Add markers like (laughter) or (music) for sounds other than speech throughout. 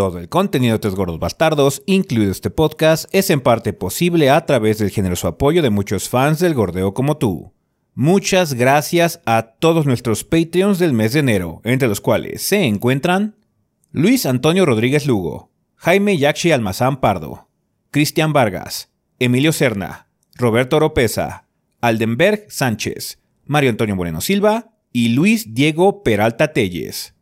Todo el contenido de Tres Gordos Bastardos, incluido este podcast, es en parte posible a través del generoso apoyo de muchos fans del gordeo como tú. Muchas gracias a todos nuestros Patreons del mes de enero, entre los cuales se encuentran Luis Antonio Rodríguez Lugo, Jaime Yakshi Almazán Pardo, Cristian Vargas, Emilio Serna, Roberto Oropesa, Aldenberg Sánchez, Mario Antonio Moreno Silva y Luis Diego Peralta Telles.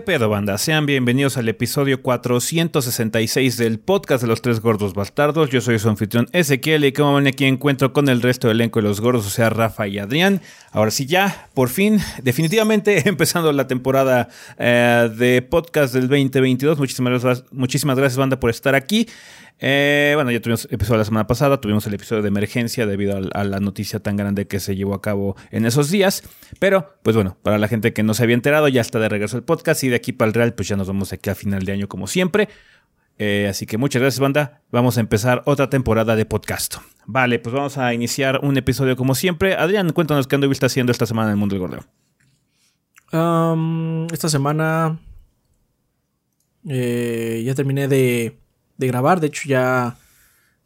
¿Qué pedo, banda? Sean bienvenidos al episodio 466 del podcast de los tres gordos bastardos. Yo soy su anfitrión Ezequiel y como ven aquí encuentro con el resto del elenco de los gordos, o sea, Rafa y Adrián. Ahora sí, ya, por fin, definitivamente (laughs) empezando la temporada eh, de podcast del 2022. Muchísimas gracias, muchísimas gracias, banda, por estar aquí. Eh, bueno, ya tuvimos episodio la semana pasada, tuvimos el episodio de emergencia debido a, la noticia tan grande que se llevó a cabo en esos días. Pero, pues bueno, para la gente que no se había enterado, ya está de regreso el podcast y de aquí para el Real, pues ya nos vamos aquí a final de año como siempre. Eh, así que muchas gracias, banda. Vamos a empezar otra temporada de podcast. Vale, pues vamos a iniciar un episodio como siempre. Adrián, cuéntanos qué anduviste haciendo esta semana en el mundo del gordeo. Esta semana eh, ya terminé de de grabar. De hecho, ya,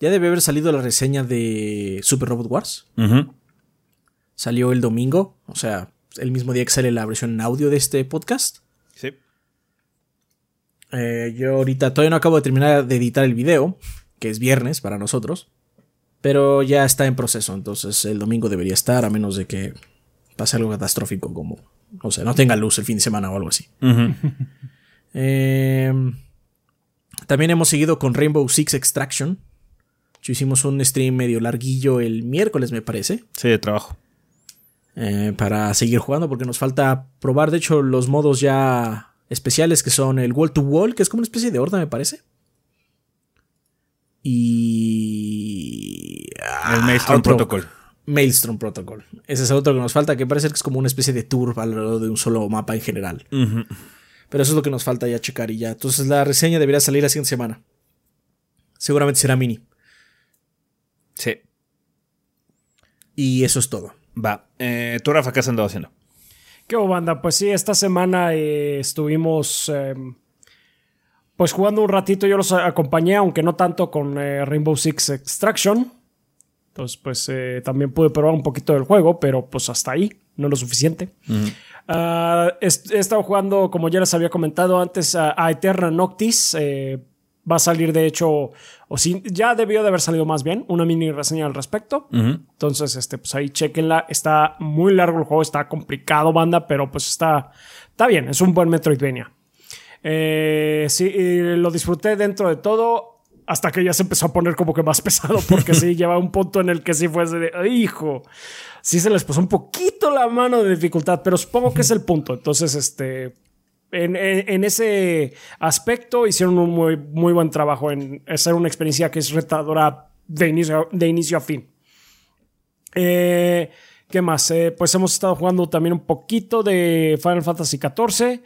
ya debe haber salido la reseña de Super Robot Wars. Uh -huh. Salió el domingo, o sea, el mismo día que sale la versión en audio de este podcast. Sí. Eh, yo ahorita todavía no acabo de terminar de editar el video, que es viernes para nosotros. Pero ya está en proceso, entonces el domingo debería estar, a menos de que pase algo catastrófico como, o sea, no tenga luz el fin de semana o algo así. Uh -huh. eh, también hemos seguido con Rainbow Six Extraction. Hicimos un stream medio larguillo el miércoles, me parece. Sí, de trabajo. Eh, para seguir jugando, porque nos falta probar, de hecho, los modos ya especiales que son el Wall to Wall, que es como una especie de horda, me parece. Y. El Maelstrom otro, Protocol. Maelstrom Protocol. Ese es el otro que nos falta, que parece que es como una especie de tour alrededor de un solo mapa en general. Uh -huh. Pero eso es lo que nos falta ya checar y ya. Entonces la reseña debería salir la siguiente semana. Seguramente será mini. Sí. Y eso es todo. Va. Eh, ¿Tú, Rafa, qué has andado haciendo? ¿Qué banda? Pues sí, esta semana eh, estuvimos eh, pues jugando un ratito. Yo los acompañé, aunque no tanto con eh, Rainbow Six Extraction. Entonces, pues también pude probar un poquito del juego, pero pues hasta ahí, no lo suficiente. Uh -huh. Uh, he, he, estado jugando, como ya les había comentado antes, a, a Eterna Noctis. Eh, va a salir, de hecho, o si ya debió de haber salido más bien, una mini reseña al respecto. Uh -huh. Entonces, este, pues ahí chequenla. Está muy largo el juego, está complicado, banda, pero pues está, está bien. Es un buen Metroidvania. Eh, sí, lo disfruté dentro de todo. Hasta que ya se empezó a poner como que más (laughs) pesado, porque sí, lleva un punto en el que sí fue de, hijo, sí se les puso un poquito la mano de dificultad, pero supongo que es el punto. Entonces, este, en, en, en, ese aspecto hicieron un muy, muy buen trabajo en hacer una experiencia que es retadora de inicio, de inicio a fin. Eh, ¿Qué más? Eh, pues hemos estado jugando también un poquito de Final Fantasy XIV.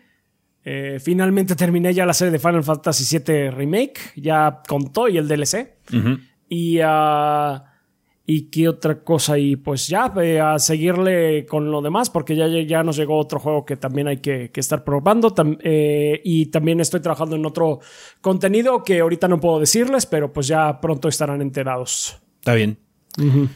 Eh, finalmente terminé ya la serie de Final Fantasy VII Remake, ya con todo y el DLC. Uh -huh. Y, uh, y qué otra cosa, y pues ya eh, a seguirle con lo demás, porque ya, ya nos llegó otro juego que también hay que, que estar probando. Tam eh, y también estoy trabajando en otro contenido que ahorita no puedo decirles, pero pues ya pronto estarán enterados. Está bien. Uh -huh.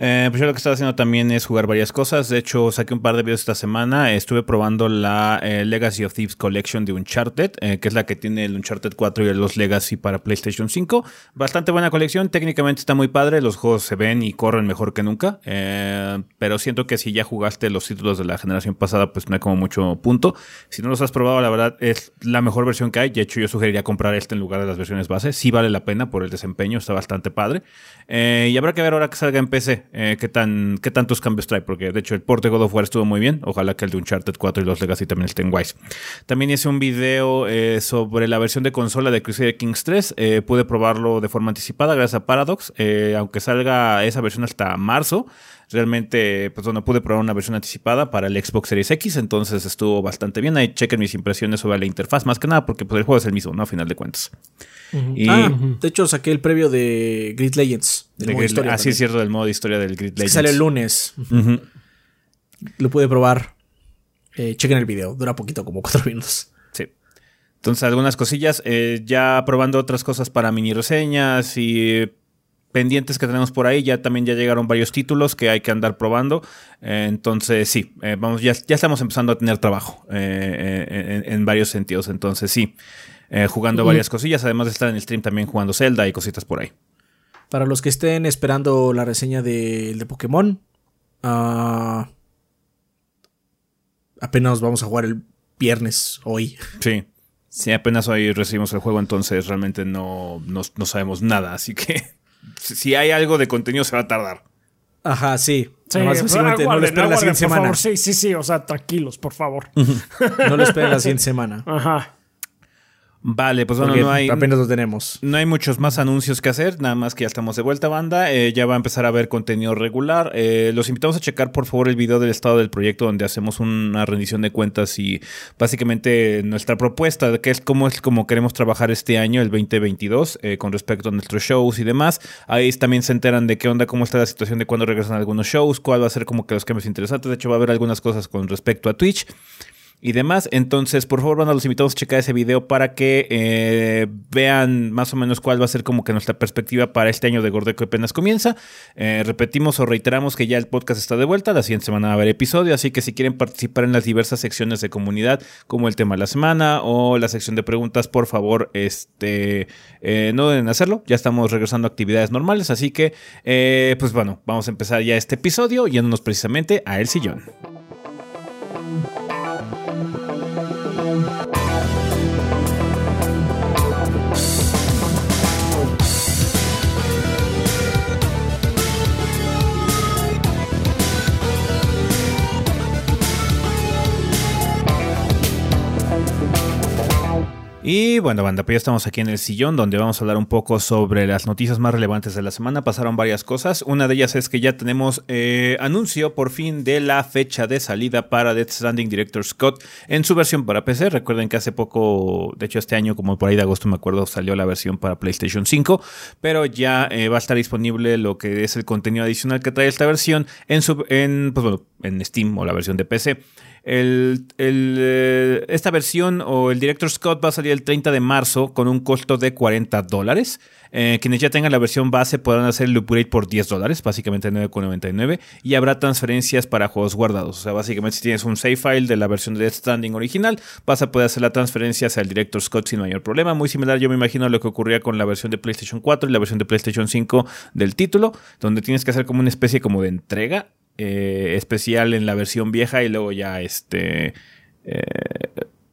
Eh, pues yo lo que estaba haciendo también es jugar varias cosas. De hecho, saqué un par de videos esta semana. Estuve probando la eh, Legacy of Thieves Collection de Uncharted, eh, que es la que tiene el Uncharted 4 y los Legacy para PlayStation 5. Bastante buena colección. Técnicamente está muy padre. Los juegos se ven y corren mejor que nunca. Pero siento que si ya jugaste los títulos de la generación pasada, pues no hay como mucho punto. Si no los has probado, la verdad es la mejor versión que hay. De hecho, yo sugeriría comprar este en lugar de las versiones base. Sí vale la pena por el desempeño. Está bastante padre. Y habrá que ver ahora que salga en PC. Eh, qué, tan, qué tantos cambios trae, porque de hecho el port de God of War estuvo muy bien. Ojalá que el de Uncharted 4 y los Legacy también estén guays. También hice un video eh, sobre la versión de consola de Crusader Kings 3. Eh, pude probarlo de forma anticipada gracias a Paradox, aunque salga esa versión hasta marzo realmente, pues bueno, pude probar una versión anticipada para el Xbox Series X, entonces estuvo bastante bien. Ahí chequen mis impresiones sobre la interfaz, más que nada, porque pues, el juego es el mismo, ¿no? A final de cuentas. ah, de hecho saqué el previo de Grid Legends. Del modo historia ah, es cierto, del modo de historia del Grid Legends. sale el lunes. Lo pude probar. Eh, chequen el video, dura poquito, como cuatro (laughs) minutos. Sí. Entonces, algunas cosillas. Eh, ya probando otras cosas para mini reseñas y pendientes que tenemos por ahí. Ya también ya llegaron varios títulos que hay que andar probando. Eh, entonces, sí, eh, vamos, ya, ya, estamos empezando a tener trabajo eh, en, varios sentidos. Entonces, sí, jugando varias cosillas, además de estar en el stream también jugando Zelda y cositas por ahí. Para los que estén esperando la reseña de, de Pokémon, uh, apenas vamos a jugar el viernes hoy. Sí. Sí, apenas hoy recibimos el juego, entonces realmente no, no sabemos nada, así que si hay algo de contenido se va a tardar. Ajá, sí. sí no lo esperen la siguiente semana. Sí, sí, sí. O sea, tranquilos, por favor. (laughs) no lo esperen la siguiente semana. Ajá. Vale, pues bueno, no hay. Apenas lo tenemos. No hay muchos más anuncios que hacer, nada más que ya estamos de vuelta, banda. Eh, ya va a empezar a haber contenido regular. Eh, los invitamos a checar, por favor, el video del estado del proyecto, donde hacemos una rendición de cuentas y básicamente nuestra propuesta, que es cómo es como queremos trabajar este año, el 2022, eh, con respecto a nuestros shows y demás. Ahí también se enteran de qué onda, cómo está la situación de cuándo regresan algunos shows, cuál va a ser como que los cambios interesantes. De hecho, va a haber algunas cosas con respecto a Twitch y demás. Entonces, por favor, a los invitados a checar ese video para que eh, vean más o menos cuál va a ser como que nuestra perspectiva para este año de Gordeco apenas comienza. Eh, repetimos o reiteramos que ya el podcast está de vuelta. La siguiente semana va a haber episodio, así que si quieren participar en las diversas secciones de comunidad, como el tema de la semana o la sección de preguntas, por favor, este, eh, no deben hacerlo. Ya estamos regresando a actividades normales, así que, pues bueno, vamos a empezar ya este episodio yéndonos precisamente a El Sillón. Y bueno, banda, pues ya estamos aquí en el sillón donde vamos a hablar un poco sobre las noticias más relevantes de la semana. Pasaron varias cosas. Una de ellas es que ya tenemos eh, anuncio por fin de la fecha de salida para Death Stranding Director Scott en su versión para PC. Recuerden que hace poco, de hecho este año, como por ahí de agosto me acuerdo, salió la versión para PlayStation 5, pero ya eh, va a estar disponible lo que es el contenido adicional que trae esta versión en, su, en, pues bueno, en Steam o la versión de PC. El, eh, esta versión o el Director Scott va a salir el 30 de marzo con un costo de 40 dólares. Eh, quienes ya tengan la versión base podrán hacer el upgrade por 10 dólares, básicamente 9,99. Y habrá transferencias para juegos guardados. O sea, básicamente si tienes un save file de la versión de Death original, vas a poder hacer la transferencia hacia el Director Scott sin mayor problema. Muy similar, yo me imagino, a lo que ocurría con la versión de PlayStation 4 y la versión de PlayStation 5 del título, donde tienes que hacer como una especie como de entrega eh, especial en la versión vieja y luego ya este... Eh,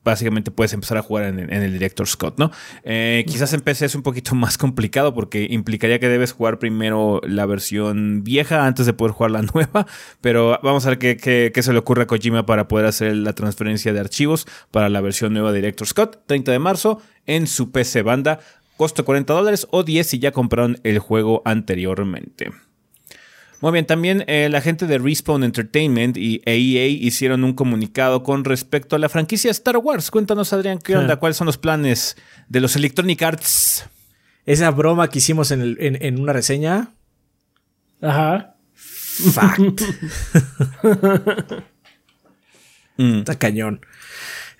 básicamente puedes empezar a jugar en, el Director Scott, ¿no? Eh, quizás en PC es un poquito (laughs) más complicado porque implicaría que debes jugar primero la versión vieja antes de poder jugar la (laughs) nueva, pero vamos a ver qué, se le ocurre a Kojima para poder hacer la transferencia de archivos para la versión nueva de Director Scott, 30 de marzo, en su PC banda, costo 40 dólares o 10 si ya compraron el juego anteriormente. Muy bien, también eh, la gente de Respawn Entertainment y EA hicieron un comunicado con respecto a la franquicia Star Wars. Cuéntanos, Adrián, ¿qué onda? ¿Cuáles son los planes de los Electronic Arts? Esa broma que hicimos en, una reseña. Ajá. Fact. (laughs) Mm. Está cañón.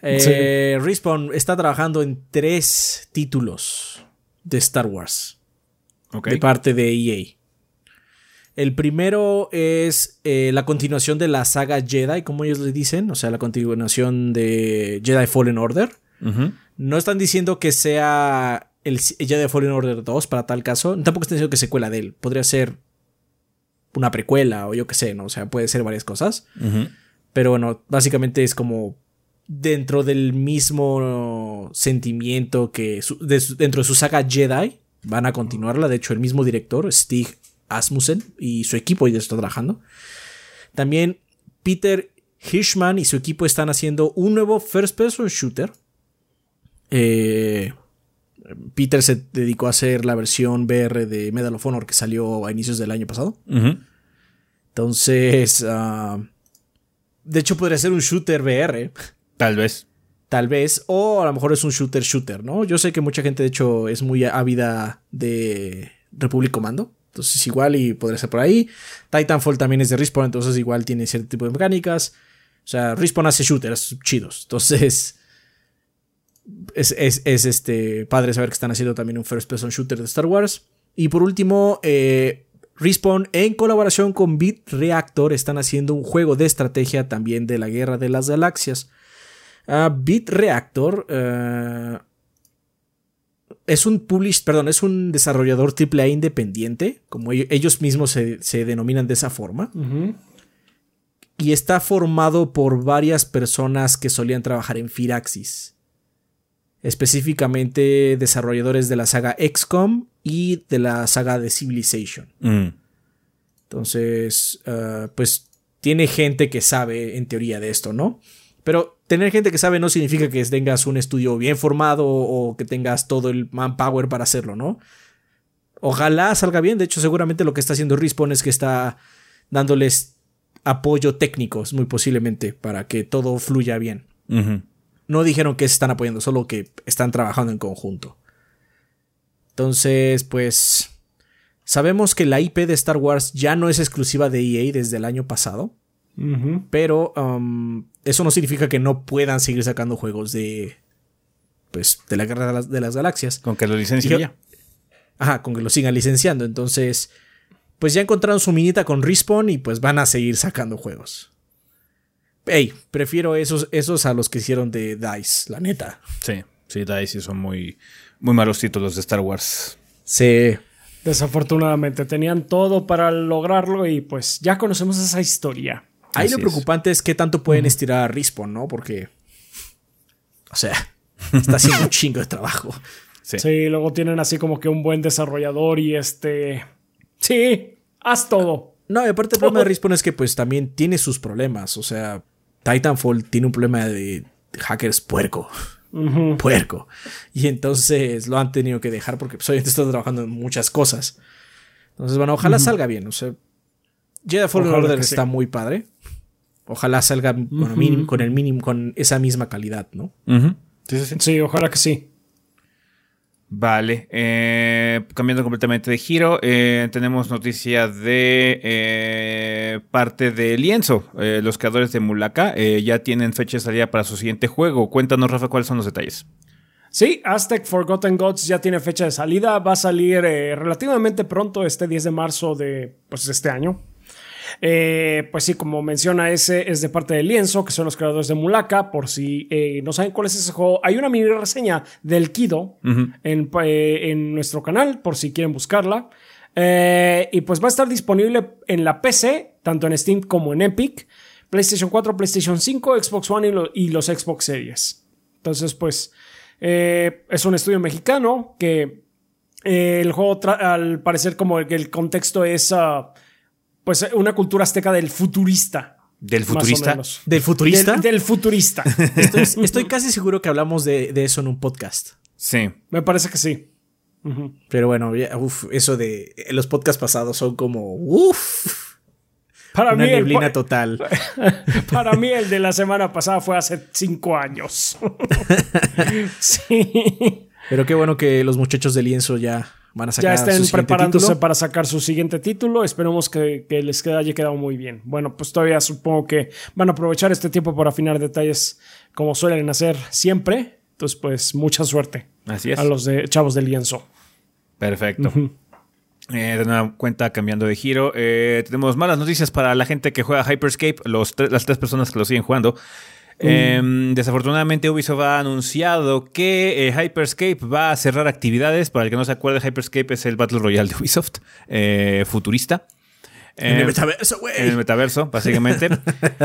Eh, Respawn está trabajando en tres títulos de Star Wars. De parte de EA. El primero es eh, la continuación de la saga Jedi, como ellos le dicen, o sea, la continuación de Jedi Fallen Order. No están diciendo que sea el Jedi Fallen Order 2 para tal caso, tampoco están diciendo que secuela de él. Podría ser una precuela o yo qué sé, ¿no? O sea, puede ser varias cosas. Pero bueno, básicamente es como dentro del mismo sentimiento que dentro de su saga Jedi van a continuarla. De hecho, el mismo director, Stig Asmussen y su equipo ya está trabajando. También Peter Hirschman y su equipo están haciendo un nuevo first person shooter. Eh, Peter se dedicó a hacer la versión VR de Medal of Honor que salió a inicios del año pasado. Entonces, ah, de hecho podría ser un shooter VR. Tal vez. Tal vez, o a lo mejor es un shooter shooter, ¿no? Yo sé que mucha gente de hecho es muy ávida de Republic Commando. Entonces igual y podría ser por ahí. Titanfall también es de Respawn, entonces igual tiene cierto tipo de mecánicas. O sea, Respawn hace shooters chidos. Entonces (laughs) es, este, padre saber que están haciendo también un first person shooter de Star Wars. Y por último, eh, Respawn en colaboración con Beat Reactor están haciendo un juego de estrategia también de la Guerra de las Galaxias. Uh, Beat Reactor uh, es un publish, perdón, es un desarrollador AAA independiente, como ellos mismos se, denominan de esa forma. Y está formado por varias personas que solían trabajar en Firaxis. Específicamente desarrolladores de la saga XCOM y de la saga de Civilization. Mm. Entonces, uh, pues tiene gente que sabe en teoría de esto, ¿no? Pero tener gente que sabe no significa que tengas un estudio bien formado o que tengas todo el manpower para hacerlo, ¿no? Ojalá salga bien. De hecho, seguramente lo que está haciendo Respawn es que está dándoles apoyo técnicos, muy posiblemente, para que todo fluya bien. No dijeron que se están apoyando, solo que están trabajando en conjunto. Entonces, pues. Sabemos que la IP de Star Wars ya no es exclusiva de EA desde el año pasado. Pero um, eso no significa que no puedan seguir sacando juegos de. Pues de la guerra de las, galaxias. Con que lo licencien ya. Ajá, con que lo sigan licenciando. Entonces. Pues ya encontraron su minita con Respawn y pues van a seguir sacando juegos. Ey, prefiero esos, esos a los que hicieron de DICE, la neta. Sí, sí, DICE son muy, muy malos títulos de Star Wars. Sí. Desafortunadamente tenían todo para lograrlo y pues ya conocemos esa historia. Ahí lo preocupante es. qué tanto pueden estirar a Respawn, ¿no? Porque. O sea, está haciendo un chingo de trabajo. Sí. luego tienen así como que un buen desarrollador y este. Sí, haz todo. No, y aparte el problema de Respawn es que pues también tiene sus problemas. O sea, Titanfall tiene un problema de hackers puerco. Puerco. Y entonces lo han tenido que dejar porque pues, obviamente está trabajando en muchas cosas. Entonces, bueno, ojalá salga bien. O sea, Jedi Fallen Order está muy padre. Ojalá salga con, el mínimo, con el mínimo, con esa misma calidad, ¿no? sí, ojalá que sí. Vale, eh, cambiando completamente de giro, eh, tenemos noticia de eh, parte de Lienzo. los creadores de Mulaka ya tienen fecha de salida para su siguiente juego. Cuéntanos, Rafa, cuáles son los detalles. Sí, Aztec Forgotten Gods ya tiene fecha de salida. Va a salir relativamente pronto, este 10 de marzo de pues, este año. Eh, pues sí, como menciona ese, es de parte de Lienzo, que son los creadores de Mulaka. Por si eh, no saben cuál es ese juego, hay una mini reseña del Kido eh, en, nuestro canal, por si quieren buscarla. y pues va a estar disponible en la PC, tanto en Steam como en Epic, PlayStation 4, PlayStation 5, Xbox One y, los Xbox Series. Entonces, pues es un estudio mexicano que el juego, al parecer, como el, contexto es. Ah, pues eh, una cultura azteca del futurista. ¿Del futurista? ¿Del futurista? Del, futurista. (laughs) Estoy, casi seguro que hablamos de, eso en un podcast. Sí. Me parece que sí. Pero bueno, eso de los podcasts pasados son como uf, para una mí neblina total. (laughs) Para mí el de la semana pasada fue hace cinco años. (laughs) sí. Pero qué bueno que los muchachos de lienzo ya Van a ya estén preparándose para sacar su siguiente título. Esperemos que, les haya quedado muy bien. Bueno, pues todavía supongo que van a aprovechar este tiempo para afinar detalles como suelen hacer siempre. Entonces, pues mucha suerte. Así es. A los de, chavos de lienzo. Perfecto. Eh, de una cuenta cambiando de giro. Eh, tenemos malas noticias para la gente que juega Hyperscape, los las tres personas que lo siguen jugando. Em, desafortunadamente Ubisoft ha anunciado que eh, Hyperscape va a cerrar actividades. Para el que no se acuerde, Hyperscape es el Battle Royale de Ubisoft, eh, futurista. En Eh, el metaverso, güey. en el metaverso, básicamente. (laughs)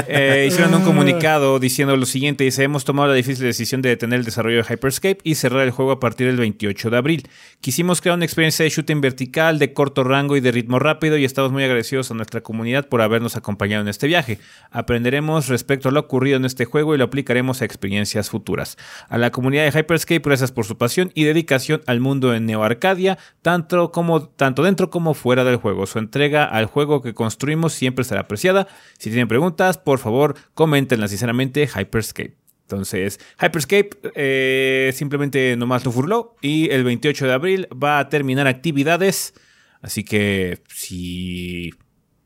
Eh, hicieron un comunicado diciendo lo siguiente: dice, hemos tomado la difícil decisión de detener el desarrollo de Hyperscape y cerrar el juego a partir del 28 de abril. Quisimos crear una experiencia de shooting vertical, de corto rango y de ritmo rápido y estamos muy agradecidos a nuestra comunidad por habernos acompañado en este viaje. Aprenderemos respecto a lo ocurrido en este juego y lo aplicaremos a experiencias futuras. A la comunidad de Hyperscape, gracias por su pasión y dedicación al mundo en Neo Arcadia, tanto, como, tanto dentro como fuera del juego. Su entrega al juego que construimos siempre será apreciada. Si tienen preguntas, por favor, coméntenlas sinceramente Hyperscape. Entonces, Hyperscape eh, simplemente nomás lo furló y el 28 de abril va a terminar actividades. Así que si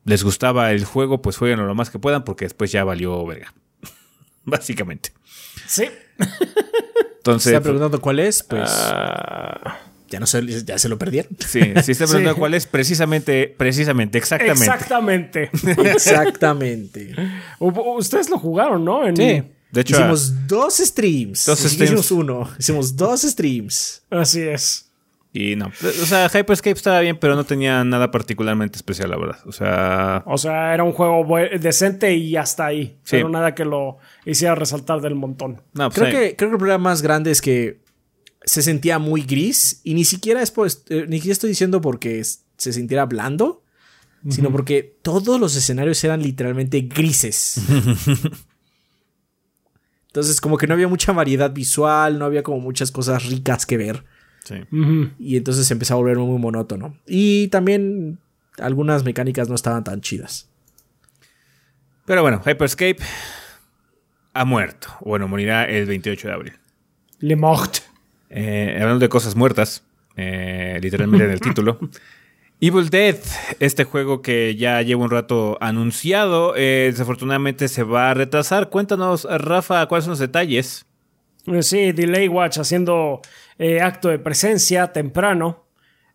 les gustaba el juego, pues jueguen lo más que puedan porque después ya valió verga. (laughs) Básicamente. Sí. Entonces, Está preguntando cuál es, pues Ah, ya no se, ya se lo perdieron. sí, si está preguntando (laughs) Sí. cuál es, precisamente, precisamente, exactamente. exactamente. (laughs) Exactamente. Ustedes lo jugaron, ¿no? En- Sí. De hecho, hicimos dos streams. Dos streams. Hicimos uno. Hicimos dos streams. Así es. y no. O sea, Hyperscape estaba bien, pero no tenía nada particularmente especial, la verdad. O sea, O sea, era un juego decente y hasta ahí. Sí. Pero nada que lo hiciera resaltar del montón. no, pues, Creo que, creo que el problema más grande es que se sentía muy gris y ni siquiera es por, eh, ni siquiera estoy diciendo porque se sintiera blando, sino porque todos los escenarios eran literalmente grises. (laughs) Entonces como que no había mucha variedad visual, no había como muchas cosas ricas que ver sí. Y entonces se empezó a volver muy monótono. Y también algunas mecánicas no estaban tan chidas. Pero bueno, Hyperscape ha muerto. Bueno, morirá el 28 de abril. Le Mort. Eh, hablando de cosas muertas, eh, literalmente en el (laughs) título. Evil Dead, este juego que ya lleva un rato anunciado, eh, desafortunadamente se va a retrasar. Cuéntanos, Rafa, cuáles son los detalles. Eh, Sí, Delay Watch haciendo eh, acto de presencia temprano.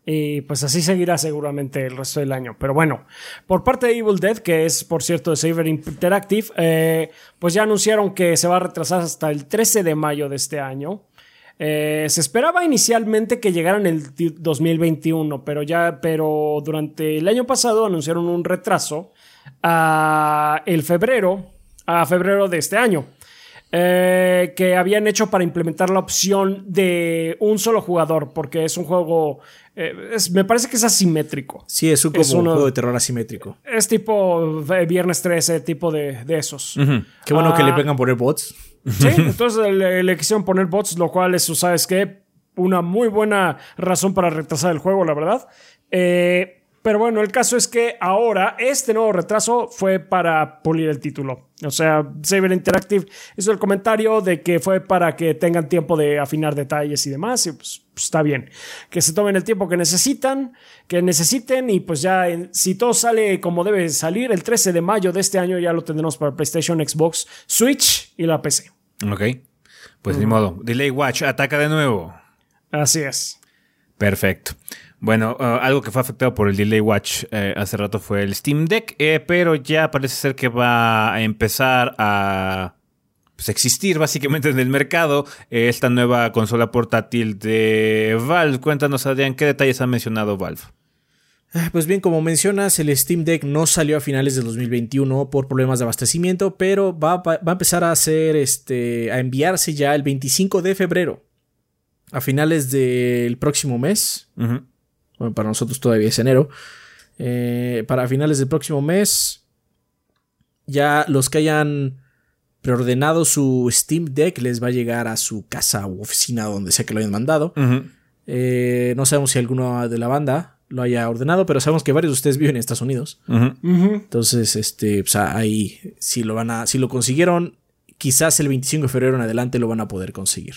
Y pues así seguirá seguramente el resto del año. Pero bueno, por parte de Evil Dead, que es por cierto de Saber Interactive, eh, pues ya anunciaron que se va a retrasar hasta el 13 de mayo de este año. Eh, se esperaba inicialmente que llegaran el ti- 2021, pero ya, pero durante el año pasado anunciaron un retraso a el febrero, a febrero de este año eh, que habían hecho para implementar la opción de un solo jugador, porque es un juego, eh, es- me parece que es asimétrico. Sí, es un, como Es un uno- juego de terror asimétrico. Es tipo eh, Viernes 13, tipo de, de esos. Qué bueno que Ah. le vengan a poner bots. Sí, entonces le, le quisieron poner bots, lo cual es, ¿sabes qué? Una muy buena razón para retrasar el juego, la verdad. Eh, pero bueno, el caso es que ahora este nuevo retraso fue para pulir el título. O sea, Saber Interactive hizo el comentario de que fue para que tengan tiempo de afinar detalles y demás. Y pues, pues, está bien. Que se tomen el tiempo que necesitan, que necesiten. Y pues ya, en- si todo sale como debe salir, el 13 de mayo de este año ya lo tendremos para PlayStation, Xbox, Switch y la PC. Ok. Pues ni modo. Delay Watch, ataca de nuevo. Así es. Perfecto. Bueno, uh, algo que fue afectado por el Delay Watch eh, hace rato fue el Steam Deck, eh, pero ya parece ser que va a empezar a pues, existir básicamente en el mercado eh, esta nueva consola portátil de Valve. Cuéntanos, Adrián, ¿qué detalles ha mencionado Valve? Ah, Pues bien, como mencionas, el Steam Deck no salió a finales del 2021 por problemas de abastecimiento, pero va, va- va a empezar a hacer este, a enviarse ya el 25 de febrero. A finales del próximo mes. Ujú. Bueno, para nosotros todavía es enero. Eh, para finales del próximo mes. Ya los que hayan preordenado su Steam Deck les va a llegar a su casa u oficina donde sea que lo hayan mandado. Eh, no sabemos si alguno de la banda lo haya ordenado, pero sabemos que varios de ustedes viven en Estados Unidos. Entonces, este, pues ahí, si lo van a, si lo consiguieron, quizás el 25 de febrero en adelante lo van a poder conseguir.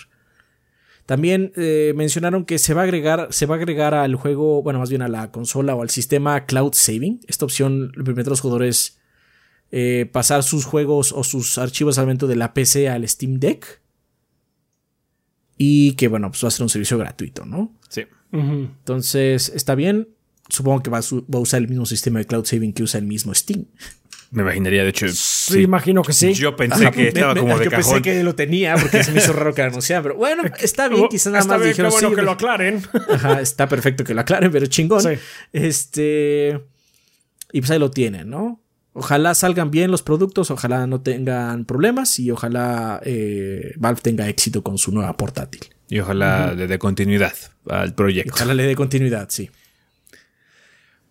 También eh, mencionaron que se va a agregar, se va a agregar al juego, bueno, más bien a la consola o al sistema Cloud Saving. Esta opción le permite a los jugadores eh, pasar sus juegos o sus archivos al momento de la PC al Steam Deck. Y que, bueno, pues va a ser un servicio gratuito, ¿no? Sí. Entonces, está bien. Supongo que va a, va a usar el mismo sistema de cloud saving que usa el mismo Steam. Me imaginaría, de hecho. Sí, imagino que sí. Yo pensé que estaba Me- me- como de yo pensé que lo tenía porque se me hizo raro que lo anunciara, pero bueno, está bien, quizás nada Está más bien, dijeron bueno sí, que lo aclaren. Ajá, está perfecto que lo aclaren, pero chingón. Sí. Este. Y pues ahí lo tienen, ¿no? Ojalá salgan bien los productos, ojalá no tengan problemas y ojalá eh, Valve tenga éxito con su nueva portátil. Y ojalá le dé continuidad al proyecto. Ojalá le dé continuidad, sí.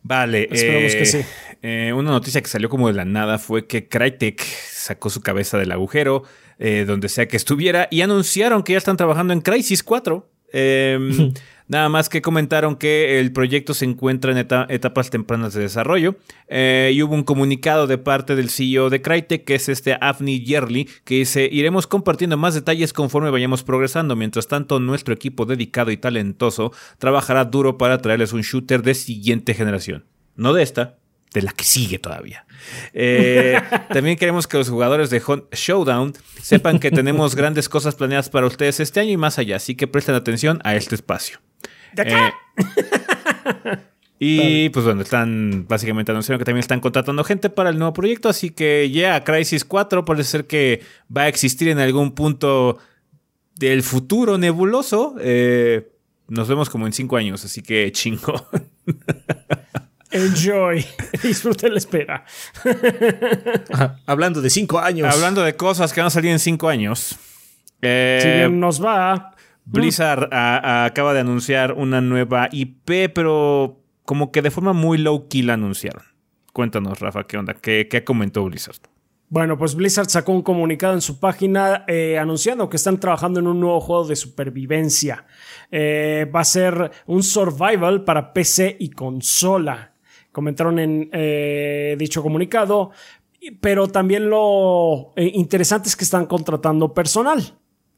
Vale, Esperemos eh, que sí. eh, una noticia que salió como de la nada fue que Crytek sacó su cabeza del agujero, eh, donde sea que estuviera, y anunciaron que ya están trabajando en Crisis 4. Eh, nada más que comentaron que el proyecto se encuentra en eta- etapas tempranas de desarrollo eh, y hubo un comunicado de parte del CEO de Crytek, que es este Avni Yerli, que dice, iremos compartiendo más detalles conforme vayamos progresando. Mientras tanto, nuestro equipo dedicado y talentoso trabajará duro para traerles un shooter de siguiente generación. No de esta, de la que sigue todavía. Eh, (laughs) también queremos que los jugadores de Hunt Showdown sepan que tenemos grandes cosas planeadas para ustedes este año y más allá, así que presten atención a este espacio. ¿De acá? Eh, y pues bueno, están básicamente anunciando que también están contratando gente para el nuevo proyecto, así que ya Crisis 4 parece ser que va a existir en algún punto del futuro nebuloso. Eh, nos vemos como en cinco años, así que chingo. (laughs) Enjoy. (laughs) Disfrute la espera. (laughs) Ajá, Hablando de cinco años. Hablando de cosas que van a salir en cinco años. eh, Si bien nos va. Blizzard a- a- acaba de anunciar una nueva IP, pero como que de forma muy low key la anunciaron. Cuéntanos, Rafa, ¿qué onda? ¿Qué, qué comentó Blizzard? Bueno, pues Blizzard sacó un comunicado en su página eh, anunciando que están trabajando en un nuevo juego de supervivencia. Eh, va a ser un survival para PC y consola. Comentaron en eh, dicho comunicado. Pero también lo eh, interesante es que están contratando personal.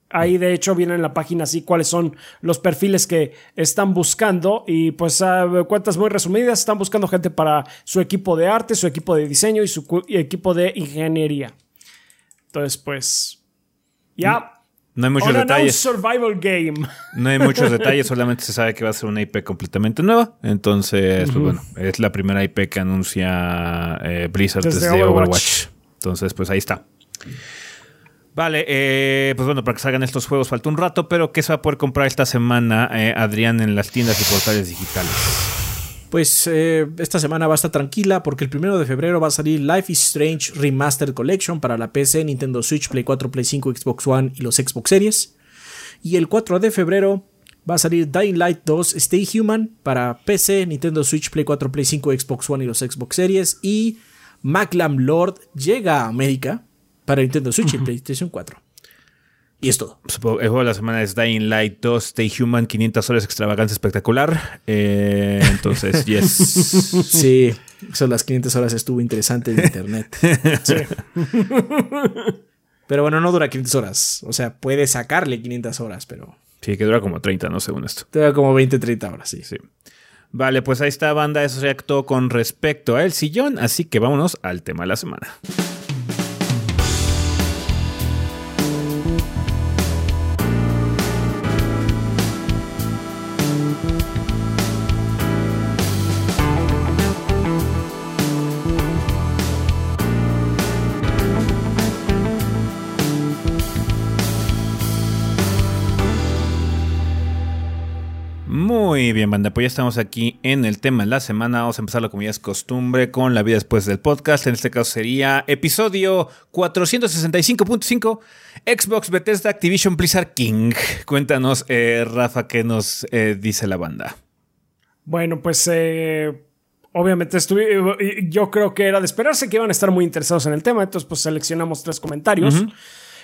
Ahí de hecho viene en la página así cuáles son los perfiles que están buscando y pues cuentas muy resumidas están buscando gente para su equipo de arte, su equipo de diseño y su equipo de ingeniería. Entonces pues ya No hay muchos detalles. survival game. No hay muchos (laughs) detalles, solamente se sabe que va a ser una IP completamente nueva. Entonces, pues bueno, es la primera IP que anuncia eh, Blizzard Desde desde, Overwatch. Overwatch. Entonces, pues ahí está. Vale, eh, pues bueno, para que salgan estos juegos falta un rato, pero ¿qué se va a poder comprar esta semana, eh, Adrián, en las tiendas y portales digitales? Pues eh, esta semana va a estar tranquila porque el primero de febrero va a salir Life is Strange Remastered Collection para la PC, Nintendo Switch, Play 4, Play 5, Xbox One y los Xbox Series. Y el 4 de febrero va a salir Dying Light 2 Stay Human para PC, Nintendo Switch, Play 4, Play 5, Xbox One y los Xbox Series. Y Maclam Lord llega a América para Nintendo Switch y PlayStation 4. Y es todo. Supongo- El juego de la semana es Dying Light 2, Stay Human, 500 horas extravagancia espectacular. Eh, entonces, (laughs) yes. Sí, son las 500 horas estuvo interesante en internet. (laughs) Sí. Pero bueno, no dura 500 horas. O sea, puede sacarle 500 horas, pero Sí, que dura como 30, no según esto. da como 20, 30 horas, sí. Sí. Vale, pues ahí está, banda. Eso todo con respecto a El Sillón. Así que vámonos al tema de la semana. Muy bien, banda. Pues ya estamos aquí en el tema de la semana. Vamos a empezarlo como ya es costumbre con la vida después del podcast. En este caso sería episodio 465.5 Xbox Bethesda Activision Blizzard King. Cuéntanos, eh, Rafa, qué nos eh, dice la banda. Bueno, pues eh, obviamente estuve, yo creo que era de esperarse que iban a estar muy interesados en el tema, entonces pues seleccionamos tres comentarios.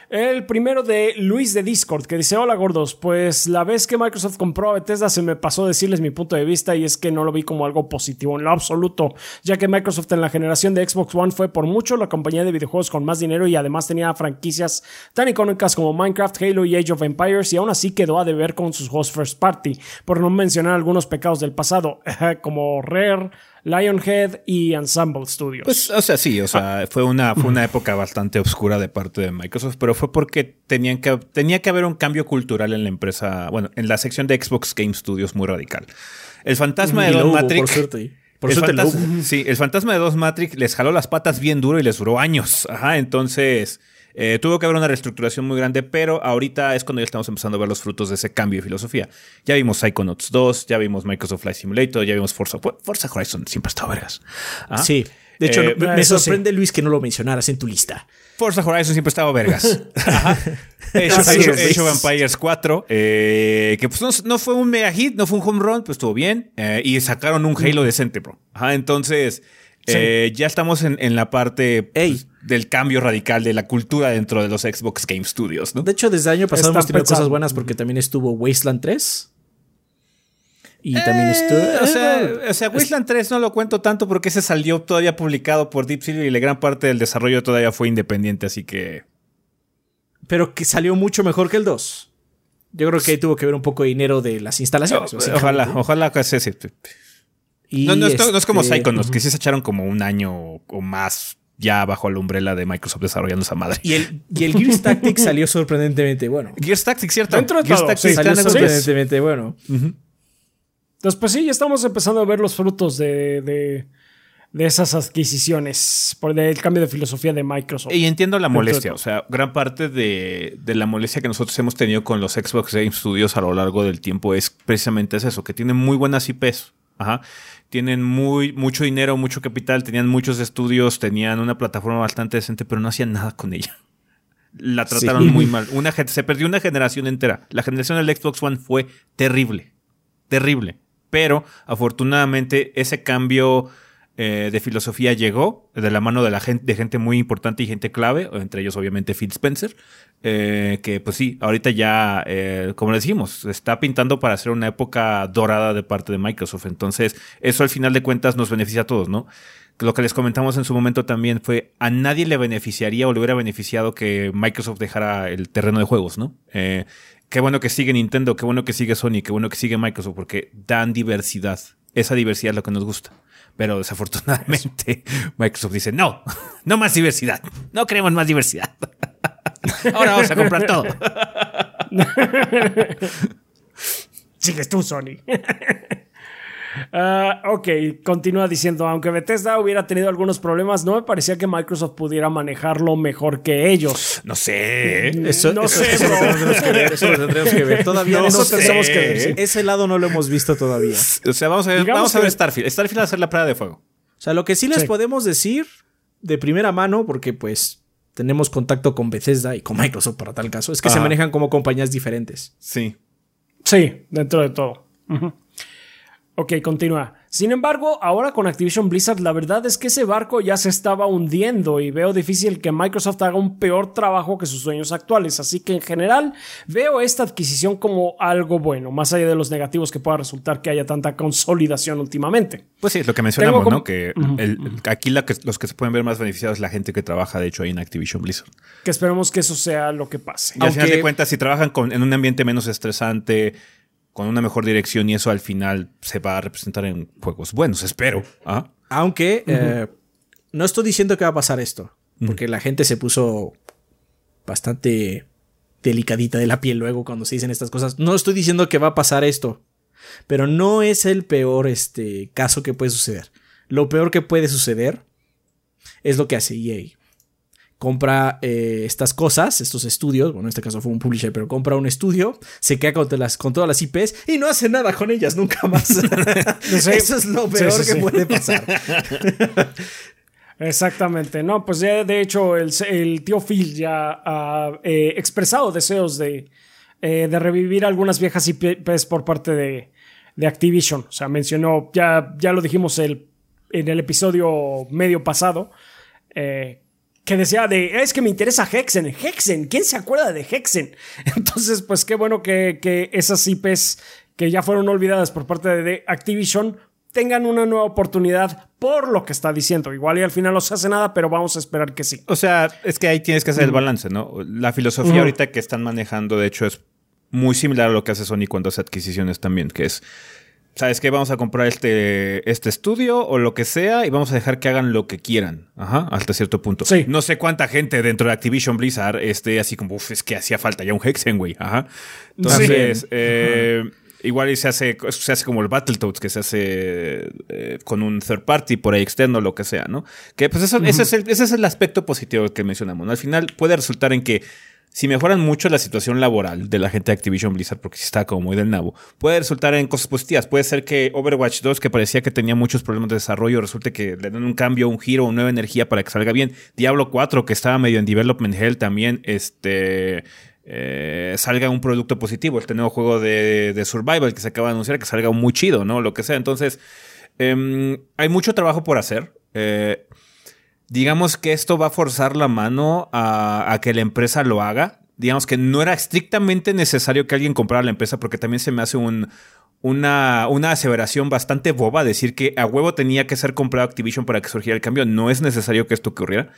El primero de Luis de Discord, que dice, hola gordos, pues la vez que Microsoft compró a Bethesda se me pasó decirles mi punto de vista y es que no lo vi como algo positivo en lo absoluto, ya que Microsoft en la generación de Xbox One fue por mucho la compañía de videojuegos con más dinero y además tenía franquicias tan icónicas como Minecraft, Halo y Age of Empires y aún así quedó a deber con sus juegos first party, por no mencionar algunos pecados del pasado, (laughs) como Rare, Lionhead y Ensemble Studios. Pues, o sea, sí, o sea, fue una, fue una (clears throat) época bastante oscura de parte de Microsoft, pero fue porque tenían que, tenía que haber un cambio cultural en la empresa, bueno, en la sección de Xbox Game Studios muy radical. El fantasma de Don Matrix. por suerte. Por el fantasma, sí, el fantasma de Dos Matrix les jaló las patas bien duro y les duró años. Ajá, entonces Eh, tuvo que haber una reestructuración muy grande, pero ahorita es cuando ya estamos empezando a ver los frutos de ese cambio de filosofía. Ya vimos Psychonauts 2, ya vimos Microsoft Flight Simulator, ya vimos Forza, Forza Horizon, siempre ha estado vergas. ¿Ah? Sí. De hecho, Eh, me, me eso sí. sorprende, Luis, que no lo mencionaras en tu lista. Forza Horizon siempre ha estado vergas. (laughs) Ajá. Age, of- Empires 4, eh, que pues no, no fue un mega hit, no fue un home run, pues estuvo bien. eh, y sacaron un Halo decente, bro. Ajá, entonces, ya estamos en, en la parte Ey. Del cambio radical de la cultura dentro de los Xbox Game Studios, ¿no? De hecho, desde el año pasado hemos tenido pensando. cosas buenas porque también estuvo Wasteland 3. Y también estuvo. Eh, o sea, o sea, Wasteland 3 no lo cuento tanto porque ese salió todavía publicado por Deep Silver y la gran parte del desarrollo todavía fue independiente, así que... pero que salió mucho mejor que el 2. Yo creo que ahí tuvo que ver un poco de dinero de las instalaciones. Ojalá, ojalá que se... se- Y, No, no, es, no es como este, Psychonauts, que sí se echaron como un año o más ya bajo la umbrela de Microsoft desarrollando esa madre. Y el, y el Gears Tactics (laughs) salió sorprendentemente bueno. Gears Tactics, ¿cierto? Dentro de Gears todo, Tactics sí, Salió sorprendentemente bueno. Entonces, pues sí, ya estamos empezando a ver los frutos de, de, de esas adquisiciones, por el cambio de filosofía de Microsoft. Y entiendo la molestia, o sea, gran parte de, de la molestia que nosotros hemos tenido con los Xbox Game Studios a lo largo del tiempo es precisamente es eso, que tienen muy buenas IPs. Ajá. Tienen muy, mucho dinero, mucho capital, tenían muchos estudios, tenían una plataforma bastante decente, pero no hacían nada con ella. La trataron Sí. muy (laughs) mal. Una, se perdió una generación entera. La generación del Xbox One fue terrible. Terrible. Pero afortunadamente ese cambio eh, de filosofía llegó de la mano de la gente, de gente muy importante y gente clave, entre ellos obviamente Phil Spencer, eh, que pues sí, ahorita ya, eh, como se está pintando para hacer una época dorada de parte de Microsoft. Entonces, eso al final de cuentas nos beneficia a todos, ¿no? Lo que les comentamos en su momento también fue, a nadie le beneficiaría o le hubiera beneficiado que Microsoft dejara el terreno de juegos, ¿no? Eh, qué bueno que sigue Nintendo, qué bueno que sigue Sony, qué bueno que sigue Microsoft, porque dan diversidad. Esa diversidad es lo que nos gusta. Pero desafortunadamente Microsoft dice, no, no más diversidad. No queremos más diversidad. (laughs) Ahora vamos a comprar todo. (laughs) Sigues tú, Sony. (laughs) Ah, ok, continúa diciendo, aunque Bethesda hubiera tenido algunos problemas, no me parecía que Microsoft pudiera manejarlo mejor que ellos. No sé. Eso, No eso- sé, eso bro. lo tendremos que ver. Eso lo tendremos que ver. Todavía No, no, eso sé. tenemos que ver, sí. Ese lado no lo hemos visto todavía. O sea, vamos a ver, Digamos vamos a que- ver Starfield. Starfield va a ser la prueba de fuego. O sea, lo que sí les Sí. podemos decir de primera mano, porque pues tenemos contacto con Bethesda y con Microsoft para tal caso, es que se manejan como compañías diferentes. Sí. Sí, dentro de todo. Ujú. Ok, continúa. Sin embargo, ahora con Activision Blizzard, la verdad es que ese barco ya se estaba hundiendo y veo difícil que Microsoft haga un peor trabajo que sus sueños actuales. Así que en general veo esta adquisición como algo bueno, más allá de los negativos que pueda resultar que haya tanta consolidación últimamente. Pues sí, es lo que mencionamos, Tengo ¿no? Que el- el- aquí la que- los que se pueden ver más beneficiados es la gente que trabaja, de hecho, ahí en Activision Blizzard. Que esperemos que eso sea lo que pase. Y al final Aunque- de cuentas, si trabajan con- en un ambiente menos estresante, con una mejor dirección, y eso al final se va a representar en juegos buenos, espero. ¿ah? Aunque eh, no estoy diciendo que va a pasar esto, porque la gente se puso bastante delicadita de la piel luego cuando se dicen estas cosas. No estoy diciendo que va a pasar esto, pero no es el peor este, caso que puede suceder. Lo peor que puede suceder es lo que hace EA. Compra eh, estas cosas, estos estudios, bueno, en este caso fue un publisher, pero compra un estudio, se queda con, las, con todas las IPs y no hace nada con ellas nunca más. (laughs) Eso es lo peor sí, que puede pasar. Exactamente, no, pues ya de hecho el, el tío Phil ya ha eh, expresado deseos de, eh, de revivir algunas viejas IPs por parte de, de Activision. O sea, mencionó, ya, ya lo dijimos el, en el episodio medio pasado, eh, que decía de, es que me interesa Hexen, Hexen, ¿quién se acuerda de Hexen? (laughs) Entonces, pues qué bueno que, que esas IPs que ya fueron olvidadas por parte de Activision tengan una nueva oportunidad por lo que está diciendo. Igual y al final no se hace nada, pero vamos a esperar que sí. O sea, es que ahí tienes que hacer el balance, ¿no? La filosofía ahorita que están manejando, de hecho, es muy similar a lo que hace Sony cuando hace adquisiciones también, que es, ¿sabes qué? Vamos a comprar este, este estudio o lo que sea y vamos a dejar que hagan lo que quieran, ajá, hasta cierto punto. Sí. No sé cuánta gente dentro de Activision Blizzard esté así como, uff, es que hacía falta ya un Hexen, güey, ajá. Entonces, eh, Igual se hace, se hace como el Battletoads, que se hace eh, con un third party por ahí externo, lo que sea, ¿no? Que pues eso, ese, es el, ese es el aspecto positivo que mencionamos. ¿no? Al final puede resultar en que si mejoran mucho la situación laboral de la gente de Activision Blizzard, porque está como muy del nabo, puede resultar en cosas positivas. Puede ser que Overwatch 2, que parecía que tenía muchos problemas de desarrollo, resulte que le den un cambio, un giro, una nueva energía para que salga bien. Diablo 4, que estaba medio en development hell también, este... Eh, salga un producto positivo, este nuevo juego de, Survival que se acaba de anunciar, que salga muy chido, ¿no? Lo que sea. Entonces, eh, hay mucho trabajo por hacer. Eh, digamos que esto va a forzar la mano a, que la empresa lo haga. Digamos que no era estrictamente necesario que alguien comprara la empresa porque también se me hace un, una, una, aseveración bastante boba decir que a huevo tenía que ser comprado Activision para que surgiera el cambio. No es necesario que esto ocurriera,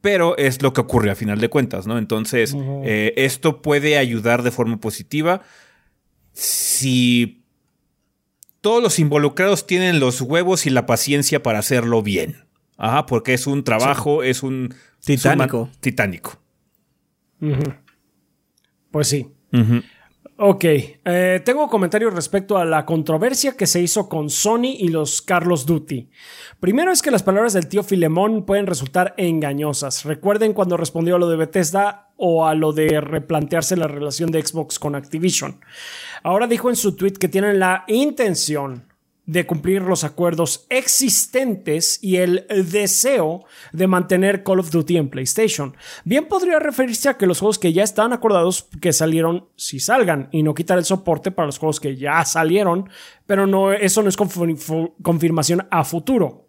pero es lo que ocurre a final de cuentas, ¿no? Entonces, eh, esto puede ayudar de forma positiva si todos los involucrados tienen los huevos y la paciencia para hacerlo bien. Ajá, porque es un trabajo, es un... Titánico. titánico. Pues sí. Ok, eh, tengo comentarios respecto a la controversia que se hizo con Sony y los Carlos Duty. Primero es que las palabras del tío Filemón pueden resultar engañosas. Recuerden cuando respondió a lo de Bethesda o a lo de replantearse la relación de Xbox con Activision. Ahora dijo en su tweet que tienen la intención de cumplir los acuerdos existentes y el deseo de mantener Call of Duty en PlayStation. Bien podría referirse a que los juegos que ya están acordados que salieron si salgan y no quitar el soporte para los juegos que ya salieron, pero no eso no es confirmación a futuro.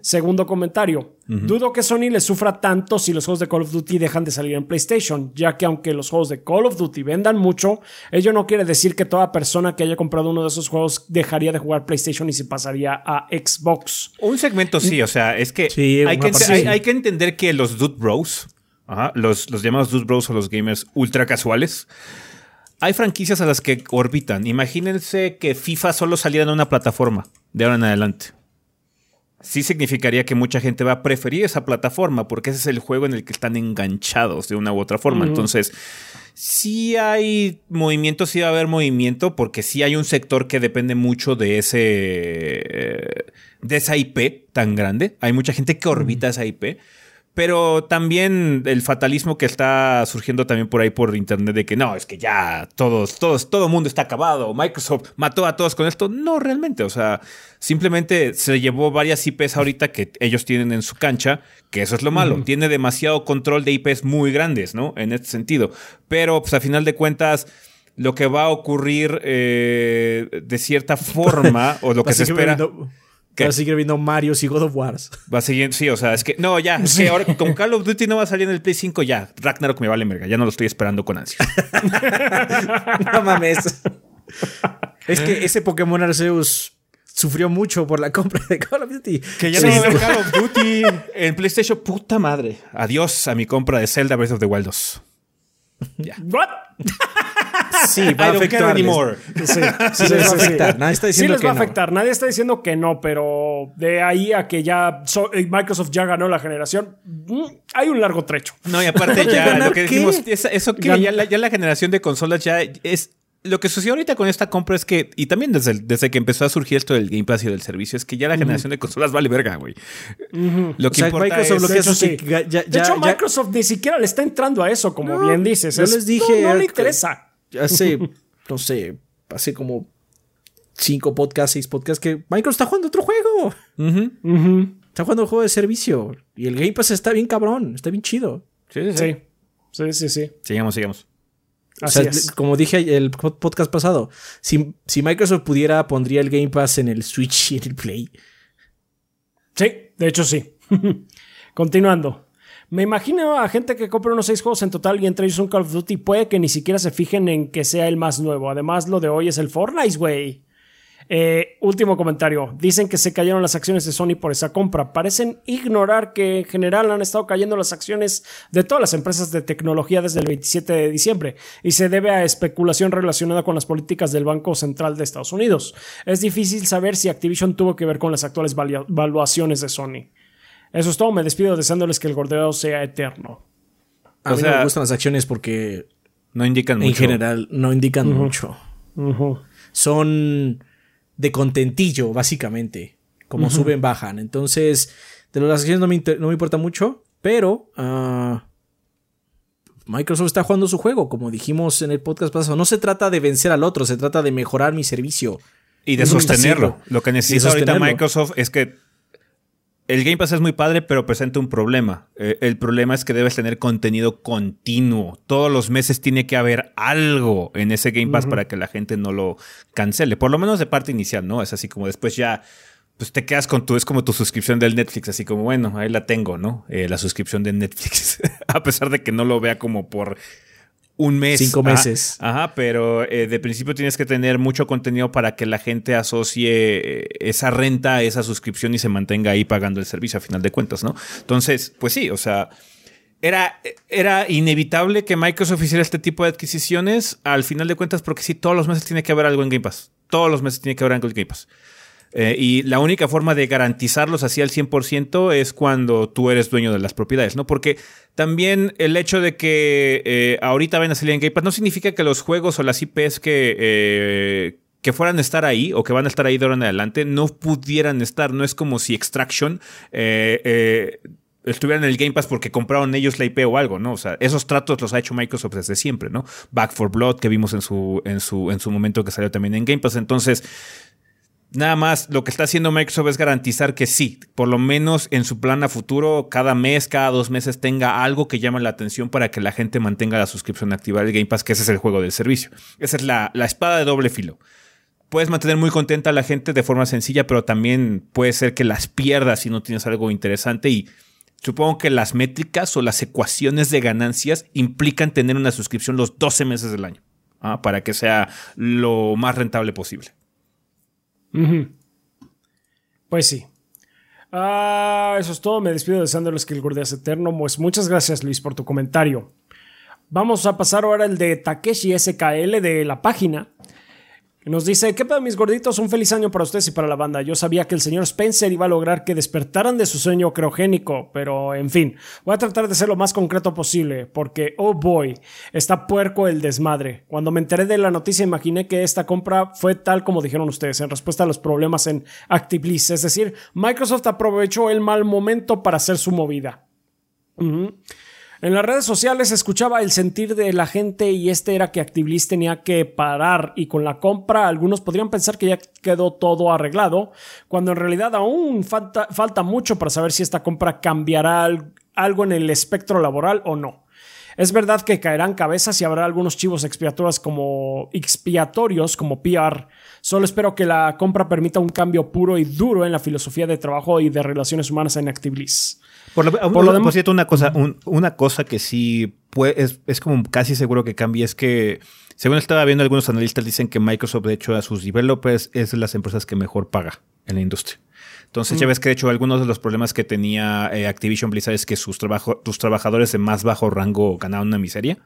Segundo comentario. Dudo que Sony le sufra tanto si los juegos de Call of Duty dejan de salir en PlayStation, ya que aunque los juegos de Call of Duty vendan mucho, ello no quiere decir que toda persona que haya comprado uno de esos juegos dejaría de jugar PlayStation y se pasaría a Xbox. Un segmento sí, o sea, es que, hay, que entender que los Dude Bros, los, los llamados Dude Bros o los gamers ultra casuales, hay franquicias a las que orbitan. Imagínense que FIFA solo saliera en una plataforma de ahora en adelante sí significaría que mucha gente va a preferir esa plataforma porque ese es el juego en el que están enganchados de una u otra forma. Entonces, sí hay movimiento, sí va a haber movimiento porque sí hay un sector que depende mucho de ese de esa IP tan grande. Hay mucha gente que orbita esa IP. Pero también el fatalismo que está surgiendo también por ahí por internet de que no, es que ya todos, todos, todo mundo está acabado. Microsoft mató a todos con esto. No, realmente. O sea, simplemente se llevó varias IPs ahorita que ellos tienen en su cancha, que eso es lo malo. Tiene demasiado control de IPs muy grandes, ¿no? En este sentido. Pero, pues a final de cuentas lo que va a ocurrir eh, de cierta forma, (laughs) o lo que se espera. Va a seguir viendo Mario y God of Wars. (laughs) Va a seguir, sí, o sea, es que, no, ya, que ahora con Call of Duty no va a salir en el Play 5, ya, Ragnarok me vale verga, ya no lo estoy esperando con ansia. (laughs) no mames. es que ese Pokémon Arceus sufrió mucho por la compra de Call of Duty. Que ya no va a haber Call of (laughs) Duty en PlayStation, puta madre. Adiós a mi compra de Zelda Breath of the Wild 2. ¿What? (laughs) Sí, va a afectar. Sí, sí, les va a afectar. Nadie está diciendo sí les va a afectar. Nadie está diciendo que no, pero de ahí a que ya eh, Microsoft ya ganó la generación, mm, hay un largo trecho. No, y aparte (laughs) ya lo que dijimos, eso que ya la, ya la generación de consolas ya es lo que sucedió ahorita con esta compra es que, y también desde, desde que empezó a surgir esto del Game Pass y del servicio, es que ya la generación de consolas vale verga, güey. Lo que importa es, lo que de hecho, Microsoft ni siquiera le está entrando a eso, como bien dices. Yo les dije. No, le interesa hace, (laughs) no sé, hace como cinco podcasts, seis podcasts que Microsoft está jugando otro juego. Está jugando un juego de servicio. Y el Game Pass está bien cabrón, está bien chido. Sí, sí, sí. Sí, sí, Sigamos, sigamos. Como dije el podcast pasado, si, si Microsoft pudiera, pondría el Game Pass en el Switch y en el Play. Sí, de hecho sí. (laughs) Continuando. Me imagino a gente que compra unos seis juegos en total y entre ellos un Call of Duty puede que ni siquiera se fijen en que sea el más nuevo. Además, lo de hoy es el Fortnite, güey. Eh, último comentario. Dicen que se cayeron las acciones de Sony por esa compra. Parecen ignorar que en general han estado cayendo las acciones de todas las empresas de tecnología desde el 27 de diciembre y se debe a especulación relacionada con las políticas del Banco Central de Estados Unidos. Es difícil saber si Activision tuvo que ver con las actuales valuaciones de Sony. Eso es todo. Me despido deseándoles que el gordeo sea eterno. A mí me gustan las acciones porque no indican mucho. En general, no indican mucho. son de contentillo, básicamente. Como suben, bajan. Entonces, de las acciones no me, no me importa mucho, pero ah, Microsoft está jugando su juego, como dijimos en el podcast pasado. No se trata de vencer al otro, se trata de mejorar mi servicio. Y de sostenerlo. Lo que necesita ahorita Microsoft es que el Game Pass es muy padre, pero presenta un problema. Eh, el problema es que debes tener contenido continuo. Todos los meses tiene que haber algo en ese Game Pass para que la gente no lo cancele. Por lo menos de parte inicial, ¿no? Es así como después ya pues te quedas con tu, es como tu suscripción del Netflix, así como, bueno, ahí la tengo, ¿no? Eh, la suscripción de Netflix, (laughs) a pesar de que no lo vea como por un mes. Cinco meses. Ajá, pero eh, de principio tienes que tener mucho contenido para que la gente asocie eh, esa renta a esa suscripción y se mantenga ahí pagando el servicio a final de cuentas, ¿no? Entonces, pues sí, o sea, era, era inevitable que Microsoft hiciera este tipo de adquisiciones al final de cuentas porque sí, todos los meses tiene que haber algo en Game Pass. Todos los meses tiene que haber algo en Game Pass. Eh, y la única forma de garantizarlos así al 100% es cuando tú eres dueño de las propiedades, ¿no? Porque también el hecho de que eh, ahorita van a salir en Game Pass no significa que los juegos o las IPs que, eh, que fueran a estar ahí o que van a estar ahí de ahora en adelante no pudieran estar. No es como si Extraction estuvieran en el Game Pass porque compraron ellos la IP o algo, ¿no? O sea, esos tratos los ha hecho Microsoft desde siempre, ¿no? Back for Blood que vimos en su, en su, en su momento que salió también en Game Pass. Entonces, Nada más lo que está haciendo Microsoft es garantizar que sí, por lo menos en su plan a futuro, cada mes, cada dos meses tenga algo que llame la atención para que la gente mantenga la suscripción activa del Game Pass, que ese es el juego del servicio. Esa es la, espada de doble filo. Puedes mantener muy contenta a la gente de forma sencilla, pero también puede ser que las pierdas si no tienes algo interesante y supongo que las métricas o las ecuaciones de ganancias implican tener una suscripción los 12 meses del año ¿ah? para que sea lo más rentable posible. Pues sí. Ah, eso es todo. Me despido deseándoles que el Gordias eterno. Pues muchas gracias, Luis, por tu comentario. Vamos a pasar ahora el de Takeshi SKL de la página. Nos dice, ¿qué pedo mis gorditos? Un feliz año para ustedes y para la banda. Yo sabía que el señor Spencer iba a lograr que despertaran de su sueño creogénico, pero en fin, voy a tratar de ser lo más concreto posible, porque, oh boy, está puerco el desmadre. Cuando me enteré de la noticia imaginé que esta compra fue tal como dijeron ustedes, en respuesta a los problemas en ActiveList, es decir, Microsoft aprovechó el mal momento para hacer su movida. En las redes sociales escuchaba el sentir de la gente y este era que Activists tenía que parar y con la compra algunos podrían pensar que ya quedó todo arreglado, cuando en realidad aún falta, falta mucho para saber si esta compra cambiará algo en el espectro laboral o no. Es verdad que caerán cabezas y habrá algunos chivos expiatorios como expiatorios como PR. Solo espero que la compra permita un cambio puro y duro en la filosofía de trabajo y de relaciones humanas en Activists. Por lo, demás, cierto, una cosa, una cosa que sí es, es, como casi seguro que cambie es que, según estaba viendo, algunos analistas dicen que Microsoft, de hecho, a sus developers es de las empresas que mejor paga en la industria. Entonces, ya ves que de hecho algunos de los problemas que tenía eh, Activision Blizzard es que sus, trabajo, tus trabajadores de más bajo rango ganaban una miseria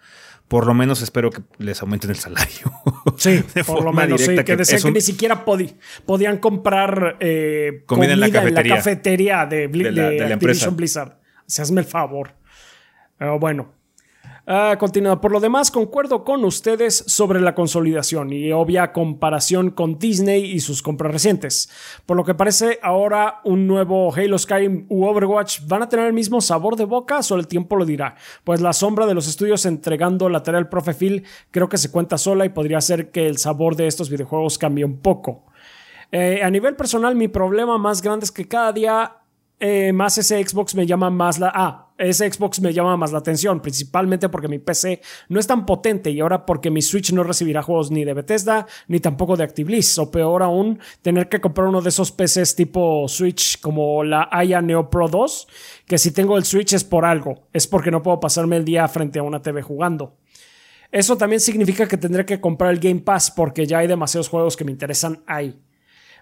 por lo menos espero que les aumenten el salario. Sí, (laughs) por lo menos, sí, que, decían que ni siquiera podían comprar eh, comida, en, la cafetería de, la, Activision Blizzard. Se hazme el favor. Pero bueno, Continúa. Por lo demás, concuerdo con ustedes sobre la consolidación y obvia comparación con Disney y sus compras recientes. Por lo que parece ahora un nuevo Halo Skyrim u Overwatch van a tener el mismo sabor de boca, solo el tiempo lo dirá. Pues la sombra de los estudios entregando lateral profe Phil creo que se cuenta sola y podría hacer que el sabor de estos videojuegos cambie un poco. Eh, a nivel personal, mi problema más grande es que cada día eh, más ese Xbox me llama más la... Ah, ese Xbox me llama más la atención, principalmente porque mi PC no es tan potente y ahora porque mi Switch no recibirá juegos ni de Bethesda ni tampoco de ActiveBliss, o peor aún, tener que comprar uno de esos PCs tipo Switch como la Aya Neo Pro 2, que si tengo el Switch es por algo, es porque no puedo pasarme el día frente a una TV jugando. Eso también significa que tendré que comprar el Game Pass porque ya hay demasiados juegos que me interesan ahí.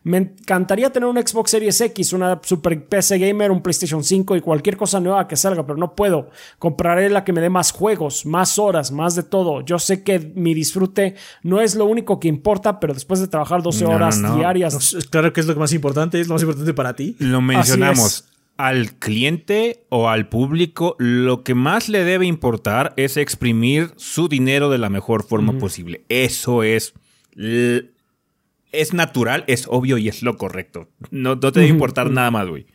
Me encantaría tener un Xbox Series X, una Super PC Gamer, un PlayStation 5 y cualquier cosa nueva que salga, pero no puedo. Compraré la que me dé más juegos, más horas, más de todo. Yo sé que mi disfrute no es lo único que importa, pero después de trabajar 12 horas diarias. claro que es lo más importante, es lo más importante para ti. Lo mencionamos. Al cliente o al público, lo que más le debe importar es exprimir su dinero de la mejor forma posible. Eso es es natural, es obvio y es lo correcto. No, no te debe importar nada más, güey.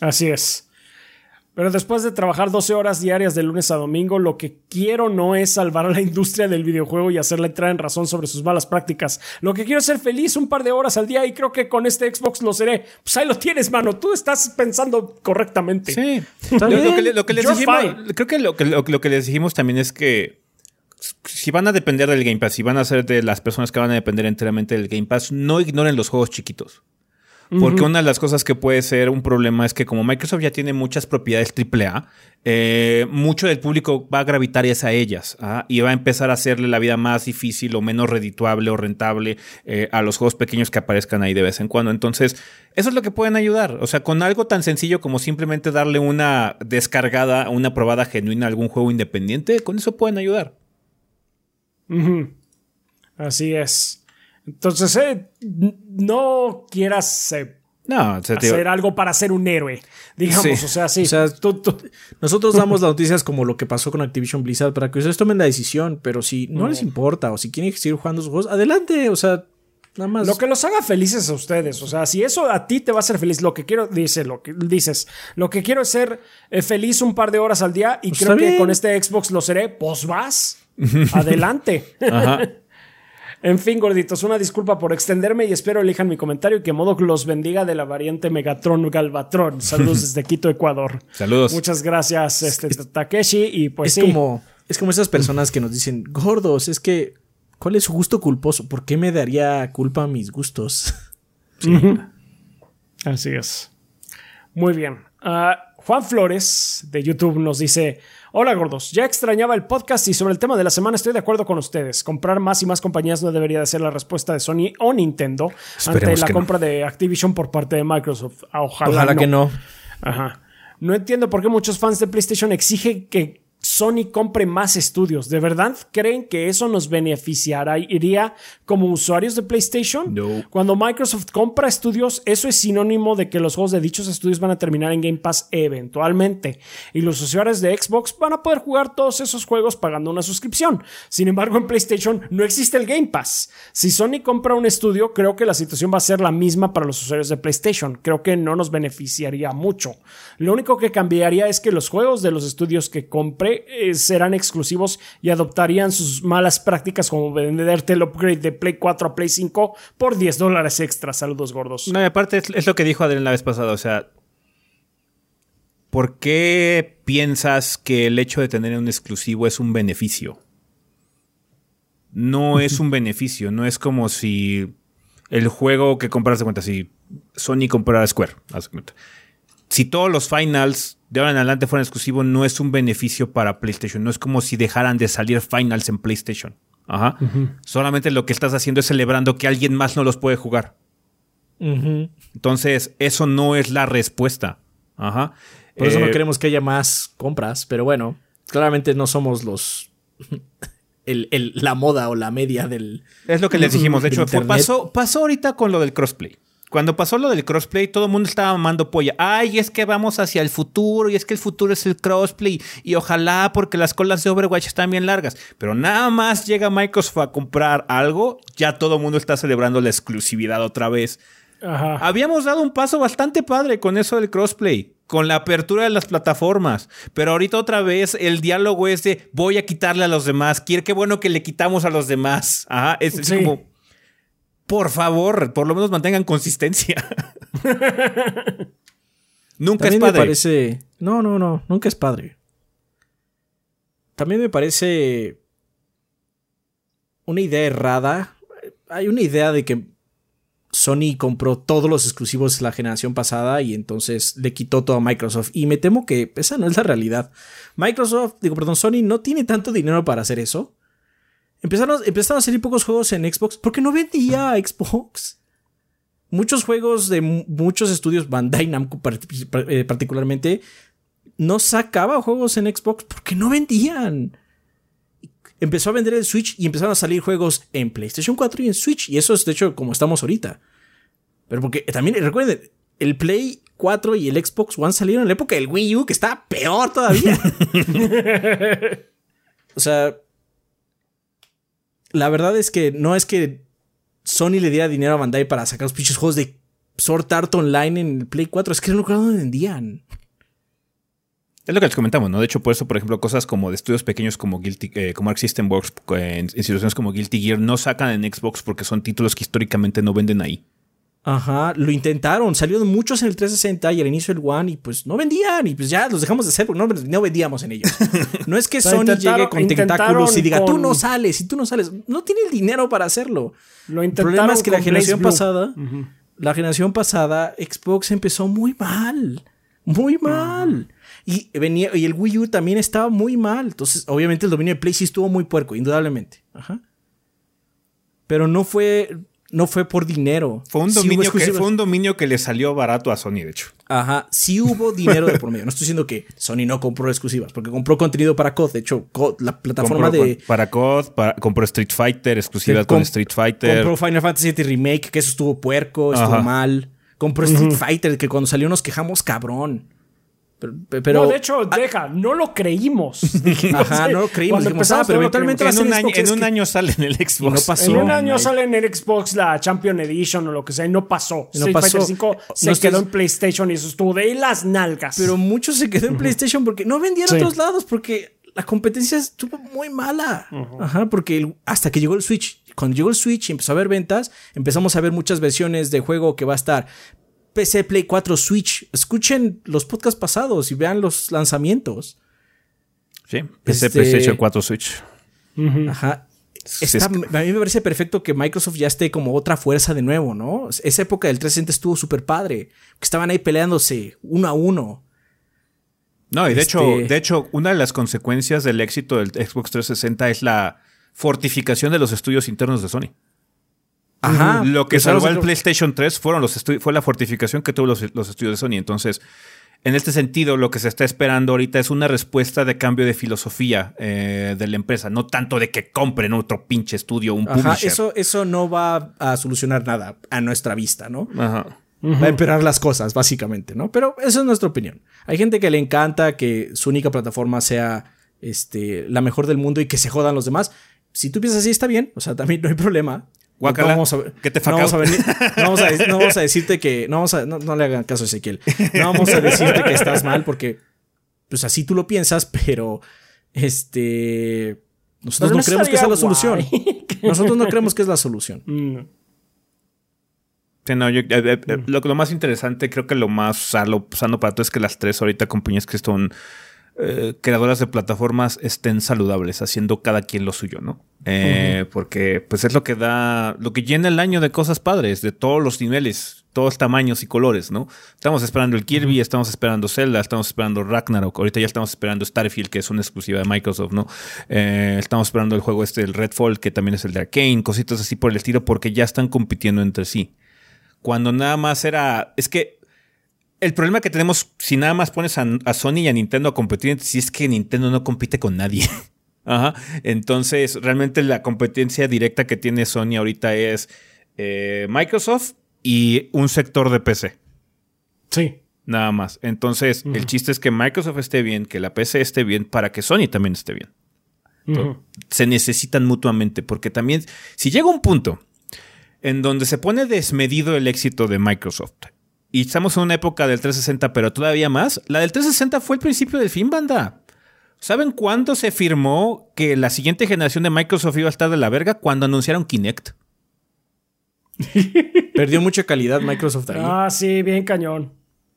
Así es. Pero después de trabajar 12 horas diarias de lunes a domingo, lo que quiero no es salvar a la industria del videojuego y hacerla entrar en razón sobre sus malas prácticas. Lo que quiero es ser feliz un par de horas al día y creo que con este Xbox lo seré. Pues ahí lo tienes, mano. Tú estás pensando correctamente. Sí. Lo, lo que, lo que les dijimos, creo que lo, que lo que les dijimos también es que si van a depender del Game Pass, si van a ser de las personas que van a depender enteramente del Game Pass, no ignoren los juegos chiquitos. Porque una de las cosas que puede ser un problema es que como Microsoft ya tiene muchas propiedades AAA, eh, mucho del público va a gravitar a ellas ¿ah? y va a empezar a hacerle la vida más difícil o menos redituable o rentable eh, a los juegos pequeños que aparezcan ahí de vez en cuando. Entonces, eso es lo que pueden ayudar. O sea, con algo tan sencillo como simplemente darle una descargada, una probada genuina a algún juego independiente, con eso pueden ayudar. Así es. Entonces, eh, no quieras eh, no, hacer algo para ser un héroe. Digamos, o sea, sí. nosotros damos las noticias como lo que pasó con Activision Blizzard para que ustedes tomen la decisión, pero si no, les importa o si quieren seguir jugando sus juegos, adelante, o sea, nada más. Lo que los haga felices a ustedes, o sea, si eso a ti te va a hacer feliz, lo que quiero, dice, lo que dices, lo que quiero es ser eh, feliz un par de horas al día y pues creo que con este Xbox lo seré, pues vas. (laughs) Adelante. (laughs) En fin, gorditos, una disculpa por extenderme y espero elijan mi comentario y que Modoc los bendiga de la variante Megatron Galvatron. Saludos (laughs) desde Quito, Ecuador. Saludos. Muchas gracias, este, Takeshi. Y pues es como Es como esas personas que nos dicen, gordos, es que, ¿cuál es su gusto culposo? ¿Por qué me daría culpa a mis gustos? Así es. Muy bien. Ah, Juan Flores de YouTube nos dice: Hola gordos, ya extrañaba el podcast y sobre el tema de la semana estoy de acuerdo con ustedes. Comprar más y más compañías no debería de ser la respuesta de Sony o Nintendo ante la compra de Activision por parte de Microsoft. Ojalá, Ojalá que no. Ajá. No entiendo por qué muchos fans de PlayStation exigen que Sony compre más estudios. ¿De verdad creen que eso nos beneficiará iría como usuarios de PlayStation? No. Cuando Microsoft compra estudios, eso es sinónimo de que los juegos de dichos estudios van a terminar en Game Pass eventualmente. Y los usuarios de Xbox van a poder jugar todos esos juegos pagando una suscripción. Sin embargo, en PlayStation no existe el Game Pass. Si Sony compra un estudio, creo que la situación va a ser la misma para los usuarios de PlayStation. Creo que no nos beneficiaría mucho. Lo único que cambiaría es que los juegos de los estudios que compre eh, serán exclusivos y adoptarían sus malas prácticas como venderte el upgrade de Play 4 a Play 5 por 10 dólares extra. Saludos gordos. No, aparte es, lo que dijo Adrián la vez pasada, o sea, ¿por qué piensas que el hecho de tener un exclusivo es un beneficio? No es un (laughs) beneficio, no es como si el juego que compras de cuenta, si Sony comprara Square, si todos los finals de ahora en adelante fueran exclusivos, no es un beneficio para PlayStation. No es como si dejaran de salir finals en PlayStation. Ajá. Solamente lo que estás haciendo es celebrando que alguien más no los puede jugar. Entonces, eso no es la respuesta. Ajá. Por eso no eh, queremos que haya más compras, pero bueno, claramente no somos los. (laughs) la moda o la media del. Es lo que les dijimos. De hecho, pasó, pasó ahorita con lo del crossplay. Cuando pasó lo del crossplay, todo el mundo estaba mamando polla. Ay, es que vamos hacia el futuro y es que el futuro es el crossplay y ojalá porque las colas de Overwatch están bien largas. Pero nada más llega Microsoft a comprar algo, ya todo el mundo está celebrando la exclusividad otra vez. Habíamos dado un paso bastante padre con eso del crossplay, con la apertura de las plataformas, pero ahorita otra vez el diálogo es de voy a quitarle a los demás, quiere qué bueno que le quitamos a los demás. Ajá, es como por favor, por lo menos mantengan consistencia. (laughs) nunca es padre. Me parece. No, no, no. Nunca es padre. También me parece. Una idea errada. Hay una idea de que Sony compró todos los exclusivos de la generación pasada y entonces le quitó todo a Microsoft. Y me temo que esa no es la realidad. Microsoft, digo, perdón, Sony no tiene tanto dinero para hacer eso. Empezaron, a salir pocos juegos en Xbox porque no vendía Xbox. Muchos juegos de muchos estudios, Bandai Namco eh, particularmente, no sacaba juegos en Xbox porque no vendían. Empezó a vender el Switch y empezaron a salir juegos en PlayStation 4 y en Switch. Y eso es de hecho como estamos ahorita. Pero porque también recuerden, el Play 4 y el Xbox One salieron en la época del Wii U, que está peor todavía. (laughs) o sea, la verdad es que no es que Sony le diera dinero a Bandai para sacar los pinches juegos de Sword Art Online en el Play 4. Es que no lo vendían. Es lo que les comentamos, ¿no? De hecho, por eso, por ejemplo, cosas como de estudios pequeños como Guilty, eh, como Arc System Works, en, en situaciones como Guilty Gear, no sacan en Xbox porque son títulos que históricamente no venden ahí. Ajá, lo intentaron, salieron muchos en el 360 y al inicio del One y pues no vendían y pues ya los dejamos de hacer porque no, no vendíamos en ellos. No es que (laughs) Sony llegue con tentáculos y diga, tú no sales y tú no sales. No tiene el dinero para hacerlo. Lo el problema es que la generación pasada, la generación pasada, Xbox empezó muy mal, muy mal. Y, venía, y el Wii U también estaba muy mal. Entonces, obviamente el dominio de Play sí estuvo muy puerco, indudablemente. Ajá. Pero no fue, no fue por dinero. Fue un, dominio que, fue un dominio que le salió barato a Sony, de hecho. Ajá, sí hubo dinero de por medio. No estoy diciendo que Sony no compró exclusivas, porque compró contenido para COD. De hecho, la plataforma de. Para COD, compró Street Fighter, exclusivas con Street Fighter. Compró Final Fantasy VII Remake, que eso estuvo puerco, estuvo mal. Compró Street Fighter, que cuando salió nos quejamos cabrón. Pero, no, de hecho, deja, no lo creímos. (laughs) Ajá, no lo creímos. ah, pero eventualmente en, un, año, en un año sale en el (laughs) Xbox. No pasó. En un año sale en el Xbox la Champion Edition o lo que sea y no pasó. No Street pasó. Fighter 5 se quedó en PlayStation y eso estuvo de las nalgas. Pero mucho se quedó en PlayStation porque no vendían en otros lados porque la competencia estuvo muy mala. Ajá, porque hasta que llegó el Switch. Cuando llegó el Switch y empezó a haber ventas, empezamos a ver muchas versiones de juego que va a estar PC, Play 4, Switch. Escuchen los podcasts pasados y vean los lanzamientos. Sí, PC, este, PlayStation 4, Switch. Ajá. a mí me parece perfecto que Microsoft ya esté como otra fuerza de nuevo, ¿no? Esa época del 360 estuvo súper padre. Que estaban ahí peleándose uno a uno. No, y de, hecho, este de hecho, una de las consecuencias del éxito del Xbox 360 es la fortificación de los estudios internos de Sony. Ajá. Lo que salvó el PlayStation 3 fueron los fue la fortificación que tuvo los, estudios de Sony. Entonces, en este sentido, lo que se está esperando ahorita es una respuesta de cambio de filosofía eh, de la empresa, no tanto de que compren otro pinche estudio, un Ajá, Eso, eso no va a solucionar nada a nuestra vista, ¿no? Ajá. Va a empeorar las cosas, básicamente, ¿no? Pero esa es nuestra opinión. Hay gente que le encanta que su única plataforma sea este, la mejor del mundo y que se jodan los demás. Si tú piensas así, está bien. O sea, también no hay problema. Guacala, no vamos a, ¿qué te no vamos a, no, vamos a, decirte que. No, vamos a, no, le hagan caso a Ezequiel. No vamos a decirte que estás mal porque. Pues así tú lo piensas, pero. Este. Nosotros no, creemos que es la solución. (laughs) Nosotros no creemos que es la solución. Mm. no, eh, eh, mm. lo, más interesante, creo que lo más sano, sano para todo es que las tres ahorita compañías que están eh, creadoras de plataformas estén saludables, haciendo cada quien lo suyo, ¿no? Eh, porque pues es lo que da, lo que llena el año de cosas padres, de todos los niveles, todos tamaños y colores, ¿no? Estamos esperando el Kirby, estamos esperando Zelda, estamos esperando Ragnarok, ahorita ya estamos esperando Starfield, que es una exclusiva de Microsoft, ¿no? Eh, estamos esperando el juego este, el Redfall, que también es el de Arkane, cositas así por el estilo, porque ya están compitiendo entre sí. Cuando nada más era, es que el problema que tenemos, si nada más pones a, Sony y a Nintendo a competir, si es que Nintendo no compite con nadie. (laughs) Ajá. Entonces, realmente la competencia directa que tiene Sony ahorita es eh, Microsoft y un sector de PC. Sí. Nada más. Entonces, el chiste es que Microsoft esté bien, que la PC esté bien, para que Sony también esté bien. Se necesitan mutuamente, porque también, si llega un punto en donde se pone desmedido el éxito de Microsoft y estamos en una época del 360, pero todavía más. La del 360 fue el principio del fin, banda. ¿Saben cuándo se firmó que la siguiente generación de Microsoft iba a estar de la verga? Cuando anunciaron Kinect. (laughs) Perdió mucha calidad Microsoft ahí. Ah, sí, bien cañón.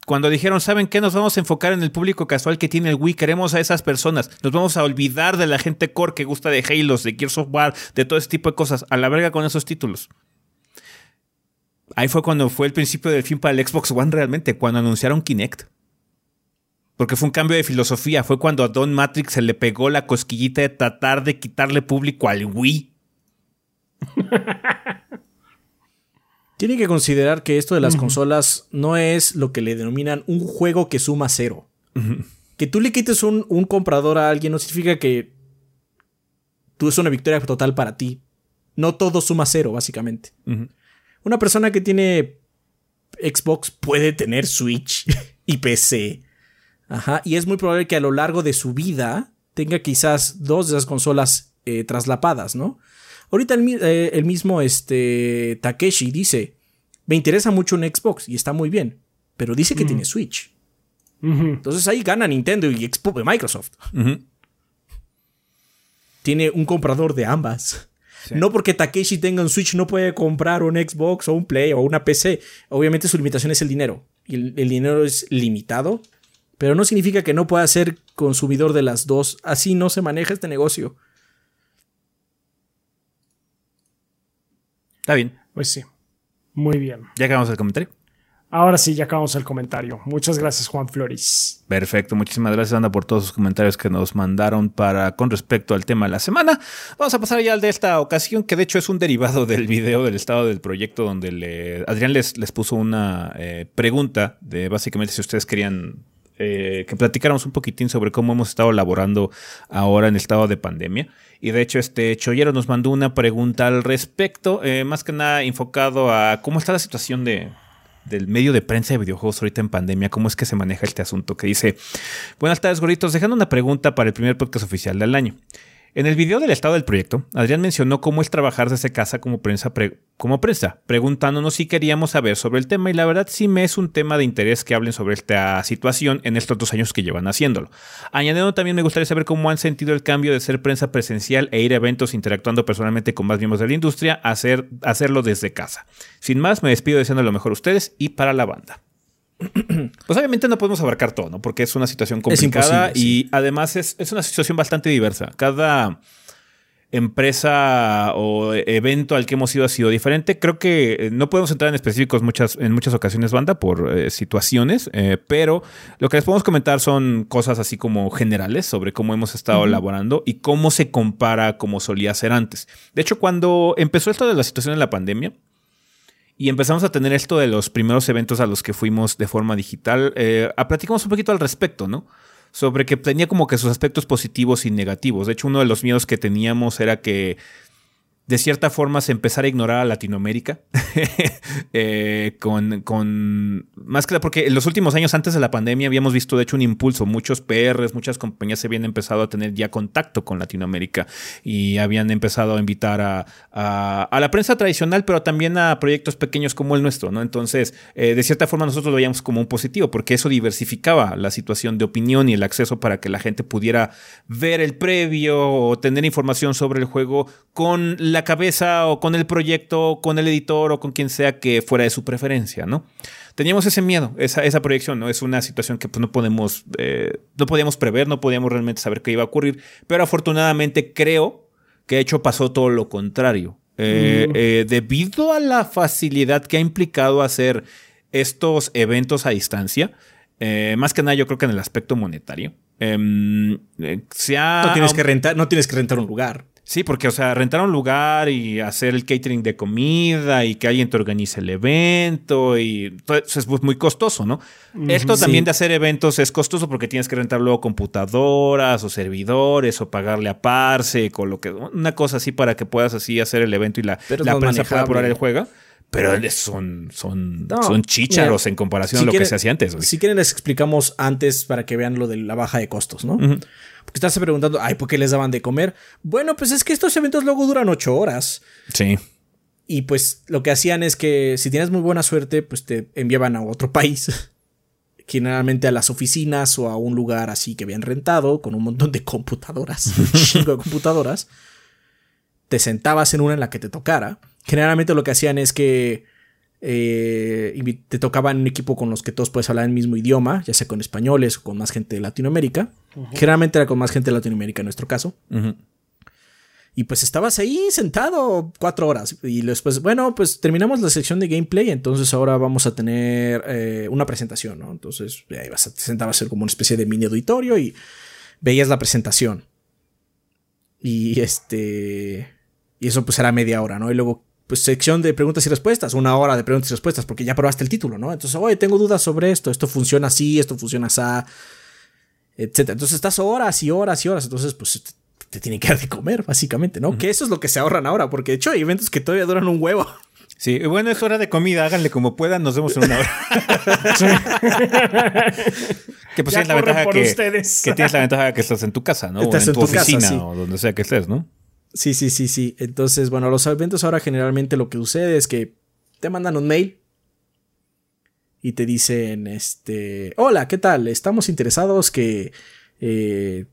Cuando dijeron, ¿saben qué? Nos vamos a enfocar en el público casual que tiene el Wii. Queremos a esas personas. Nos vamos a olvidar de la gente core que gusta de Halo, de Gears of War, de todo ese tipo de cosas. A la verga con esos títulos. Ahí fue cuando fue el principio del fin para el Xbox One realmente, cuando anunciaron Kinect. Porque fue un cambio de filosofía. Fue cuando a Don Matrix se le pegó la cosquillita de tratar de quitarle público al Wii. (laughs) Tiene que considerar que esto de las consolas no es lo que le denominan un juego que suma cero. Que tú le quites un, comprador a alguien no significa que tú es una victoria total para ti. No todo suma cero, básicamente. Una persona que tiene Xbox puede tener Switch (laughs) y PC. Ajá. Y es muy probable que a lo largo de su vida tenga quizás dos de esas consolas eh, traslapadas, ¿no? Ahorita el, eh, el mismo este, Takeshi dice, me interesa mucho un Xbox y está muy bien, pero dice que tiene Switch. Entonces ahí gana Nintendo y Xbox, Microsoft. Tiene un comprador de ambas. No porque Takeshi tenga un Switch no puede comprar un Xbox o un Play o una PC. Obviamente su limitación es el dinero. Y el, el dinero es limitado. Pero no significa que no pueda ser consumidor de las dos. Así no se maneja este negocio. Está bien. Pues sí. Muy bien. Ya acabamos el comentario. Ahora sí, ya acabamos el comentario. Muchas gracias, Juan Flores. Perfecto, muchísimas gracias Anda por todos sus comentarios que nos mandaron para con respecto al tema de la semana. Vamos a pasar ya al de esta ocasión, que de hecho es un derivado (laughs) del video del estado del proyecto donde le, Adrián les, les puso una eh, pregunta de básicamente si ustedes querían eh, que platicáramos un poquitín sobre cómo hemos estado laborando ahora en el estado de pandemia. Y de hecho, este Chollero nos mandó una pregunta al respecto, eh, más que nada enfocado a cómo está la situación de, del medio de prensa de videojuegos ahorita en pandemia, cómo es que se maneja este asunto, que dice, buenas tardes gorditos, dejando una pregunta para el primer podcast oficial del año. En el video del estado del proyecto, Adrián mencionó cómo es trabajar desde casa como prensa, pre- como prensa, preguntándonos si queríamos saber sobre el tema y la verdad sí me es un tema de interés que hablen sobre esta situación en estos dos años que llevan haciéndolo. Añadiendo también me gustaría saber cómo han sentido el cambio de ser prensa presencial e ir a eventos interactuando personalmente con más miembros de la industria a hacer, a hacerlo desde casa. Sin más, me despido deseando lo mejor a ustedes y para la banda. (clears throat) Pues obviamente no podemos abarcar todo, ¿no? Porque es una situación complicada y además es, es una situación bastante diversa. Cada empresa o evento al que hemos ido ha sido diferente. Creo que eh, no podemos entrar en específicos muchas, en muchas ocasiones, banda, por eh, situaciones, eh, pero lo que les podemos comentar son cosas así como generales sobre cómo hemos estado laborando y cómo se compara como solía ser antes. De hecho, cuando empezó esto de la situación en la pandemia, y empezamos a tener esto de los primeros eventos a los que fuimos de forma digital. Eh, platicamos un poquito al respecto, ¿no? Sobre que tenía como que sus aspectos positivos y negativos. De hecho, uno de los miedos que teníamos era que de cierta forma se empezara a ignorar a Latinoamérica. (laughs) Eh, con, con. Más que porque en los últimos años antes de la pandemia habíamos visto, de hecho, un impulso. Muchos PRs, muchas compañías se habían empezado a tener ya contacto con Latinoamérica y habían empezado a invitar a, a- la prensa tradicional, pero también a proyectos pequeños como el nuestro, ¿no? Entonces, eh, de cierta forma, nosotros lo veíamos como un positivo porque eso diversificaba la situación de opinión y el acceso para que la gente pudiera ver el previo o tener información sobre el juego con cabeza o con el proyecto, o con el editor o con quien sea que fuera de su preferencia, ¿no? Teníamos ese miedo, esa, esa proyección, ¿no? Es una situación que pues, no podemos, eh, no podíamos prever, no podíamos realmente saber qué iba a ocurrir, pero afortunadamente creo que de hecho pasó todo lo contrario. Eh, eh, debido a la facilidad que ha implicado hacer estos eventos a distancia, eh, más que nada yo creo que en el aspecto monetario, em, se ha... No tienes que rentar, no tienes que rentar un lugar. Sí, porque, o sea, rentar un lugar y hacer el catering de comida y que alguien te organice el evento y todo eso es muy costoso, ¿no? Esto Sí. también de hacer eventos es costoso porque tienes que rentar luego computadoras o servidores o pagarle a Parse con lo que una cosa así para que puedas así hacer el evento y la, Pero la prensa pueda probar el juego. Pero son, son, No, son chícharos en comparación si a lo quieren- que se hacía antes. güey. Si quieren les explicamos antes para que vean lo de la baja de costos, ¿no? Ujú. Porque estás preguntando, ay, ¿por qué les daban de comer? Bueno, pues es que estos eventos luego duran ocho horas. Sí. Y pues lo que hacían es que si tienes muy buena suerte, pues te enviaban a otro país. (laughs) Generalmente a las oficinas o a un lugar así que habían rentado con un montón de computadoras, (laughs) un chingo de computadoras. Te sentabas en una en la que te tocara. Generalmente lo que hacían es que eh, te tocaban un equipo con los que todos puedes hablar el mismo idioma, ya sea con españoles o con más gente de Latinoamérica. Generalmente era con más gente de Latinoamérica en nuestro caso. Y pues estabas ahí sentado cuatro horas. Y después, bueno, pues terminamos la sección de gameplay. Entonces ahora vamos a tener eh, una presentación, ¿no? Entonces ahí vas a, te sentabas a ser como una especie de mini auditorio y veías la presentación. Y este. Y eso pues era media hora, ¿no? Y luego, pues sección de preguntas y respuestas, una hora de preguntas y respuestas, porque ya probaste el título, ¿no? Entonces, oye, tengo dudas sobre esto, esto funciona así, esto funciona así, etcétera. Entonces estás horas y horas y horas. Entonces, pues te, te tienen que dar de comer, básicamente, ¿no? Que eso es lo que se ahorran ahora, porque de hecho hay eventos que todavía duran un huevo. Sí, y bueno, es hora de comida, háganle como puedan, nos vemos en una hora. (laughs) que pues Ya tienes la ventaja que, ustedes. que tienes la ventaja que estás en tu casa, ¿no? Estás o en, en tu, tu casa, oficina sí. o donde sea que estés, ¿no? Sí, sí, sí, sí. Entonces, bueno, los eventos ahora generalmente lo que sucede es que te mandan un mail y te dicen, este, hola, ¿qué tal? Estamos interesados que eh,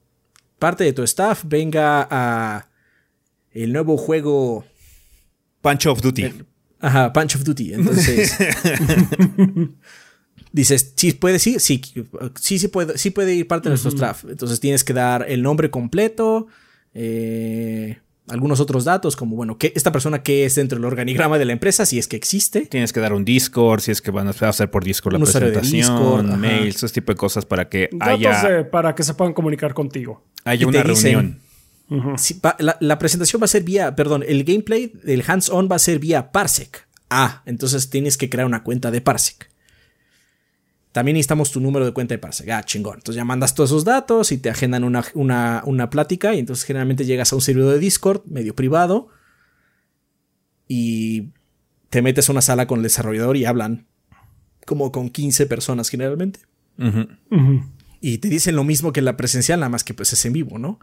parte de tu staff venga a el nuevo juego Punch of Duty. Ajá, Punch of Duty. Entonces, (laughs) (laughs) dices, sí puede, sí, sí, sí, sí puede, sí puede ir parte de nuestro staff. Entonces tienes que dar el nombre completo, eh, algunos otros datos, como, bueno, que esta persona que es dentro del organigrama de la empresa, si es que existe. Tienes que dar un Discord, si es que van a hacer por Discord la presentación, mails, ese tipo de cosas para que haya... para que se puedan comunicar contigo. Haya una reunión. la, presentación va a ser vía, perdón, el gameplay del hands-on va a ser vía Parsec. Ah, entonces tienes que crear una cuenta de Parsec. También necesitamos tu número de cuenta de Parsec. Ah, chingón. Entonces ya mandas todos esos datos y te agendan una, una, plática. Y entonces generalmente llegas a un servidor de Discord medio privado. Y te metes a una sala con el desarrollador y hablan como con 15 personas generalmente. Y te dicen lo mismo que la presencial, nada más que pues es en vivo, ¿no?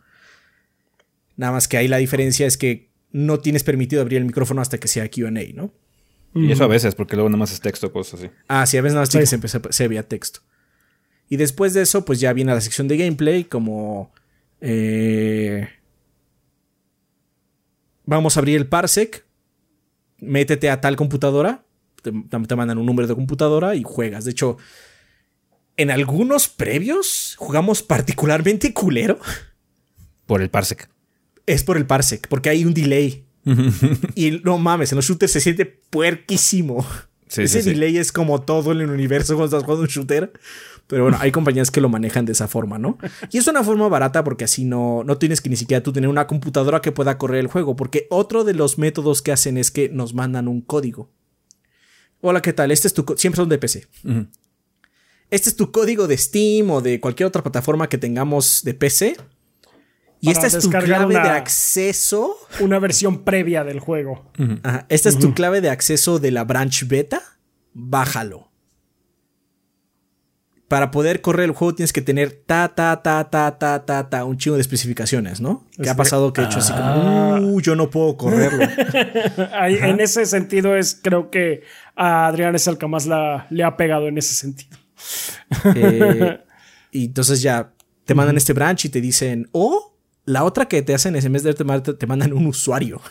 Nada más que ahí la diferencia es que no tienes permitido abrir el micrófono hasta que sea QA, ¿no? Y eso a veces, porque luego nada más es texto, cosas así. Ah, sí, a veces nada más sí. se, se, veía texto. Y después de eso, pues ya viene la sección de gameplay, como. Eh, vamos a abrir el parsec. Métete a tal computadora. Te, te, mandan un número de computadora y juegas. De hecho, en algunos previos jugamos particularmente culero. Por el parsec. Es por el parsec, porque hay un delay y no mames, en los shooters se siente puerquísimo. Ese delay es como todo en el universo cuando estás jugando un shooter. Pero bueno, hay compañías que lo manejan de esa forma, ¿no? Y es una forma barata porque así no, no tienes que ni siquiera tú tener una computadora que pueda correr el juego. Porque otro de los métodos que hacen es que nos mandan un código. Hola, ¿qué tal? Este es tu... Siempre son de PC. Este es tu código de Steam o de cualquier otra plataforma que tengamos de PC y esta es tu clave de acceso. Una versión previa del juego. Esta es tu clave de acceso de la branch beta. Bájalo. Para poder correr el juego tienes que tener ta, ta, ta, ta, ta, ta, ta, un chingo de especificaciones, ¿no? ¿Qué ha pasado que he hecho así como, ah. uh, yo no puedo correrlo. (laughs) en ese sentido es, creo que a Adrián es el que más la, le ha pegado en ese sentido. Eh, y entonces ya te mandan este branch y te dicen, oh, la otra que te hacen es en vez de te, te mandan un usuario.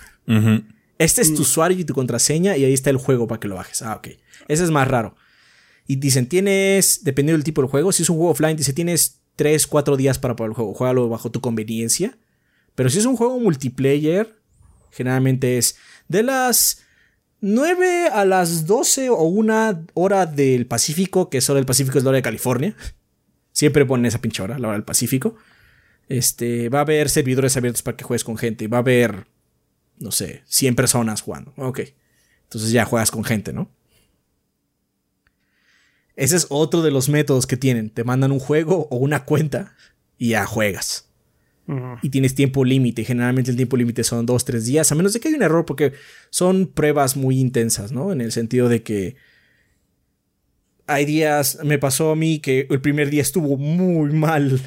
Este es tu mm. usuario y tu contraseña y ahí está el juego para que lo bajes. Ah, ok. Ese es más raro. Y dicen, tienes, dependiendo del tipo de juego, si es un juego offline, dice, tienes 3, 4 días para probar el juego. Juégalo bajo tu conveniencia. Pero si es un juego multiplayer, generalmente es de las 9 a las 12 o una hora del Pacífico, que es hora del Pacífico, es la hora de California. Siempre ponen esa pinche hora, la hora del Pacífico. Este, va a haber servidores abiertos para que juegues con gente. Va a haber, no sé, 100 personas jugando. Ok. Entonces ya juegas con gente, ¿no? Ese es otro de los métodos que tienen. Te mandan un juego o una cuenta y ya juegas. Y tienes tiempo límite. Generalmente el tiempo límite son dos, tres días, a menos de que haya un error, porque son pruebas muy intensas, ¿no? En el sentido de que hay días, me pasó a mí que el primer día estuvo muy mal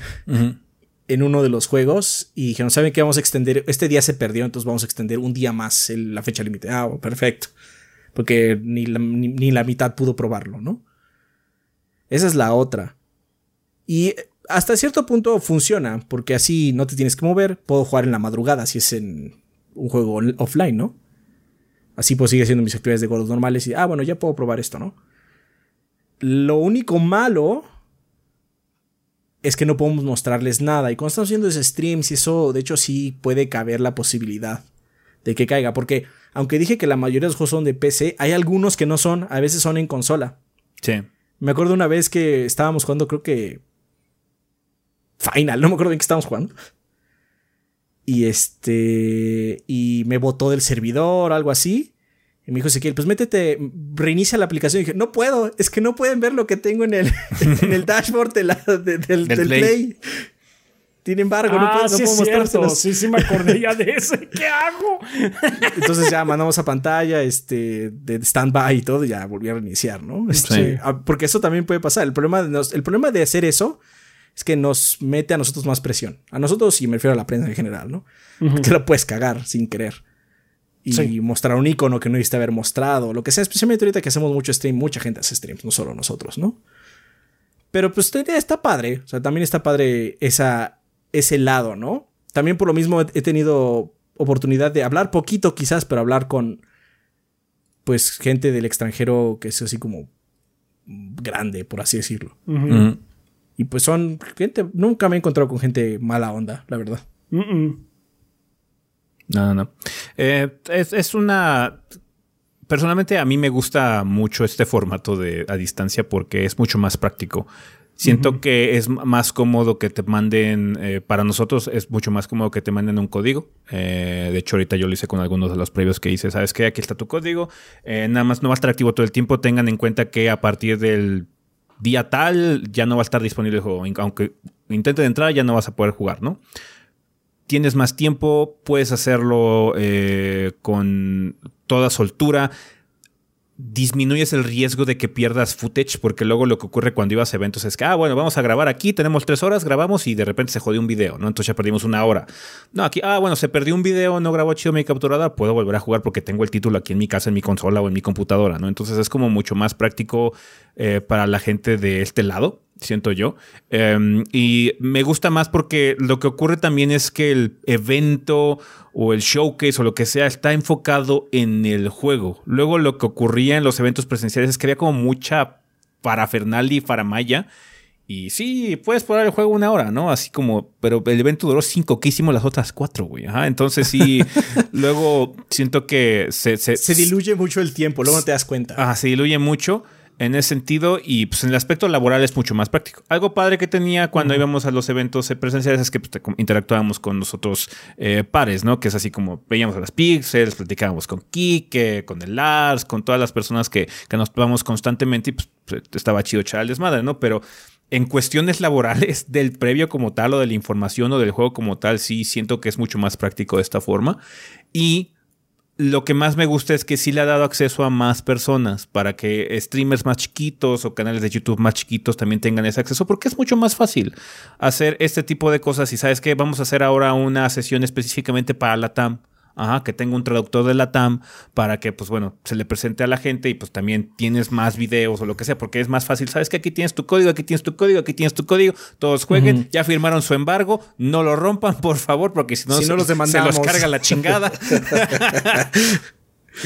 en uno de los juegos y dijeron, ¿saben qué? Vamos a extender, este día se perdió, entonces vamos a extender un día más la fecha límite. Ah, perfecto. Porque ni la, ni, la mitad pudo probarlo, ¿no? Esa es la otra. Y hasta cierto punto funciona, porque así no te tienes que mover, puedo jugar en la madrugada si es en un juego offline, ¿no? Así pues sigue siendo mis actividades de gordos normales ah, bueno, ya puedo probar esto, ¿no? Lo único malo es que no podemos mostrarles nada. Y cuando estamos haciendo ese streams y eso, de hecho, sí puede caber la posibilidad de que caiga. Porque aunque dije que la mayoría de los juegos son de PC, hay algunos que no son, a veces son en consola. Sí. Me acuerdo una vez que estábamos jugando, creo que. Final, no me acuerdo en qué estábamos jugando. Y este. Y me botó del servidor, algo así. Y me dijo Ezequiel, pues métete, reinicia la aplicación. Y dije, no puedo, es que no pueden ver lo que tengo en el, (laughs) en el dashboard del, del, play. Sin embargo, no ah, puedo, no puedo Sí, sí, me acordé ya de eso. ¿Qué hago? (laughs) Entonces ya mandamos a pantalla este, de stand-by y todo, y ya volví a reiniciar, ¿no? Este, ah, porque eso también puede pasar. El problema, de, el problema de hacer eso es que nos mete a nosotros más presión. A nosotros, y me refiero a la prensa en general, ¿no? Que la puedes cagar sin querer. Y mostrar un icono que no debiste haber mostrado, lo que sea, especialmente ahorita que hacemos mucho stream, mucha gente hace streams, no solo nosotros, ¿no? Pero pues está padre, o sea, también está padre esa, ese lado, ¿no? También por lo mismo he tenido oportunidad de hablar poquito quizás, pero hablar con pues gente del extranjero que es así como grande, por así decirlo. Y pues son gente, nunca me he encontrado con gente mala onda, la verdad. No, no, no. Eh, es, una... Personalmente a mí me gusta mucho este formato de a distancia porque es mucho más práctico. Siento que es más cómodo que te manden, eh, para nosotros es mucho más cómodo que te manden un código. Eh, de hecho, ahorita yo lo hice con algunos de los previos que hice, ¿sabes qué? Aquí está tu código. nada más no va a estar activo todo el tiempo. Tengan en cuenta que a partir del día tal ya no va a estar disponible el juego. Aunque intenten entrar, ya no vas a poder jugar, ¿no? Tienes más tiempo, puedes hacerlo eh, con toda soltura disminuyes el riesgo de que pierdas footage, porque luego lo que ocurre cuando ibas a eventos es que, ah, bueno, vamos a grabar aquí, tenemos tres horas, grabamos y de repente se jodió un video, ¿no? Entonces ya perdimos una hora. No, aquí, ah, bueno, se perdió un video, no grabó chido mi capturada, puedo volver a jugar porque tengo el título aquí en mi casa, en mi consola o en mi computadora, ¿no? Entonces es como mucho más práctico eh, para la gente de este lado siento yo. Em, y me gusta más porque lo que ocurre también es que el evento o el showcase o lo que sea está enfocado en el juego. Luego lo que ocurría en los eventos presenciales es que había como mucha parafernalia y faramaya. Y sí, puedes probar el juego una hora, ¿no? Así como, pero el evento duró cinco, ¿qué hicimos las otras cuatro, güey? Ajá, entonces sí, (laughs) luego siento que se, se, se... diluye mucho el tiempo, luego no te das cuenta. Ah, se diluye mucho en ese sentido y pues en el aspecto laboral es mucho más práctico. Algo padre que tenía cuando íbamos a los eventos presenciales es que pues, interactuábamos con nosotros eh, pares, ¿no? Que es así como veíamos a las Pixels, platicábamos con Kike, con el Lars, con todas las personas que, que nos vamos constantemente y pues, pues estaba chido echar al desmadre, ¿no? Pero en cuestiones (laughs) laborales del previo como tal o de la información o del juego como tal, sí siento que es mucho más práctico de esta forma. Y lo que más me gusta es que sí le ha dado acceso a más personas para que streamers más chiquitos o canales de YouTube más chiquitos también tengan ese acceso porque es mucho más fácil hacer este tipo de cosas. Y sabes que vamos a hacer ahora una sesión específicamente para la TAM Ajá, que tenga un traductor de la TAM para que, pues bueno, se le presente a la gente y pues también tienes más videos o lo que sea, porque es más fácil. Sabes que aquí tienes tu código, aquí tienes tu código, aquí tienes tu código, todos jueguen, ya firmaron su embargo, no lo rompan, por favor, porque si no, si se, no los demandamos. se los carga la chingada. (laughs)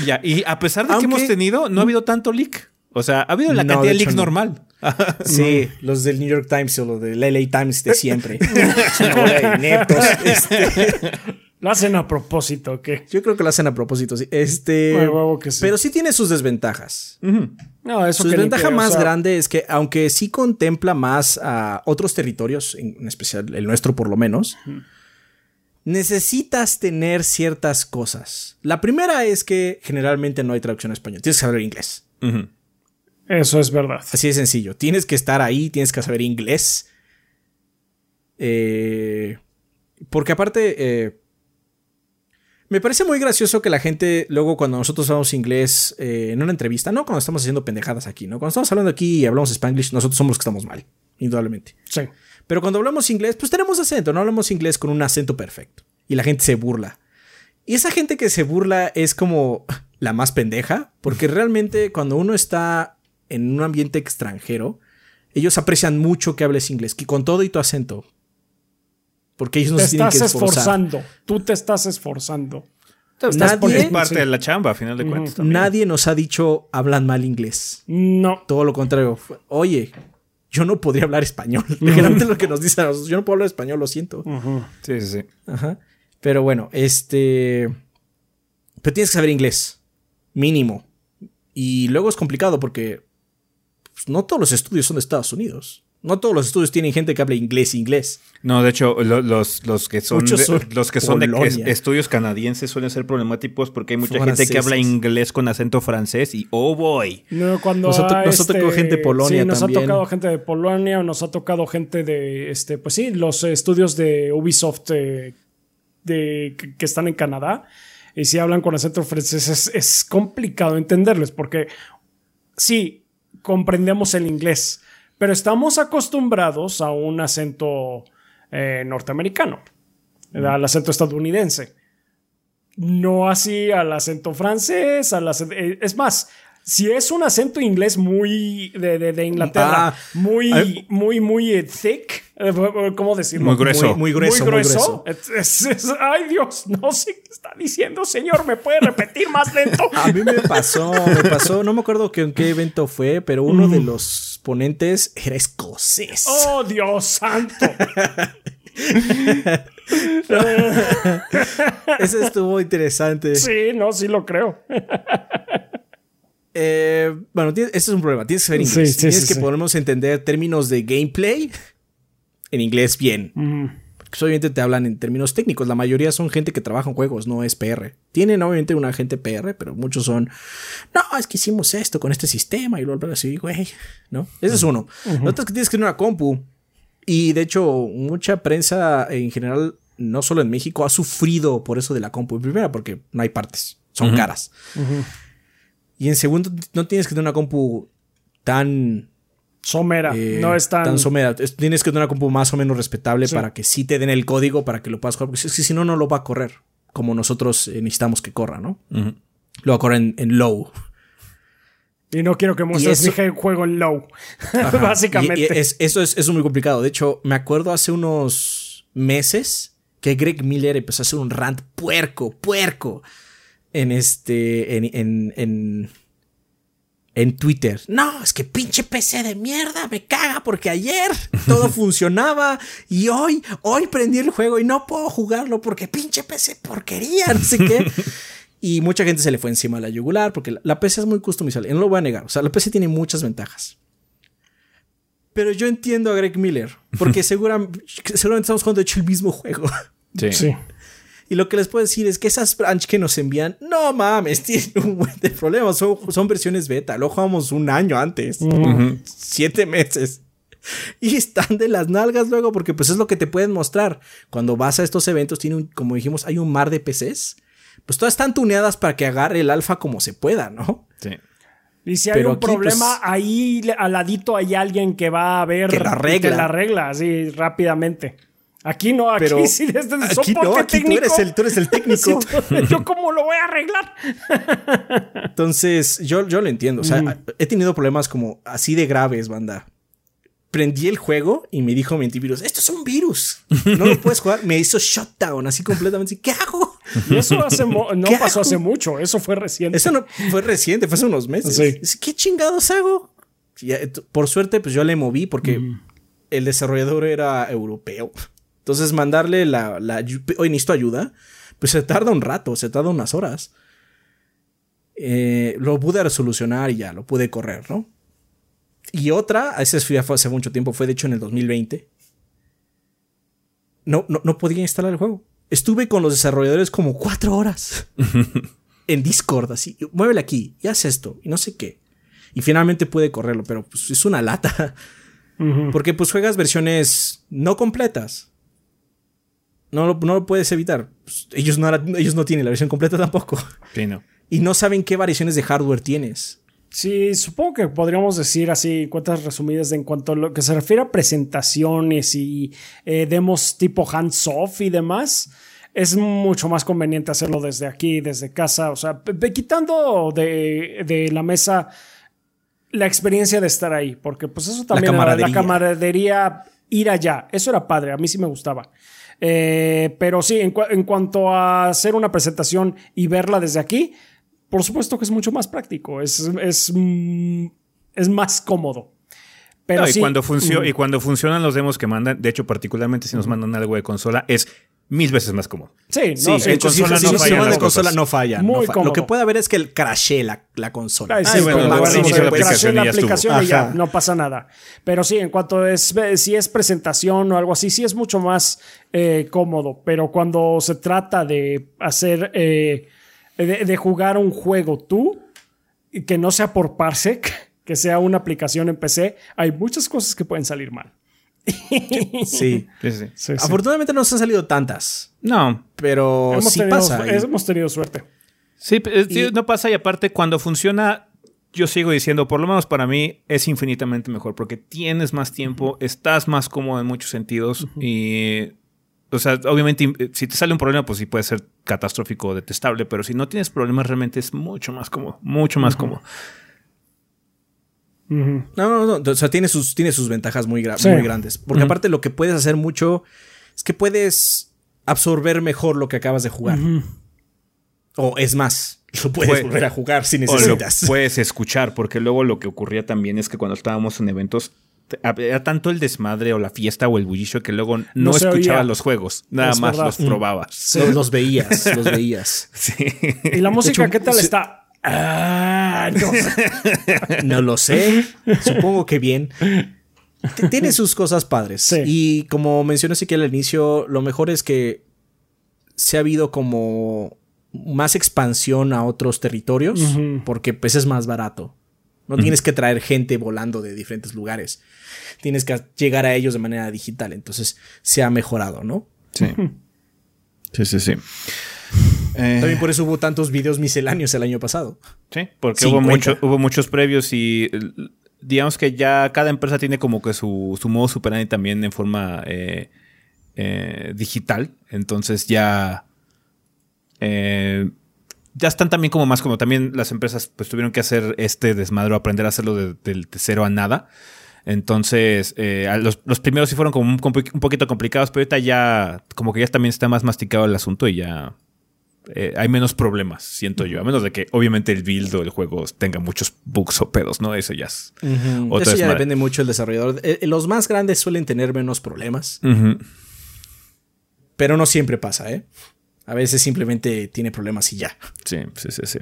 ya, y a pesar de que hemos tenido, no ha habido tanto leak. O sea, ha habido la cantidad de leaks normal. (laughs) sí, los del New York Times o los del LA Times de siempre. (laughs) Netos, este. Lo hacen a propósito, ¿qué? Yo creo que lo hacen a propósito, sí. Este. Pero sí tiene sus desventajas. No, eso Su desventaja más grande es que, aunque sí contempla más a otros territorios, en especial el nuestro por lo menos, necesitas tener ciertas cosas. La primera es que generalmente no hay traducción a español. Tienes que saber inglés. Eso es verdad. Así de sencillo. Tienes que estar ahí, tienes que saber inglés. Eh, porque aparte. Eh, me parece muy gracioso que la gente, luego cuando nosotros hablamos inglés eh, en una entrevista, no cuando estamos haciendo pendejadas aquí, ¿no? Cuando estamos hablando aquí y hablamos spanglish, nosotros somos los que estamos mal, indudablemente. Sí. Pero cuando hablamos inglés, pues tenemos acento, no hablamos inglés con un acento perfecto. Y la gente se burla. Y esa gente que se burla es como la más pendeja, porque realmente cuando uno está en un ambiente extranjero, ellos aprecian mucho que hables inglés, que con todo y tu acento, porque ellos no te se tienen que estás esforzando. Tú te estás esforzando. nadie, es parte de la chamba, a final de cuentas. Nadie nos ha dicho hablan mal inglés. No. Todo lo contrario. Oye, yo no podría hablar español. Generalmente lo que nos dicen a nosotros, yo no puedo hablar español, lo siento. Sí, sí, sí. Ajá. Pero bueno, este. Pero tienes que saber inglés. Mínimo. Y luego es complicado porque pues, no todos los estudios son de Estados Unidos. No todos los estudios tienen gente que hable inglés inglés. No, de hecho, los, los que son, de, los que son de estudios canadienses suelen ser problemáticos porque hay mucha gente que habla inglés con acento francés y oh boy. No, cuando nos, ha, este, tocado gente de Polonia sí, nos ha tocado gente de Polonia o nos ha tocado gente de este, pues sí, los estudios de Ubisoft eh, de, que están en Canadá. Y si hablan con acento francés es, es complicado entenderles porque sí, comprendemos el inglés Pero estamos acostumbrados a un acento eh, norteamericano, al acento estadounidense. No así al acento francés, al acento- eh, es más, si es un acento inglés muy de, de- de Inglaterra, Ah, muy, muy, muy eh, thick, ¿cómo decirlo? Muy grueso. Muy, muy grueso, muy grueso. Es- es- es- ay Dios, no sé qué está diciendo, señor, ¿me puede repetir más lento? (laughs) A mí me pasó, me pasó, no me acuerdo que en qué evento fue, pero uno de los ponentes era escocés. Oh, Dios santo. (laughs) Ese estuvo interesante. Sí, no, sí lo creo. (laughs) Eh, bueno, ese es un problema. Tienes que Sí, inglés. sí, tienes sí, que podemos entender términos de gameplay en inglés bien. Porque obviamente te hablan en términos técnicos. La mayoría son gente que trabaja en juegos, no es PR. Tienen obviamente una gente PR, pero muchos son. No, es que hicimos esto con este sistema y luego así, güey. ¿No? Ese es uno. Lo otro es que tienes que tener una compu. Y de hecho, mucha prensa en general, no solo en México, ha sufrido por eso de la compu. En primera, porque no hay partes, son caras. Y en segundo, no tienes que tener una compu tan Somera, eh, no es tan... somera. Es- Tienes que tener una compu más o menos respetable Sí. para que sí te den el código para que lo puedas jugar. Porque es que si no, no lo va a correr. Como nosotros eh, necesitamos que corra, ¿no? Lo va a correr en, en low. Y no quiero que muestres eso- mi juego en low. (laughs) Ajá. Básicamente. Y- y es- eso, es, eso es muy complicado. De hecho, me acuerdo hace unos meses que Greg Miller empezó a hacer un rant puerco, puerco. En este. En. en, en en Twitter. No, es que pinche PC de mierda, me caga porque ayer (laughs) todo funcionaba y hoy, hoy prendí el juego y no puedo jugarlo porque pinche PC porquería, no sé qué. (laughs) Y mucha gente se le fue encima a la yugular porque la, la PC es muy customizable. y No lo voy a negar. O sea, la PC tiene muchas ventajas. Pero yo entiendo a Greg Miller porque (laughs) segura- seguramente estamos jugando de hecho el mismo juego. Sí. Sí. Y lo que les puedo decir es que esas branch que nos envían, no mames, (laughs) tienen un buen de problemas. Son, son versiones beta. Lo jugamos un año antes. Siete meses. Y están de las nalgas luego porque pues es lo que te pueden mostrar. Cuando vas a estos eventos, tiene un- como dijimos, hay un mar de PCs. Pues todas están tuneadas para que agarre el alfa como se pueda, ¿no? Sí. Y si hay Pero un aquí, problema, pues- ahí al ladito hay alguien que va a ver Que la que la arregla así rápidamente. Aquí no, aquí Pero sí desde el aquí no, soporte aquí tú técnico. eres el, tú eres el técnico. (laughs) Yo cómo lo voy a arreglar. (laughs) Entonces, yo, yo lo entiendo. O sea, he tenido problemas como así de graves, banda. Prendí el juego y me dijo mi antivirus, esto es un virus. No lo puedes jugar. Me hizo shutdown así completamente. ¿Qué hago? Y eso hace no ¿Qué pasó hago? hace mucho, eso fue reciente. Eso no fue reciente, fue hace unos meses. Sí. ¿Qué chingados hago? T- por suerte, pues yo le moví porque el desarrollador era europeo. Entonces, mandarle la, oye, necesito ayuda, pues se tarda un rato, se tarda unas horas. Eh, lo pude resolucionar y ya, lo pude correr, ¿no? Y otra, esa ya fue hace mucho tiempo, fue de hecho en el 2020. No, no, no podía instalar el juego. Estuve con los desarrolladores como cuatro horas (laughs) en Discord, así, muévele aquí, y haz esto, y no sé qué. Y finalmente pude correrlo, pero pues es una lata. Porque pues juegas versiones no completas. No lo, no lo puedes evitar. Pues, ellos, no, la- ellos no tienen la versión completa tampoco. Sí, no. Y no saben qué variaciones de hardware tienes. Sí, supongo que podríamos decir así cuentas resumidas en cuanto a lo que se refiere a presentaciones y eh, demos tipo hands-off y demás. Es mucho más conveniente hacerlo desde aquí, desde casa. O sea, quitando de, de la mesa la experiencia de estar ahí, porque pues eso también era camaradería. la camaradería, ir allá. Eso era padre, a mí sí me gustaba. Eh, pero sí, en, cua- en cuanto a hacer una presentación y verla desde aquí, por supuesto que es mucho más práctico, es, es, mm, es más cómodo. Pero No, y, sí, cuando mm, y cuando funcionan los demos que mandan, de hecho, particularmente si nos mandan algo de consola, es mil veces más cómodo. sí, Sí, no, sí, de hecho, consola sí, no sí, de consola no falla. Muy no fa-. Lo que puede haber es que el crashe la, la consola. Sí, bueno, pues, aplicación la aplicación y ya, no pasa nada. Pero sí, en cuanto es, si es presentación o algo así, sí es mucho más eh, cómodo. Pero cuando se trata de hacer, eh, de, de jugar un juego tú, y que no sea por Parsec, (laughs) que sea una aplicación en PC, hay muchas cosas que pueden salir mal. Sí. Sí, sí. Sí, sí. Afortunadamente no nos han salido tantas. No, Pero hemos, sí tenido, pasa. y- hemos tenido suerte. Sí, eh, Y- no pasa y aparte cuando funciona yo sigo diciendo, por lo menos para mí, es infinitamente mejor porque tienes más tiempo, estás más cómodo en muchos sentidos y... O sea, obviamente, si te sale un problema, pues sí puede ser catastrófico o detestable, pero si no tienes problemas, realmente es mucho más cómodo, mucho más cómodo. No, no, no. O sea, tiene sus, tiene sus ventajas muy, muy grandes. Porque aparte lo que puedes hacer mucho es que puedes absorber mejor lo que acabas de jugar. O es más, lo puedes volver a jugar si necesitas. (laughs) puedes escuchar, porque luego lo que ocurría también es que cuando estábamos en eventos, era tanto el desmadre o la fiesta o el bullicio que luego no, escuchabas los juegos, nada más los probabas. Los, veías, los veías. (laughs) ¿Y la música qué tal está? Ah, no. (laughs) no lo sé. Supongo que bien. Tiene sus cosas padres. Y como mencioné que al inicio, lo mejor es que se ha habido como más expansión a otros territorios porque pues es más barato. No tienes que traer gente volando de diferentes lugares. Tienes que llegar a ellos de manera digital. Entonces se ha mejorado, ¿no? Sí. Sí, sí, sí. También por eso hubo tantos videos misceláneos el año pasado. Sí, porque hubo, mucho, hubo muchos previos y digamos que ya cada empresa tiene como que su, su modo superandi también en forma eh, eh, digital. Entonces ya. Eh, ya están también como más como también las empresas pues tuvieron que hacer este desmadro, aprender a hacerlo de, de cero a nada. Entonces, los, los, primeros sí fueron como un, un, poquito complicados, pero ahorita ya como que ya también está más masticado el asunto y ya eh, hay menos problemas, siento yo. A menos de que obviamente el build o el juego tenga muchos bugs o pedos, ¿no? Eso ya es. Eso ya depende mucho del desarrollador. Eh, eh, los más grandes suelen tener menos problemas. Pero no siempre pasa, ¿eh? A veces simplemente tiene problemas y ya. Sí, sí, sí, sí.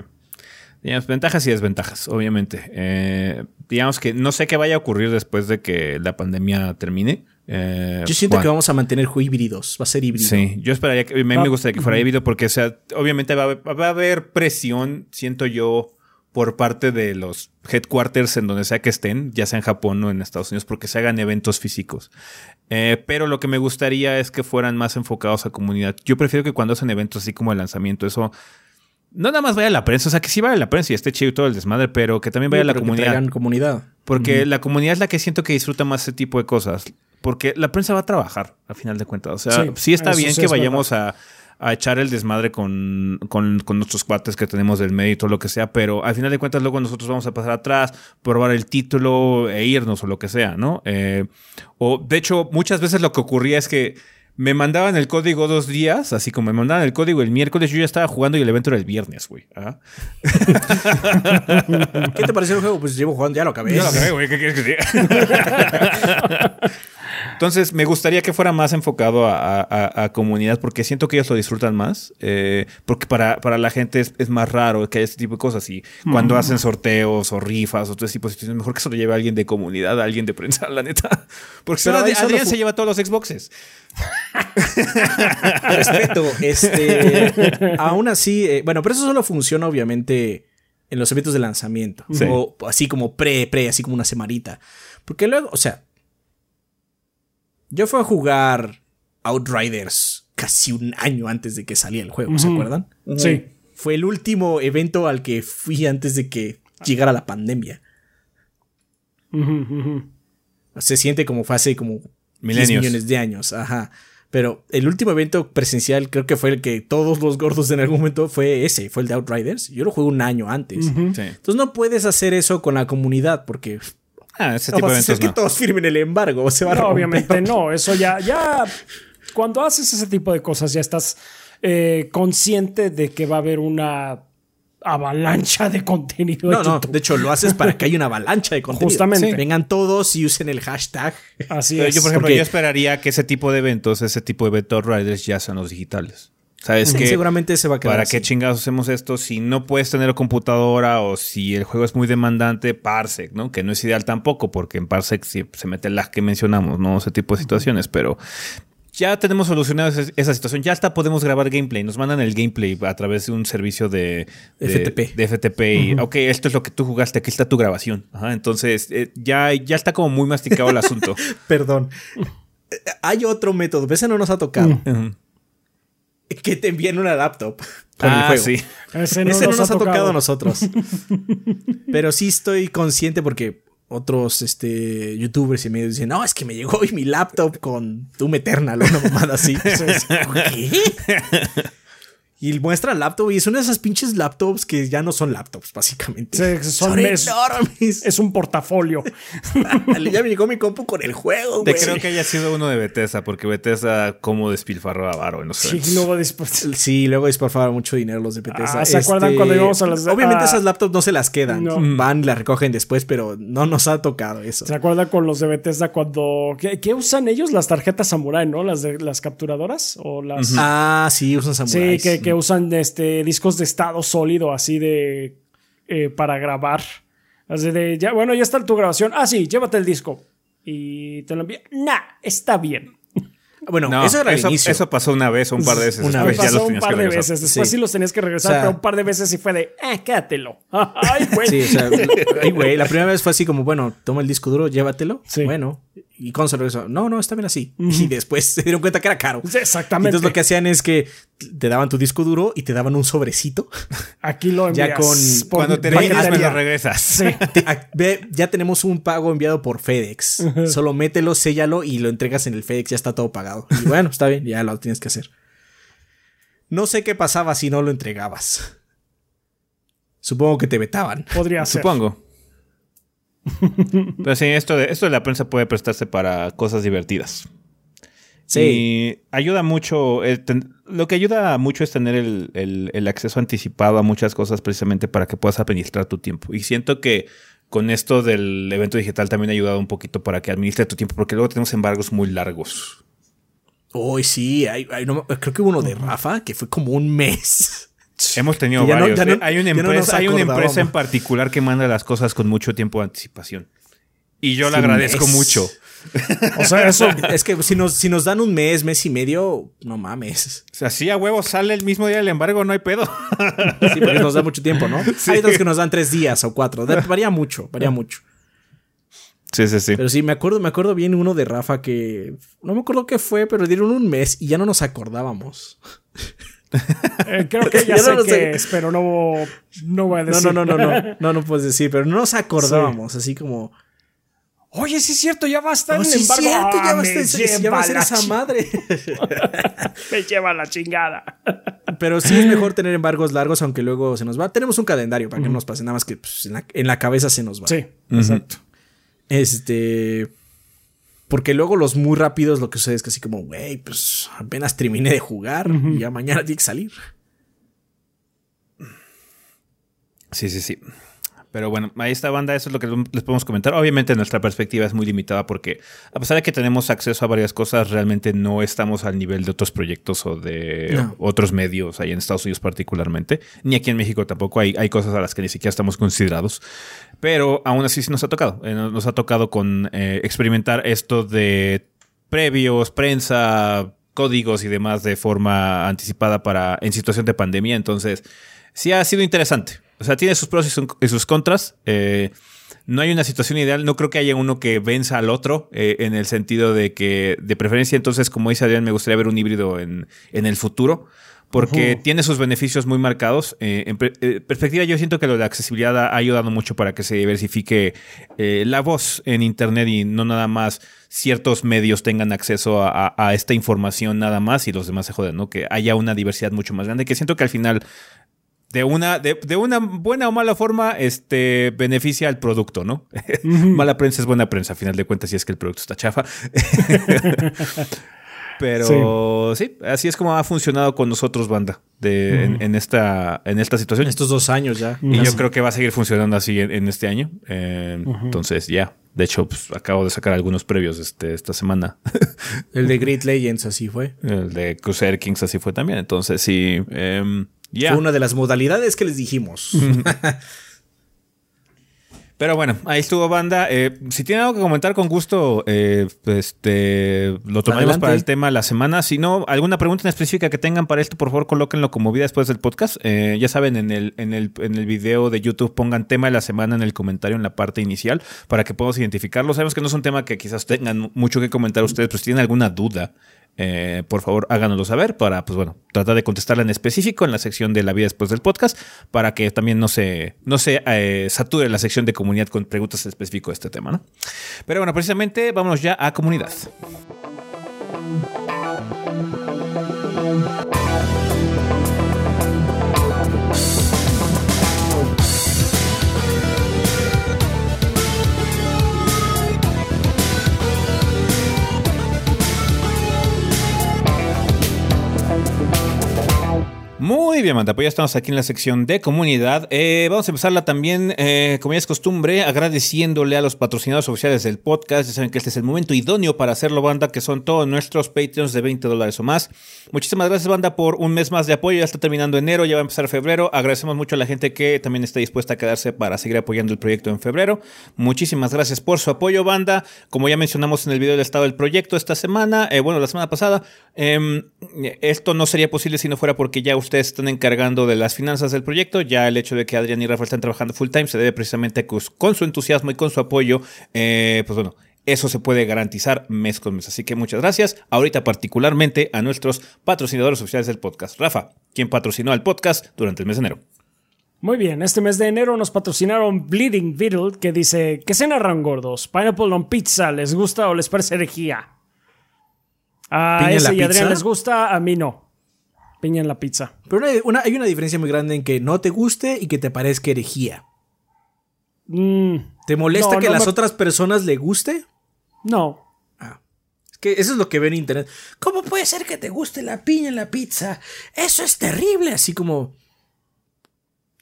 Digamos, ventajas y desventajas, obviamente. digamos que no sé qué vaya a ocurrir después de que la pandemia termine. Eh, yo siento que vamos a mantener híbridos, va a ser híbrido. Sí, yo esperaría que, a mí me gustaría que fuera híbrido porque, o sea, obviamente va a, haber, presión, siento yo, por parte de los headquarters en donde sea que estén, ya sea en Japón o en Estados Unidos, porque se hagan eventos físicos. Eh, pero lo que me gustaría es que fueran más enfocados a comunidad. Yo prefiero que cuando hacen eventos así como el lanzamiento, eso no nada más vaya a la prensa, o sea, que sí vaya a la prensa y esté chido todo el desmadre, pero que también vaya a la comunidad. comunidad. Porque la comunidad es la que siento que disfruta más ese tipo de cosas. Porque la prensa va a trabajar, a final de cuentas. O sea, sí, está bien que vayamos a, echar el desmadre con, con, nuestros cuates que tenemos del medio y todo lo que sea, pero al final de cuentas luego nosotros vamos a pasar atrás, probar el título e irnos o lo que sea, ¿no? Eh, o de hecho, muchas veces lo que ocurría es que me mandaban el código dos días, así como me mandaban el código el miércoles, yo ya estaba jugando y el evento era el viernes, güey. ¿ah? (laughs) ¿Qué te pareció el juego? Pues llevo jugando, ya lo acabé. Ya lo acabé, güey. ¿Qué quieres que diga? (laughs) Entonces, me gustaría que fuera más enfocado a, comunidad porque siento que ellos lo disfrutan más. Eh, porque para, para, la gente es, más raro que haya este tipo de cosas. Y cuando hacen sorteos o rifas o todo ese tipo de situaciones, mejor que se lo lleve a alguien de comunidad, a alguien de prensa, (laughs) la neta. Porque solo Adrián se lleva todos los Xboxes. (laughs) Respeto. Este, aún así, eh, bueno, pero eso solo funciona obviamente en los eventos de lanzamiento. O así como pre, pre, así como una semanita. Porque luego, o sea, yo fui a jugar Outriders casi un año antes de que saliera el juego, ¿se acuerdan? Sí. Fue el último evento al que fui antes de que llegara la pandemia. Se siente como fue hace como millones de años, ajá. Pero el último evento presencial creo que fue el que todos los gordos en algún momento fue ese, fue el de Outriders. Yo lo jugué un año antes. Entonces no puedes hacer eso con la comunidad porque Ah, ese tipo de eventos que todos firmen el embargo, (laughs) se va a Obviamente no, eso ya, ya, cuando haces ese tipo de cosas ya estás eh, consciente de que va a haber una avalancha de contenido. No, no, de hecho lo haces para que haya una avalancha de (laughs) contenido. Justamente. Vengan todos y usen el hashtag. Así es. Yo, por ejemplo, yo esperaría que ese tipo de eventos, ese tipo de evento riders ya sean los digitales. ¿Sabes qué? Seguramente se va a quedar. ¿Para qué chingados hacemos esto? Si no puedes tener computadora o si el juego es muy demandante, Parsec, ¿no? Que no es ideal tampoco, porque en Parsec se mete las que mencionamos, ¿no? Ese tipo de situaciones, pero ya tenemos solucionado esa, situación. Ya hasta podemos grabar gameplay. Nos mandan el gameplay a través de un servicio de, FTP. De FTP. Y, ok, esto es lo que tú jugaste, aquí está tu grabación. entonces, eh, ya, ya está como muy masticado el asunto. (laughs) Perdón. (laughs) Hay otro método, ese no nos ha tocado que te envíen una laptop. con el Ah, juego. sí. Ese no, Ese no nos, ha tocado, a nosotros. (laughs) Pero sí estoy consciente porque otros este, youtubers y medios dicen, no, es que me llegó hoy mi laptop con Doom Eternal o una mamada así. (laughs) (laughs) ¿Qué? Y muestra laptop y son esas pinches laptops que ya no son laptops, básicamente. Sí, son mes- enormes. Es un portafolio. ya me llegó mi compu con el juego, Te güey. creo que haya sido uno de Bethesda, porque Bethesda como despilfarró a Varo en los Sí, luego después. Sí, luego favor mucho dinero los de Bethesda. Este, Ah, ¿se acuerdan cuando íbamos a las- Obviamente ah, esas laptops no se las quedan. No. Van y las recogen después, pero no nos ha tocado eso. ¿Se acuerdan con los de Bethesda cuando. ¿Qué, qué usan ellos? Las tarjetas Samurai, ¿no? Las de las capturadoras. O las. Ah, sí, usan Sí, samuráis. que, que usan este, discos de estado sólido así de. eh, para grabar. Así de. Ya, bueno, ya está tu grabación. Ah, sí, llévate el disco. Y te lo envía. Nah, está bien. Bueno, No, eso era el eso, inicio. eso pasó una vez o un par de veces. Una después vez. ya Pasó los un par que de regresar. veces. Después sí. Sí. los tenías que regresar, O sea- pero un par de veces sí fue de. Eh, quédatelo. (laughs) Ay, güey. Sí, o sea, (laughs) ay, güey, la primera vez fue así como, bueno, toma el disco duro, llévatelo. Sí. Bueno, y lo regresó, no, no, está bien así. Y después se dieron cuenta que era caro. Exactamente. Entonces lo que hacían es que te daban tu disco duro y te daban un sobrecito. Aquí lo Ya envías. con- por Cuando terminas me lo regresas. Sí. Ya tenemos un pago enviado por FedEx. Solo mételo, séllalo y lo entregas en el FedEx, ya está todo pagado. Y bueno, está bien, ya lo tienes que hacer. No sé qué pasaba si no lo entregabas. Supongo que te vetaban. Podría ser. Supongo. (laughs) Pero sí, esto de, esto de la prensa puede prestarse para cosas divertidas. Sí. Y ayuda mucho. ten- lo que ayuda mucho es tener el, el- el acceso anticipado a muchas cosas precisamente para que puedas administrar tu tiempo. Y siento que con esto del evento digital también ha ayudado un poquito para que administre tu tiempo, porque luego tenemos embargos muy largos. Uy, sí, hay- hay- no- creo que hubo uno de Rafa que fue como un mes. Hemos tenido no- varios. hay una no empresa, hay una empresa en particular que manda las cosas con mucho tiempo de anticipación. Y yo le Sí, un agradezco mes. mucho. O sea, eso. (laughs) Es que si nos, si nos dan un mes, mes y medio, no mames. O sea, sí, a huevo sale el mismo día del embargo, no hay pedo. Sí, porque nos da mucho tiempo, ¿no? (laughs) Hay otros que nos dan tres días o cuatro. Varía mucho, varía mucho. Sí, sí, sí. Pero sí, me acuerdo, me acuerdo bien uno de Rafa que. No me acuerdo qué fue, pero dieron un mes y ya no nos acordábamos. Eh, creo que (laughs) ya no sé lo qué es, pero no, no voy a No, decir. no, no, no, no. (laughs) No, no puedes decir, pero no nos acordábamos. Así como. Oye, sí es cierto, ya va a estar Oh, en sí, embargo. cierto, ya va a estar- ya va a ser esa madre. (laughs) Me lleva la chingada. Pero sí es mejor tener embargos largos, aunque luego se nos va. Tenemos un calendario para que no nos pase nada más que pues, en, la, en la cabeza se nos va. Sí, exacto. Este. Porque luego los muy rápidos lo que sucede es que así como, güey, pues apenas terminé de jugar y ya mañana tiene que salir. Sí, sí, sí. Pero bueno, ahí está banda, eso es lo que les podemos comentar. Obviamente nuestra perspectiva es muy limitada porque a pesar de que tenemos acceso a varias cosas, realmente no estamos al nivel de otros proyectos o de No. otros medios, ahí en Estados Unidos particularmente, ni aquí en México tampoco. Hay, hay cosas a las que ni siquiera estamos considerados. Pero aún así sí nos ha tocado. Eh, nos ha tocado con eh, experimentar esto de previos, prensa, códigos y demás de forma anticipada para en situación de pandemia. Entonces, sí ha sido interesante. O sea, tiene sus pros y, su- y sus contras. Eh, no hay una situación ideal. No creo que haya uno que venza al otro eh, en el sentido de que, de preferencia, entonces, como dice Adrián, me gustaría ver un híbrido en, en el futuro. Porque tiene sus beneficios muy marcados. Eh, en per- eh, perspectiva, yo siento que lo de accesibilidad ha ayudado mucho para que se diversifique la voz en Internet y no nada más ciertos medios tengan acceso a, a- a esta información nada más y los demás se joden, ¿no? Que haya una diversidad mucho más grande, que siento que al final de una, de, de una buena o mala forma, este beneficia al producto, ¿no? (laughs) Mala prensa es buena prensa, a final de cuentas, si es que el producto está chafa. (laughs) Pero sí. así es como ha funcionado con nosotros, banda, de, en, en esta, en esta situación. En estos dos años ya. y yo creo que va a seguir funcionando así en, en este año. Eh, Entonces, ya. De hecho, pues, acabo de sacar algunos previos este, esta semana. El de Great Legends así fue. El de Crusader Kings así fue también. Entonces, sí. em, Fue una de las modalidades que les dijimos. (laughs) Pero bueno, ahí estuvo banda. Eh, si tienen algo que comentar con gusto, eh, este, lo tomaremos Adelante. para el tema la semana. Si no, alguna pregunta en específica que tengan para esto, por favor, colóquenlo como vida después del podcast. Eh, ya saben, en el, en, el, en el video de YouTube pongan tema de la semana en el comentario en la parte inicial para que podamos identificarlo. Sabemos que no es un tema que quizás tengan mucho que comentar ustedes, pero si tienen alguna duda eh, por favor háganoslo saber para, pues bueno, tratar de contestarla en específico en la sección de la vida después del podcast para que también no se, no se eh, sature la sección de comunidad con preguntas específicas de este tema, ¿no? Pero bueno, precisamente vámonos ya a comunidad. Muy bien, Manta, pues ya estamos aquí en la sección de comunidad. Eh, vamos a empezarla también, eh, como ya es costumbre, agradeciéndole a los patrocinadores oficiales del podcast. Ya saben que este es el momento idóneo para hacerlo, banda, que son todos nuestros Patreons de 20 dólares o más. Muchísimas gracias, banda, por un mes más de apoyo. Ya está terminando enero, ya va a empezar febrero. Agradecemos mucho a la gente que también está dispuesta a quedarse para seguir apoyando el proyecto en febrero. Muchísimas gracias por su apoyo, banda. Como ya mencionamos en el video del estado del proyecto esta semana, eh, bueno, la semana pasada, em, esto no sería posible si no fuera porque ya ustedes están encargando de las finanzas del proyecto. Ya el hecho de que Adrián y Rafael están trabajando full time se debe precisamente con su entusiasmo y con su apoyo. Eh, pues bueno, eso se puede garantizar mes con mes. Así que muchas gracias. Ahorita particularmente a nuestros patrocinadores oficiales del podcast. Rafa, quien patrocinó al podcast durante el mes de enero. Muy bien, este mes de enero nos patrocinaron Bleeding Beetle que dice que se narran gordos. Pineapple on pizza, ¿les gusta o les parece herejía? A ese y Adrián les gusta, a mí no piña en la pizza. Pero hay una diferencia muy grande en que no te guste y que te parezca herejía. Mm, ¿Te molesta que a las otras personas le guste? No. Ah. Es que eso es lo que ven en internet. ¿Cómo puede ser que te guste la piña en la pizza? Eso es terrible. Así como.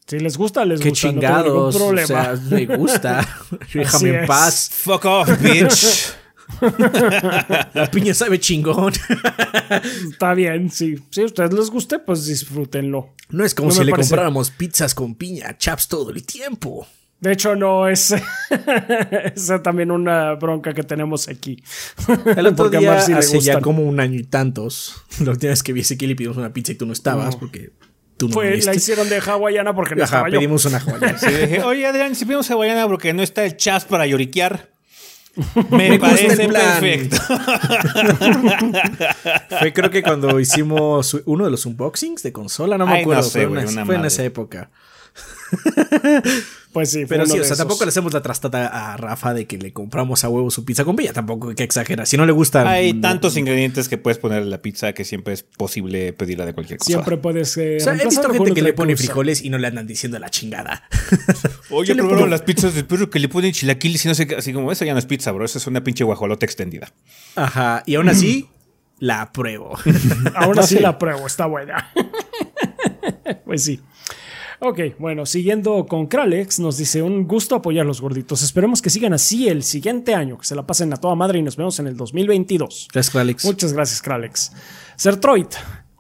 Si les gusta, les Qué gusta. chingados. No problema. O sea, me gusta. (laughs) Déjame en paz. Fuck off, bitch. (laughs) La piña sabe chingón. Está bien, sí. Si a ustedes les guste, pues disfrútenlo. No es como si le compráramos pizzas con piña, chaps todo el tiempo. De hecho, no, es, (laughs) es también una bronca que tenemos aquí. El otro día, hace ya como un año y tantos, la última vez que vi a Ezequiel y pedimos una pizza y tú no estabas porque tú no Fue, La hicieron de hawaiana porque no Ajá, estaba pedimos una hawaiana. Oye, Adrián, si pedimos hawaiana porque no está el chaps para lloriquear. (laughs) Me, parece perfecto. (laughs) fue creo que cuando hicimos uno de los unboxings de consola, no me acuerdo, fue, en esa época. (laughs) Pues sí, pero sí, o sea, tampoco le hacemos la trastata a Rafa de que le compramos a huevo su pizza con piña, tampoco hay que exagerar. Si no le gusta. Hay tantos ingredientes que puedes poner en la pizza que siempre es posible pedirla de cualquier cosa. Siempre puedes. Eh, o sea, he visto gente que le pone frijoles y no le andan diciendo la chingada. (laughs) Oye, pero las pizzas de perro que le ponen chilaquiles y no sé qué. Así como eso ya no es pizza, bro. Eso es una pinche guajolota extendida. Ajá. Y aún así, (clears throat) la apruebo. aún así (laughs) la apruebo. Está buena. (laughs) pues sí. Ok, bueno, siguiendo con Kralex, nos dice un gusto apoyar los gorditos. Esperemos que sigan así el siguiente año, que se la pasen a toda madre y nos vemos en el 2022. Gracias, Kralex. Muchas gracias, Kralex. Sertroid,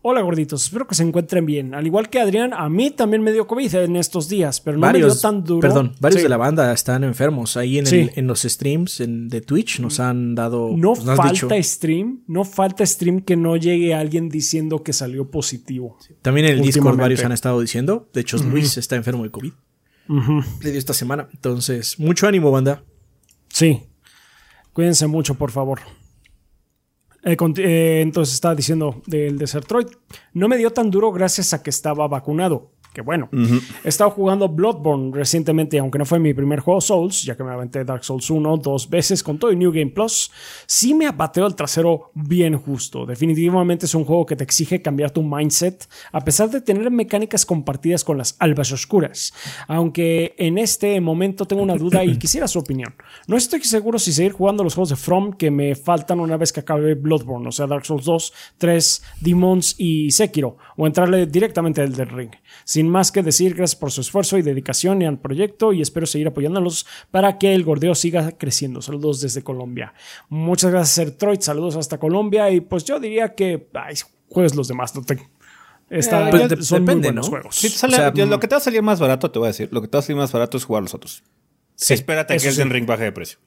Hola gorditos, espero que se encuentren bien. Al igual que Adrián, a mí también me dio COVID en estos días, pero no me dio tan duro. Perdón, varios de la banda están enfermos. Ahí en, los streams de Twitch nos han dado. No falta stream, no falta stream que no llegue alguien diciendo que salió positivo. También en el Discord varios han estado diciendo. De hecho, Luis está enfermo de COVID. Le dio esta semana. Entonces, mucho ánimo, banda. Sí. Cuídense mucho, por favor. Eh, eh, entonces estaba diciendo del Desertroid. No me dio tan duro gracias a que estaba vacunado que bueno. He estado jugando Bloodborne recientemente, aunque no fue mi primer juego Souls, ya que me aventé Dark Souls 1 dos veces con todo y New Game Plus, sí me apateó el trasero bien justo. Definitivamente es un juego que te exige cambiar tu mindset, a pesar de tener mecánicas compartidas con las albas oscuras. Aunque en este momento tengo una duda y (coughs) quisiera su opinión. No estoy seguro si seguir jugando los juegos de From que me faltan una vez que acabe Bloodborne, o sea, Dark Souls 2, 3, Demons y Sekiro, o entrarle directamente al del ring. Sin más que decir, gracias por su esfuerzo y dedicación al proyecto y espero seguir apoyándolos para que el gordeo siga creciendo. Saludos desde Colombia. Muchas gracias, Sertroid. Saludos hasta Colombia. Y pues yo diría que ay, juegues los demás. No te, Está, eh, pues, son depende, buenos ¿no? juegos. lo que te va a salir más barato, te voy a decir, lo que te va a salir más barato es jugar los otros. Espérate que el Ring baje de precio.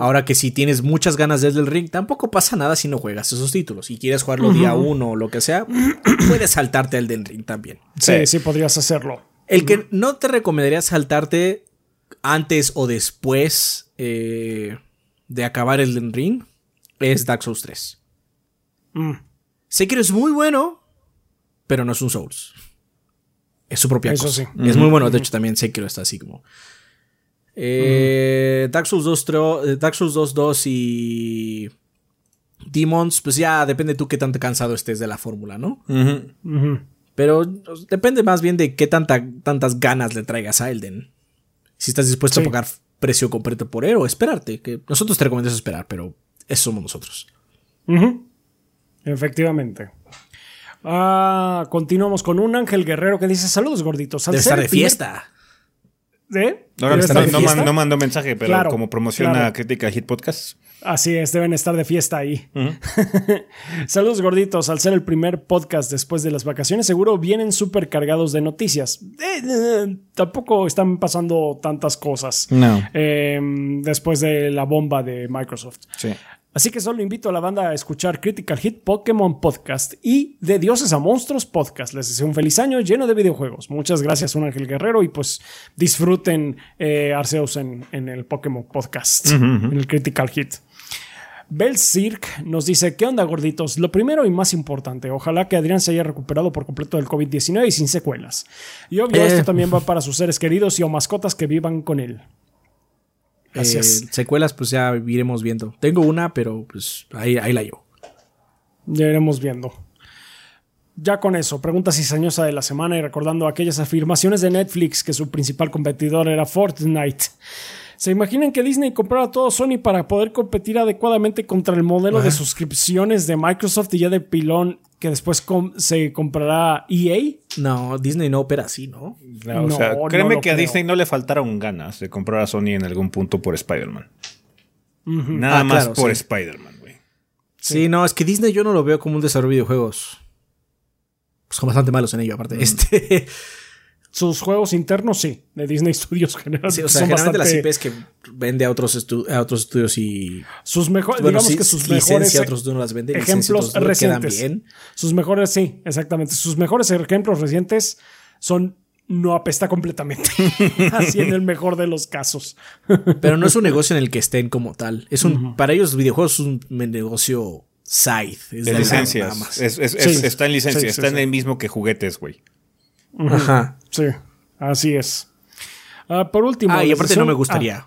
Ahora que si tienes muchas ganas desde el ring, tampoco pasa nada si no juegas esos títulos. Si quieres jugarlo día uno o lo que sea, (clears throat) puedes saltarte el del ring también. Sí, sí, podrías hacerlo. El que no te recomendaría saltarte antes o después eh, de acabar el del ring es Dark Souls 3. Mm. Sekiro es muy bueno, pero no es un Souls. Es su propia Eso cosa. sí. Es muy bueno. De hecho, también Sekiro está así como. Eh, Dark Souls 2, tro- eh, Dark Souls 2, 2 y. Demons, pues ya depende tú qué tanto cansado estés de la fórmula, ¿no? Pero pues, depende más bien de qué tanta, tantas ganas le traigas a Elden. Si estás dispuesto Sí. a pagar precio completo por él o esperarte. Que nosotros te recomendamos esperar, pero eso somos nosotros. Efectivamente. Ah, continuamos con un Ángel Guerrero que dice: Saludos gorditos. Al Debe ser estar de primer- fiesta. ¿Eh? Ahora ¿Debe no, no fiesta? man- no mandó mensaje, pero Claro, como promociona claro. Crítica Hit Podcast. Así es, deben estar de fiesta ahí. (laughs) Saludos gorditos, al ser el primer podcast después de las vacaciones, seguro vienen súper cargados de noticias. Eh, eh, tampoco están pasando tantas cosas No. eh, después de la bomba de Microsoft. Sí. Así que solo invito a la banda a escuchar Critical Hit Pokémon Podcast y De Dioses a Monstruos Podcast. Les deseo un feliz año lleno de videojuegos. Muchas gracias, un Ángel Guerrero, y pues disfruten eh, Arceus en, en el Pokémon Podcast, en el Critical Hit. Bell Cirque nos dice, ¿qué onda gorditos? Lo primero y más importante, ojalá que Adrián se haya recuperado por completo del COVID-19 y sin secuelas. Y obvio, Eh. esto también va para sus seres queridos y o mascotas que vivan con él. Así Eh, secuelas, pues ya iremos viendo. Tengo una, pero pues ahí, ahí la llevo. Ya iremos viendo. Ya con eso, pregunta cizañosa de la semana y recordando aquellas afirmaciones de Netflix que su principal competidor era Fortnite. ¿Se imaginan que Disney comprara todo Sony para poder competir adecuadamente contra el modelo de suscripciones de Microsoft y ya de pilón que después com- se comprará EA? No, Disney no opera así, ¿no? No, o No, sea, no créeme que a. Disney no le faltaron ganas de comprar a Sony en algún punto por Spider-Man. Nada Ah, más claro, por sí. Spider-Man, güey. Sí. no, es que Disney yo no lo veo como un desarrollo de videojuegos. Pues son bastante malos en ello, aparte. Este, Sus juegos internos sí, de Disney (laughs) Studios generalmente sí, o sea, son generalmente bastante- las IPs que vende a otros, estu- a otros estudios y. sus mejores, Bueno, digamos sí, que sus mejores otros estudios no las licencia, ejemplos otros recientes. bien. Sus mejores, sí, exactamente. Sus mejores ejemplos recientes son no apesta completamente. (laughs) Así en el mejor de los casos. Pero no es un (laughs) negocio en el que estén como tal. Es un, Para ellos, los videojuegos es un negocio side. Es De de licencias. nada más. Es- es- Sí. es- está en licencia, Sí, sí, está en sí. el mismo que juguetes, güey. Ajá. Sí, así es. Ah, por último. Ah, y aparte no me gustaría.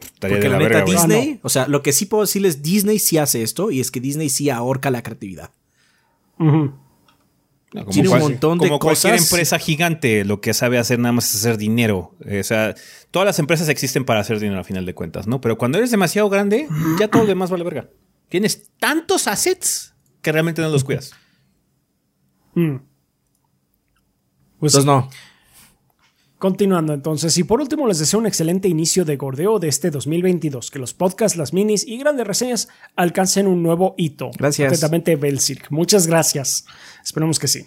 Estaría porque de la, la, neta, verga. Disney, Ah, o sea, lo que sí puedo decirles, Disney sí hace esto y es que Disney sí ahorca la creatividad. Ah. No, tiene un cual- montón de como cualquier cosas. empresa gigante, lo que sabe hacer nada más es hacer dinero. Eh, O sea, todas las empresas existen para hacer dinero a final de cuentas, ¿no? Pero cuando eres demasiado grande, ya todo lo demás vale verga. Tienes tantos assets que realmente no los cuidas. Mm. Pues Entonces, no. Continuando entonces, y por último les deseo un excelente inicio de gordeo de este 2022, que los podcasts, las minis y grandes reseñas alcancen un nuevo hito. Gracias. Atentamente, Belcirc. Muchas gracias. Esperemos que sí.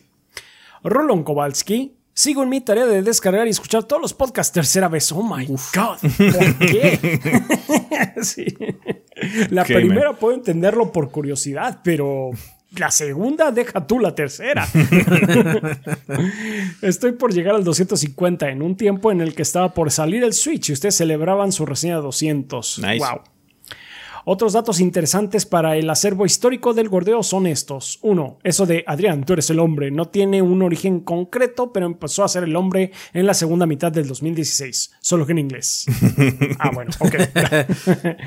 Rolon Kowalski, sigo en mi tarea de descargar y escuchar todos los podcasts tercera vez. Oh my God. ¿Por qué? (laughs) (laughs) Sí. La primera puedo entenderlo por curiosidad, pero la segunda deja tú la tercera. (laughs) Estoy por llegar al 250 en un tiempo en el que estaba por salir el Switch y ustedes celebraban su reseña 200. Nice. Wow. Otros datos interesantes para el acervo histórico del gordeo son estos. Uno, eso de Adrián, tú eres el hombre, no tiene un origen concreto, pero empezó a ser el hombre en la segunda mitad del 2016, solo que en inglés. (laughs) ah, bueno, ok. (laughs)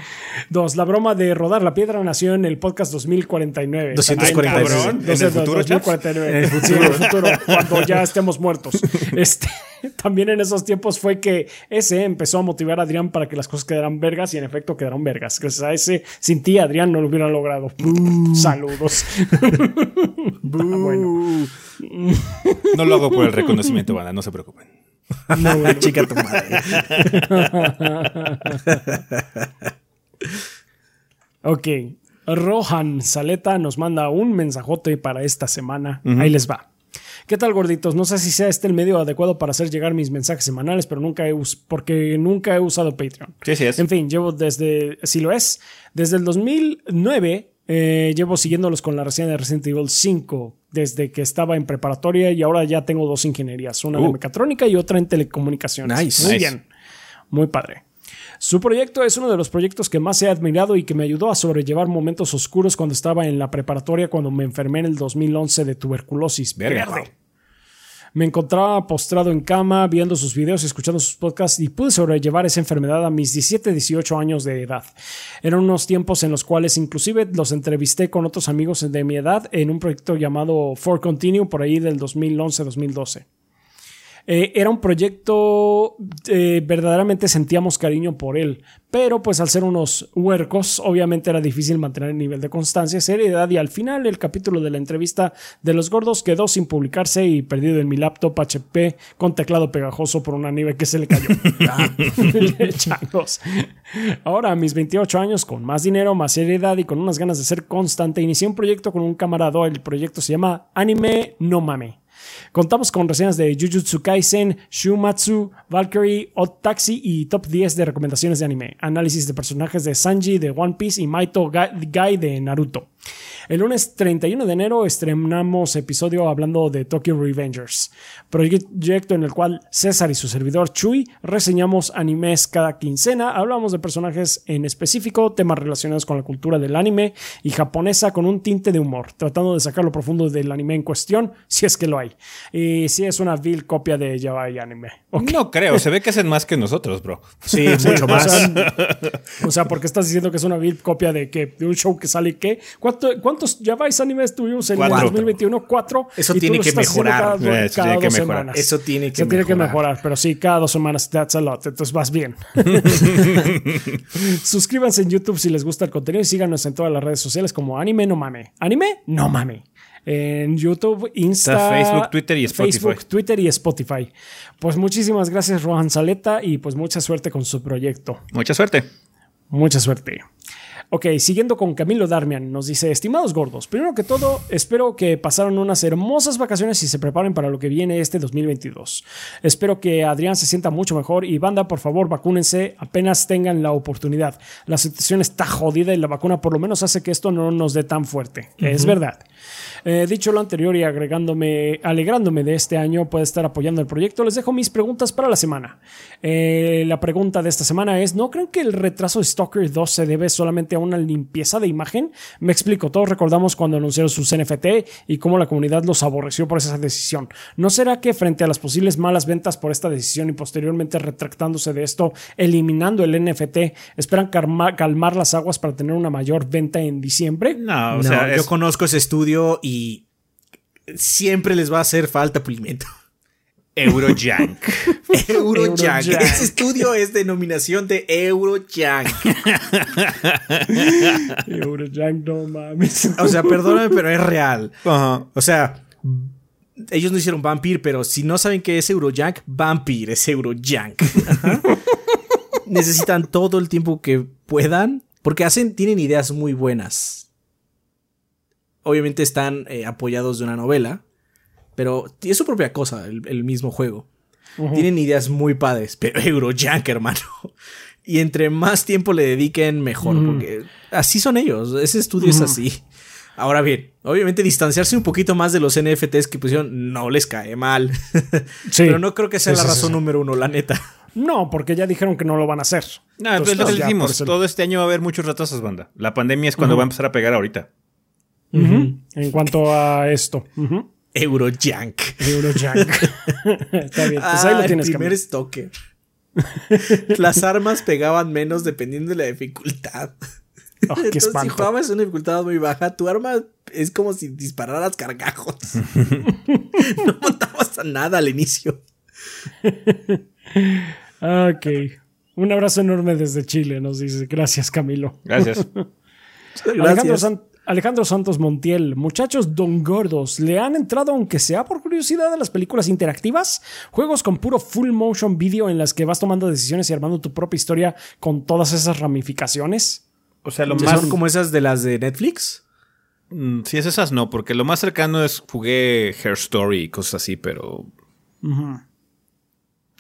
Dos, la broma de rodar la piedra nació en el podcast 2049. 249. También, Cabrón, ¿en el Entonces, futuro, chaps? 2049. En el Sí, en el futuro, cuando ya estemos muertos. Este, (laughs) (laughs) también en esos tiempos fue que ese empezó a motivar a Adrián para que las cosas quedaran vergas y en efecto quedaron vergas. Gracias a ese, sin ti, Adrián no lo hubiera logrado. Saludos. (laughs) Ah, bueno. No lo hago por el reconocimiento, banda, no se preocupen. No, bueno. Chica tu madre. (laughs) Ok. Rohan Saleta nos manda un mensajote para esta semana. Ahí les va. ¿Qué tal, gorditos? No sé si sea este el medio adecuado para hacer llegar mis mensajes semanales, pero nunca he porque nunca he usado Patreon. Sí, sí es. En fin, llevo desde, si lo es, desde el 2009 eh, llevo siguiéndolos con la reseña de Resident Evil 5 desde que estaba en preparatoria y ahora ya tengo dos ingenierías, una de Uh. mecatrónica y otra en telecomunicaciones. Nice. Muy Nice. bien, muy padre. Su proyecto es uno de los proyectos que más he admirado y que me ayudó a sobrellevar momentos oscuros cuando estaba en la preparatoria cuando me enfermé en el 2011 de tuberculosis. Verga. Me encontraba postrado en cama, viendo sus videos y escuchando sus podcasts y pude sobrellevar esa enfermedad a mis 17, 18 años de edad. Eran unos tiempos en los cuales inclusive los entrevisté con otros amigos de mi edad en un proyecto llamado For Continue por ahí del 2011-2012. Eh, era un proyecto, eh, verdaderamente sentíamos cariño por él, pero pues al ser unos huercos, obviamente era difícil mantener el nivel de constancia, seriedad y al final el capítulo de la entrevista de los gordos quedó sin publicarse y perdido en mi laptop HP con teclado pegajoso por una nieve que se le cayó. (laughs) Ah, (laughs) changos. Ahora, a mis 28 años, con más dinero, más seriedad y con unas ganas de ser constante, inicié un proyecto con un camarada. El proyecto se llama Anime No Mame. Contamos con reseñas de Jujutsu Kaisen, Shumatsu, Valkyrie, Odd Taxi y top 10 de recomendaciones de anime. Análisis de personajes de Sanji de One Piece y Maito Ga- Gai de Naruto. El lunes 31 de enero estrenamos episodio hablando de Tokyo Revengers, proyecto en el cual César y su servidor Chuy reseñamos animes cada quincena, hablamos de personajes en específico, temas relacionados con la cultura del anime y japonesa con un tinte de humor, tratando de sacar lo profundo del anime en cuestión, si es que lo hay. Y si es una vil copia de Yaoi Anime. No creo, se ve que hacen más que nosotros, bro. Sí, (laughs) mucho O más. sea, o sea, porque estás diciendo que es una vil copia de que de un show que sale qué? ¿Cuánto- ¿Cuántos Yavice animes tuvimos en Cuatro. 2021? Cuatro. Eso Y tiene que mejorar. Cada, Eh, eso cada tiene que dos mejorar. semanas. Eso tiene que Eso tiene que mejorar. mejorar, pero sí, cada dos semanas, that's a lot. Entonces vas bien. (laughs) Suscríbanse en YouTube si les gusta el contenido y síganos en todas las redes sociales como Anime No Mame. Anime No Mame. En YouTube, Insta, Está Facebook, Twitter y Spotify. Facebook, Twitter y Spotify. Pues muchísimas gracias, Rohan Saleta, y pues mucha suerte con su proyecto. Mucha suerte. Mucha suerte. Ok, siguiendo con Camilo Darmian, nos dice, estimados gordos, primero que todo, espero que pasaron unas hermosas vacaciones y se preparen para lo que viene este 2022. Espero que Adrián se sienta mucho mejor y banda, por favor, vacúnense apenas tengan la oportunidad. La situación está jodida y la vacuna por lo menos hace que esto no nos dé tan fuerte. Es verdad. Eh, dicho lo anterior y agregándome, alegrándome de este año, puede estar apoyando el proyecto. Les dejo mis preguntas para la semana. Eh, la pregunta de esta semana es: ¿No creen que el retraso de Stalker 2 se debe solamente a una limpieza de imagen? Me explico. Todos recordamos cuando anunciaron sus NFT y cómo la comunidad los aborreció por esa decisión. ¿No será que frente a las posibles malas ventas por esta decisión y posteriormente retractándose de esto, eliminando el NFT, esperan calma- calmar las aguas para tener una mayor venta en diciembre? No, o no, sea, yo es- conozco ese estudio y siempre les va a hacer falta pulimento. (laughs) Eurojank. (laughs) Eurojank. Eurojank. Ese estudio es denominación de Eurojank. (laughs) Eurojank, no mames. O sea, perdóname, pero es real. O sea, ellos no hicieron Vampir, pero si no saben qué es Eurojank, Vampir es Eurojank. Necesitan todo el tiempo que puedan porque hacen, tienen ideas muy buenas. Obviamente están eh, apoyados de una novela, pero es su propia cosa, el, el mismo juego. Tienen ideas muy padres, (laughs) pero Eurojank, hermano. Y entre más tiempo le dediquen, mejor, porque así son ellos. Ese estudio es así. Ahora bien, obviamente distanciarse un poquito más de los NFTs que pusieron no les cae mal. (laughs) Sí. Pero no creo que sea Sí, la razón sí. número uno, la neta. No, porque ya dijeron que no lo van a hacer. No, Entonces, lo que pues, eso- Todo este año va a haber muchos retrasos, banda. La pandemia es cuando va a empezar a pegar ahorita. En cuanto a esto. Ujú. Eurojank. Eurojank. (laughs) Está bien. Pues ahí Ah, lo tienes, el primer. (laughs) Las armas pegaban menos dependiendo de la dificultad. Oh, qué Entonces, si espanto. jugabas una dificultad muy baja, tu arma es como si dispararas cargajos. (laughs) no matabas a nada al inicio. Ok. Un abrazo enorme desde Chile, nos dice. Gracias, Camilo. Gracias. Alejandro, Gracias. Alejandro Santos Montiel, muchachos don gordos, ¿le han entrado aunque sea por curiosidad a las películas interactivas? Juegos con puro full motion video en las que vas tomando decisiones y armando tu propia historia con todas esas ramificaciones. O sea, lo ¿Son más. como esas de las de Netflix? Mm, Si es esas, no, porque lo más cercano es jugué Hair Story y cosas así, pero.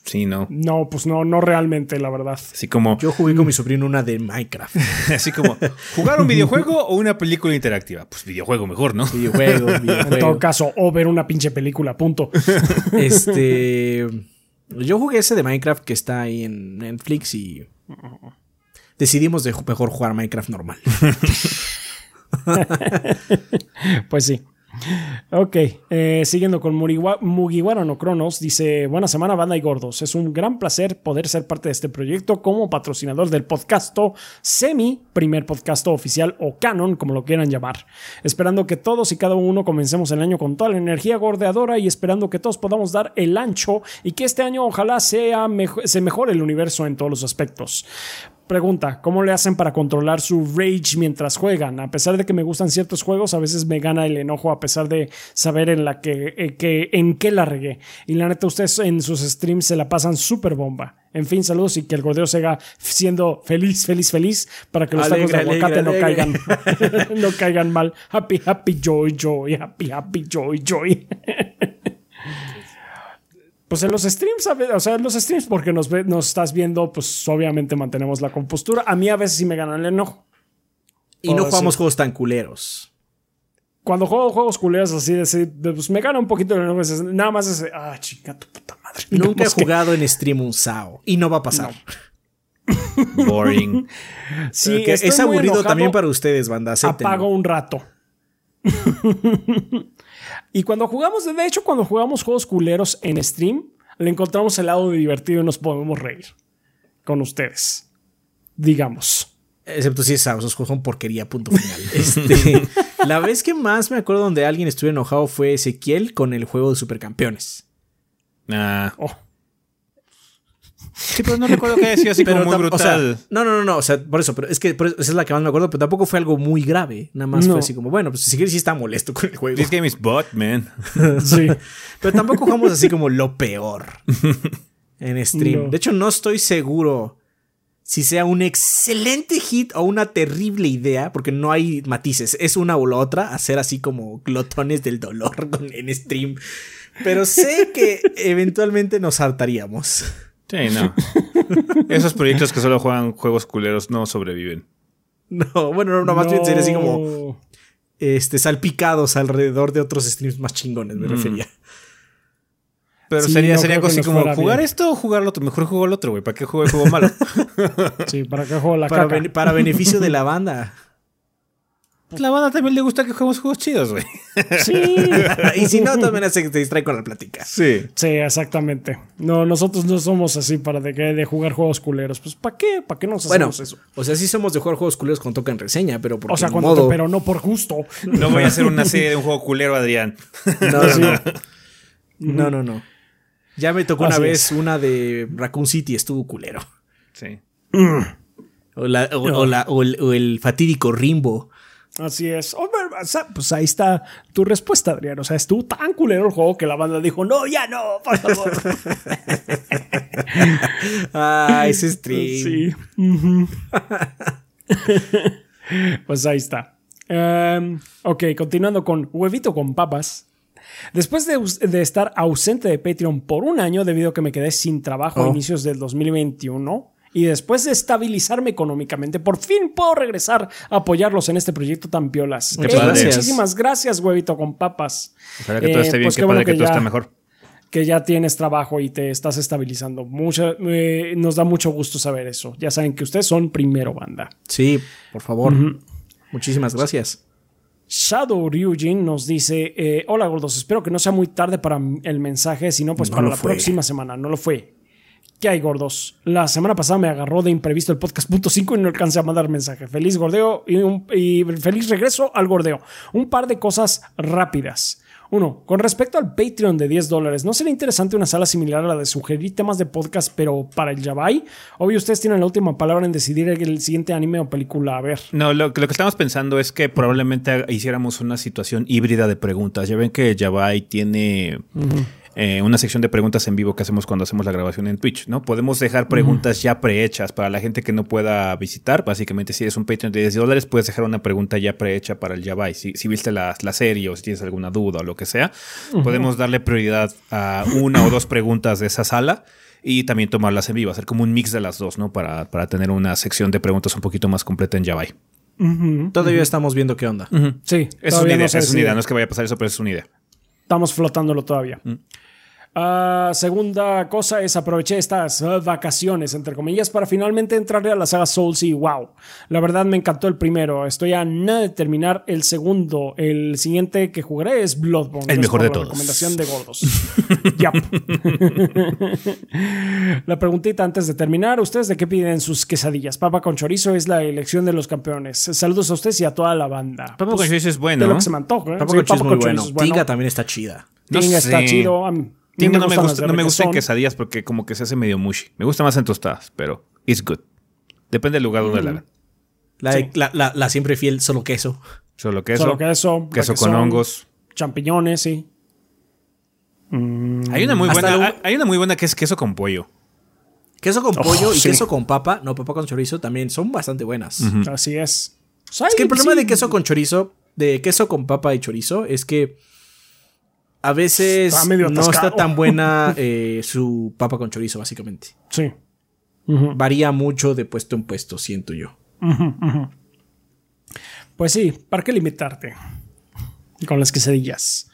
Sí, no. No, pues no, no realmente, la verdad. Así como. Yo jugué con mi sobrino una de Minecraft. (laughs) Así como. ¿Jugar un (laughs) videojuego o una película interactiva? Pues videojuego mejor, ¿no? Videojuego, (laughs) En todo videojuego. caso, o ver una pinche película, punto. Este. Yo jugué ese de Minecraft que está ahí en Netflix y Decidimos de mejor jugar Minecraft normal. Pues sí. Ok, eh, siguiendo con Mugiwara no Cronos, dice, buena semana banda y gordos, es un gran placer poder ser parte de este proyecto como patrocinador del podcasto Semi, primer podcasto oficial o canon, como lo quieran llamar, esperando que todos y cada uno comencemos el año con toda la energía gordeadora y esperando que todos podamos dar el ancho y que este año ojalá sea mejo- se mejore el universo en todos los aspectos. Pregunta, ¿cómo le hacen para controlar su rage mientras juegan? A pesar de que me gustan ciertos juegos, a veces me gana el enojo a pesar de saber en la que, eh, que en qué la regué. Y la neta, ustedes en sus streams se la pasan súper bomba. En fin, saludos y que el gordeo siga siendo feliz, feliz, feliz para que los tacos de aguacate alegre, no alegre. caigan, (laughs) (laughs) no caigan mal. Happy, happy, joy, joy, happy, happy, joy, joy. (laughs) Pues en los streams, o sea, en los streams porque nos, ve- nos estás viendo, pues obviamente mantenemos la compostura. A mí a veces sí me gana el enojo. Y no jugamos juegos tan culeros. Cuando juego juegos culeros así, pues me gana un poquito el enojo. Nada más es, ah, chica, tu puta madre. (laughs) Nunca he que- jugado en stream un SAO. Y no va a pasar. (laughs) Boring. (laughs) Sí, es aburrido enojado, también para ustedes, banda. acéptenlo. Apago un rato. Y cuando jugamos, de hecho, cuando jugamos juegos culeros en stream, le encontramos el lado de divertido y nos podemos reír con ustedes. Digamos. Excepto si es juegos son porquería, punto final. (laughs) Este, la vez que más me acuerdo donde alguien estuvo enojado fue Ezequiel con el juego de Supercampeones. Ah. Oh. Sí, pero no recuerdo que haya sido así (laughs) como muy tam- o sea, brutal. no, no, no, no, o sea, por eso, pero es que por eso- esa es la que más me acuerdo, pero tampoco fue algo muy grave. Nada más No. fue así como, bueno, pues Ezequiel sí está molesto con el juego. This game is bot, man. (laughs) Sí. (laughs) Pero tampoco jugamos así como lo peor en stream. No. De hecho, no estoy seguro si sea un excelente hit o una terrible idea, porque no hay matices. Es una o la otra, hacer así como glotones del dolor con- en stream. Pero sé que eventualmente nos hartaríamos. Sí, no. (laughs) Esos proyectos que solo juegan juegos culeros no sobreviven. No, bueno, no, no, más bien sería así como No. este, salpicados alrededor de otros streams más chingones, me refería. Pero Sí, sería, no sería algo así como jugar bien. esto o jugar lo otro. Mejor juego el otro, güey. ¿Para qué juego el juego malo? (laughs) Sí, ¿para qué juego la Para, caca? para beneficio de la banda. La banda también le gusta que juguemos juegos chidos, güey. Sí. (laughs) y si no, también se te distrae con la plática. Sí. Sí, exactamente. No, nosotros no somos así para de, que- de jugar juegos culeros. Pues, ¿para qué? ¿Para qué nos Bueno, hacemos eso? o sea, sí somos de jugar juegos culeros cuando tocan reseña, pero porque O sea, cuando modo. te- pero no por gusto. No voy a hacer una (laughs) serie de un juego culero, Adrián. No, no, no. No, no, no. Ya me tocó una vez es. una de Raccoon City, estuvo culero. Sí. O, la- o- o la- o el, o el fatídico Rimbo. Así es. Hombre, o sea, pues ahí está tu respuesta, Adrián. O sea, estuvo tan culero el juego que la banda dijo, no, ya no, por favor. (laughs) Ah, ese stream. sí. Pues ahí está. Em, ok, continuando con huevito con papas. Después de estar ausente de Patreon por un año debido a que me quedé sin trabajo a Oh. inicios del 2021 y después de estabilizarme económicamente, por fin puedo regresar a apoyarlos en este proyecto tan piolas. Qué. Muchísimas gracias, huevito con papas. Ojalá que todo Eh, esté bien, pues qué qué bueno padre que, que todo ya- está mejor. que ya tienes trabajo y te estás estabilizando. Mucha- eh, nos da mucho gusto saber eso. Ya saben que ustedes son primero banda. Sí, por favor. Muchísimas gracias. Shadow Ryujin nos dice: eh, Hola gordos, espero que no sea muy tarde para el mensaje, sino pues No para la fue. próxima semana. No lo fue. ¿Qué hay, gordos? La semana pasada me agarró de imprevisto el podcast punto 5 y no alcancé a mandar mensaje. Feliz gordeo y, un- y feliz regreso al gordeo. Un par de cosas rápidas. Uno, con respecto al Patreon de 10 dólares, ¿no sería interesante una sala similar a la de sugerir temas de podcast, pero para el Yabai? Obvio, ustedes tienen la última palabra en decidir el siguiente anime o película a ver. No, lo, lo que estamos pensando es que probablemente hiciéramos una situación híbrida de preguntas. Ya ven que Yabai tiene eh, una sección de preguntas en vivo que hacemos cuando hacemos la grabación en Twitch, ¿no? Podemos dejar preguntas ya prehechas para la gente que no pueda visitar. Básicamente, si eres un Patreon de 10 dólares, puedes dejar una pregunta ya prehecha para el Yabai. Si, si viste la, la serie o si tienes alguna duda o lo que sea, podemos darle prioridad a una o dos preguntas de esa sala y también tomarlas en vivo, hacer como un mix de las dos, ¿no? Para, para tener una sección de preguntas un poquito más completa en Yabai. Todavía estamos viendo qué onda. Sí, Es una idea, no es una idea. No es que vaya a pasar eso, pero es una idea. Estamos flotándolo todavía. Ah, segunda cosa es aproveché estas ah, vacaciones, entre comillas, para finalmente entrarle a la saga Souls y wow. La verdad me encantó el primero. Estoy a nada de terminar el segundo. El siguiente que jugaré es Bloodborne. El mejor de la todos. Recomendación de gordos. (laughs) (laughs) La preguntita antes de terminar. ¿Ustedes de qué piden sus quesadillas? Papa con chorizo es la elección de los campeones. Saludos a ustedes y a toda la banda. Papa con Pues, chorizo es De bueno. lo que se me antoja. ¿eh? Papa Sí, con chorizo es muy con bueno. chorizo es bueno. Tinga también está chida. No Tinga está sé. chido. No me gustan gusta, las de no me gusta en quesadillas porque como que se hace medio mushy. Me gusta más en tostadas, pero it's good. Depende del lugar donde la hagan. La, Sí. la, la- la siempre fiel, solo queso. Solo queso. Solo queso. queso con hongos. Champiñones, sí. Hay una muy Hasta buena, lo- hay- una muy buena que es queso con pollo. Queso con Oh, pollo y sí. queso con papa, no papa con chorizo, también son bastante buenas. Así es. Es que el problema de queso con chorizo, de queso con papa y chorizo, es que a veces Está no está tan buena (laughs) eh, su papa con chorizo, básicamente. Sí. Varía mucho de puesto en puesto, siento yo. Pues sí, ¿para qué limitarte? Con las quesadillas.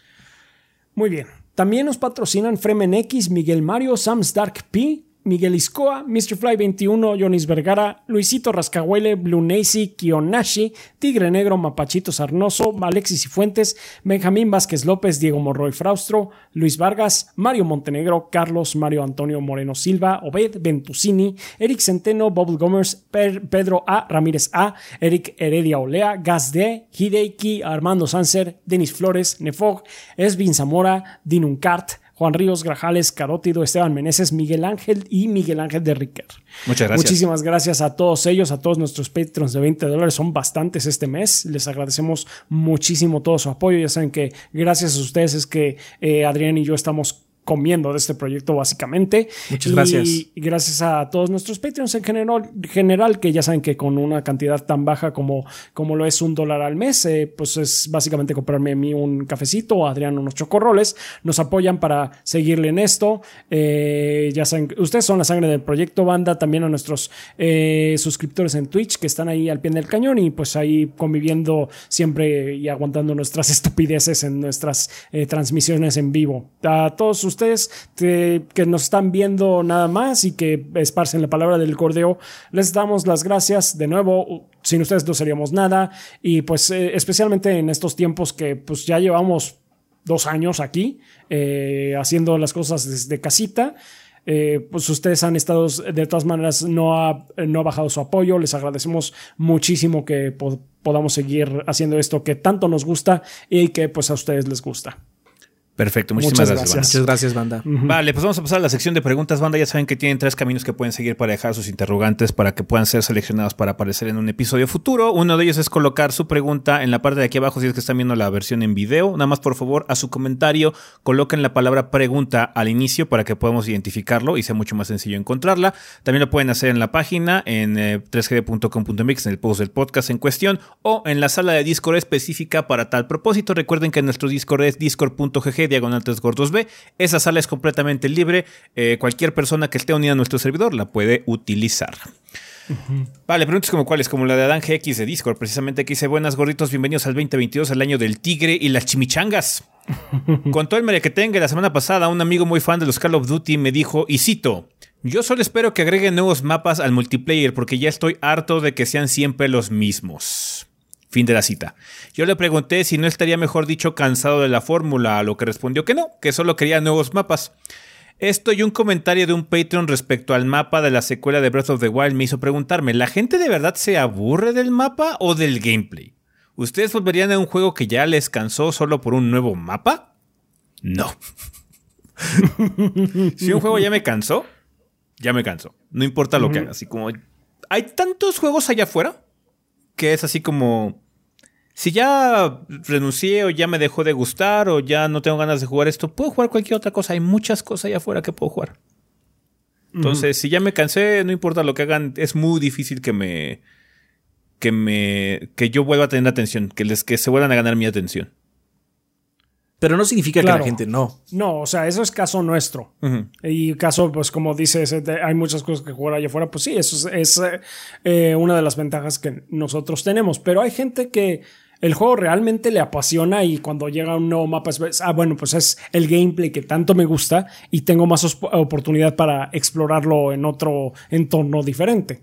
Muy bien. También nos patrocinan Fremen X, Miguel Mario, Sam's Dark P, Miguel Iscoa, Mr. Fly 21, Jonis Vergara, Luisito Rascahuele, Blue Nacy, Kionashi, Tigre Negro, Mapachito Sarnoso, Alexis y Fuentes, Benjamín Vázquez López, Diego Morroy Fraustro, Luis Vargas, Mario Montenegro, Carlos Mario Antonio Moreno Silva, Obed Ventusini, Eric Centeno, Bob Gomers, Pedro A. Ramírez A, Eric Heredia Olea, Gas D, Hideiki, Armando Sanser, Denis Flores, Nefog, Esvin Zamora, Dinuncart, Juan Ríos Grajales, Carótido, Esteban Meneses, Miguel Ángel y Miguel Ángel de Riquer. Muchas gracias. Muchísimas gracias a todos ellos, a todos nuestros Patreons de 20 dólares. Son bastantes este mes. Les agradecemos muchísimo todo su apoyo. Ya saben que gracias a ustedes es que eh, Adrián y yo estamos comiendo de este proyecto básicamente. Muchas Y gracias. gracias a todos nuestros Patreons en general, general, que ya saben que con una cantidad tan baja como, como lo es un dólar al mes, eh, pues es básicamente comprarme a mí un cafecito o a Adrián unos chocorroles. Nos apoyan para seguirle en esto. Eh, ya saben, ustedes son la sangre del proyecto banda, también a nuestros eh, suscriptores en Twitch que están ahí al pie del cañón y pues ahí conviviendo siempre y aguantando nuestras (laughs) estupideces en nuestras transmisiones en vivo. A todos ustedes que, nos están viendo nada más y que esparcen la palabra del cordeo, les damos las gracias de nuevo. Sin ustedes no seríamos nada y pues eh, especialmente en estos tiempos que pues ya llevamos dos años aquí eh, haciendo las cosas desde casita. Eh, pues ustedes han estado, de todas maneras, no ha, no ha bajado su apoyo. Les agradecemos muchísimo que po- podamos seguir haciendo esto que tanto nos gusta y que pues a ustedes les gusta. Perfecto, muchísimas Muchas gracias. gracias. Muchas gracias, banda. Vale, pues vamos a pasar a la sección de preguntas, banda. Ya saben que tienen tres caminos que pueden seguir para dejar sus interrogantes para que puedan ser seleccionados para aparecer en un episodio futuro. Uno de ellos es colocar su pregunta en la parte de aquí abajo si es que están viendo la versión en video. Nada más, por favor, a su comentario coloquen la palabra pregunta al inicio para que podamos identificarlo y sea mucho más sencillo encontrarla. También lo pueden hacer en la página en eh, 3gd.com.mx en el post del podcast en cuestión o en la sala de Discord específica para tal propósito. Recuerden que nuestro Discord es discord.gg diagonal 3 gordos B. Esa sala es completamente libre. Eh, cualquier persona que esté unida a nuestro servidor la puede utilizar. Vale, preguntas como cuáles, como la de Adán GX de Discord, precisamente que dice, buenas gorditos, bienvenidos al 2022, el año del tigre y las chimichangas. (laughs) Con todo el mere que tenga, la semana pasada un amigo muy fan de los Call of Duty me dijo, y cito, yo solo espero que agreguen nuevos mapas al multiplayer porque ya estoy harto de que sean siempre los mismos. Fin de la cita. Yo le pregunté si no estaría mejor dicho cansado de la fórmula, a lo que respondió que no, que solo quería nuevos mapas. Esto y un comentario de un Patreon respecto al mapa de la secuela de Breath of the Wild me hizo preguntarme, ¿la gente de verdad se aburre del mapa o del gameplay? ¿Ustedes volverían a un juego que ya les cansó solo por un nuevo mapa? No. (laughs) si un juego ya me cansó, ya me cansó. No importa lo que haga. Así como hay tantos juegos allá afuera que es así como si ya renuncié o ya me dejó de gustar o ya no tengo ganas de jugar esto, puedo jugar cualquier otra cosa. Hay muchas cosas allá afuera que puedo jugar. Entonces, si ya me cansé, no importa lo que hagan, es muy difícil que me que me que yo vuelva a tener atención, que les que se vuelvan a ganar mi atención. Pero no significa que la gente no. No, o sea, eso es caso nuestro. Y caso, pues como dices, eh, hay muchas cosas que jugar allá afuera, pues sí, eso es, es, eh, eh, una de las ventajas que nosotros tenemos. Pero hay gente que el juego realmente le apasiona y cuando llega un nuevo mapa es, ah, bueno, pues es el gameplay que tanto me gusta y tengo más oportunidad para explorarlo en otro entorno diferente.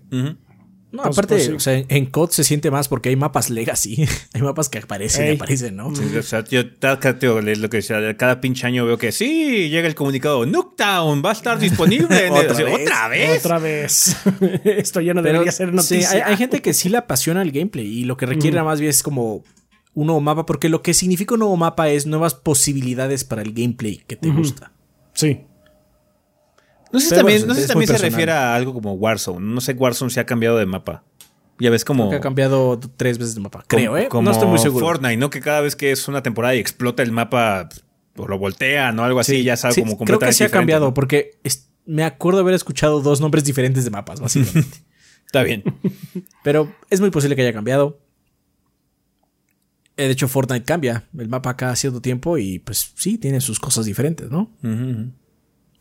No, pues, aparte, pues, o sea, en COD se siente más porque hay mapas legacy. (laughs) hay mapas que aparecen y aparecen, ¿no? Sí, o sea, yo lo que sea, cada pinche año veo que sí, llega el comunicado, Nuketown va a estar disponible. ¿Otra, vez? ¿Otra vez? Otra vez. (laughs) Esto ya no debería ser noticia. Sí, hay, gente que sí le apasiona el gameplay y lo que requiere más bien es como un nuevo mapa, porque lo que significa un nuevo mapa es nuevas posibilidades para el gameplay que te gusta. Sí. No sé si también, no sé también se refiere a algo como Warzone. No sé, Warzone se ha cambiado de mapa. Ya ves como. que ha cambiado tres veces de mapa. Creo, ¿eh? no estoy muy seguro. Fortnite, ¿no? Que cada vez que es una temporada y explota el mapa, o lo voltean o algo así, ya sabe como completamente Creo que sí ha cambiado, porque me acuerdo haber escuchado dos nombres diferentes de mapas, (laughs) básicamente. Está bien. Pero es muy posible que haya cambiado. Eh, de hecho, Fortnite cambia el mapa cada cierto tiempo y pues sí, tiene sus cosas diferentes, ¿no?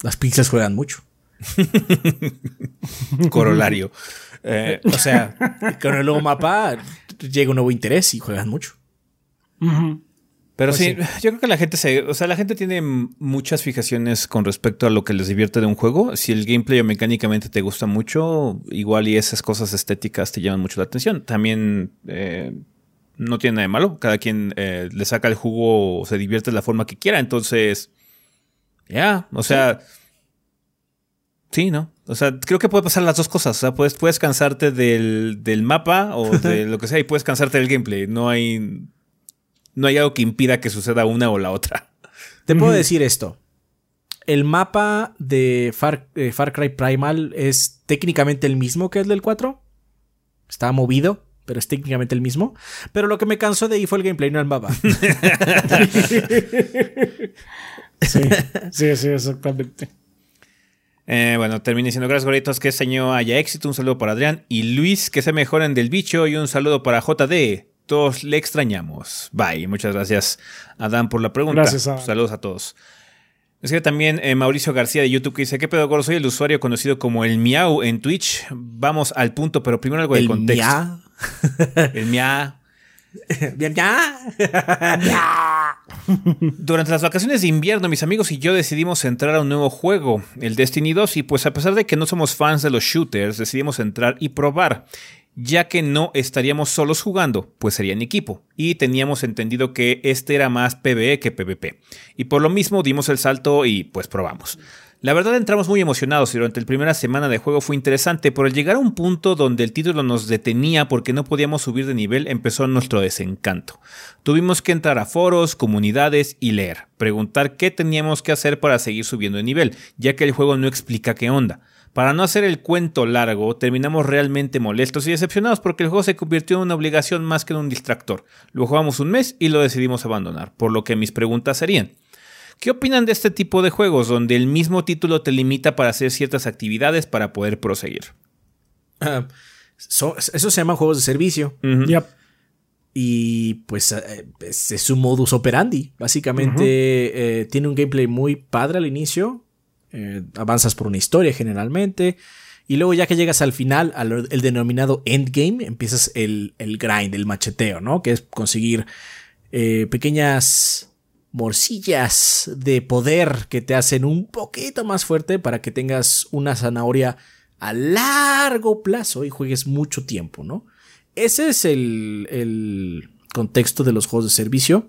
Las pixels juegan mucho. (laughs) Corolario. Eh, o sea, con el nuevo mapa llega un nuevo interés y juegan mucho. Pero pues sí, yo creo que la gente se, o sea, la gente tiene muchas fijaciones con respecto a lo que les divierte de un juego. Si el gameplay o mecánicamente te gusta mucho, igual y esas cosas estéticas te llaman mucho la atención. También eh, no tiene nada de malo. Cada quien eh, le saca el jugo o se divierte de la forma que quiera. Entonces, ya, o sea, sí. ¿no? O sea, creo que puede pasar las dos cosas. O sea, puedes, puedes cansarte del, mapa o de lo que sea y puedes cansarte del gameplay. No hay, no hay algo que impida que suceda una o la otra. Te puedo decir esto. El mapa de Far, eh, Far Cry Primal es técnicamente el mismo que el del 4. Está movido pero es técnicamente el mismo. Pero lo que me cansó de ahí fue el gameplay, no el mapa. (laughs) (laughs) Sí, (laughs) sí, sí, exactamente. Eh, bueno, termine diciendo gracias, goritos. Que este año haya éxito. Un saludo para Adrián y Luis. Que se mejoren del bicho. Y un saludo para JD. Todos le extrañamos. Bye. Muchas gracias, Adán, por la pregunta. Gracias, Saludos a todos. Es que también eh, Mauricio García de YouTube que dice: ¿Qué pedo, gordo? Soy el usuario conocido como el Miau en Twitch. Vamos al punto, pero primero algo de contexto. Miau. (laughs) el Miau. (laughs) Bien, ya. Durante las vacaciones de invierno, mis amigos y yo decidimos entrar a un nuevo juego, el Destiny 2, y pues a pesar de que no somos fans de los shooters, decidimos entrar y probar, ya que no estaríamos solos jugando, pues sería en equipo, y teníamos entendido que este era más PvE que PvP. Y por lo mismo dimos el salto y pues probamos. La verdad entramos muy emocionados y durante la primera semana de juego fue interesante, pero al llegar a un punto donde el título nos detenía porque no podíamos subir de nivel empezó nuestro desencanto. Tuvimos que entrar a foros, comunidades y leer, preguntar qué teníamos que hacer para seguir subiendo de nivel, ya que el juego no explica qué onda. Para no hacer el cuento largo, terminamos realmente molestos y decepcionados porque el juego se convirtió en una obligación más que en un distractor. Lo jugamos un mes y lo decidimos abandonar, por lo que mis preguntas serían, ¿Qué opinan de este tipo de juegos donde el mismo título te limita para hacer ciertas actividades para poder proseguir? Ah, eso se llama juegos de servicio. Y pues eh, es, un modus operandi. Básicamente eh, tiene un gameplay muy padre al inicio. Eh, avanzas por una historia generalmente. Y luego ya que llegas al final, al el denominado endgame, empiezas el, el grind, el macheteo, ¿no? Que es conseguir pequeñas morcillas de poder que te hacen un poquito más fuerte para que tengas una zanahoria a largo plazo y juegues mucho tiempo, ¿no? Ese es el, el contexto de los juegos de servicio.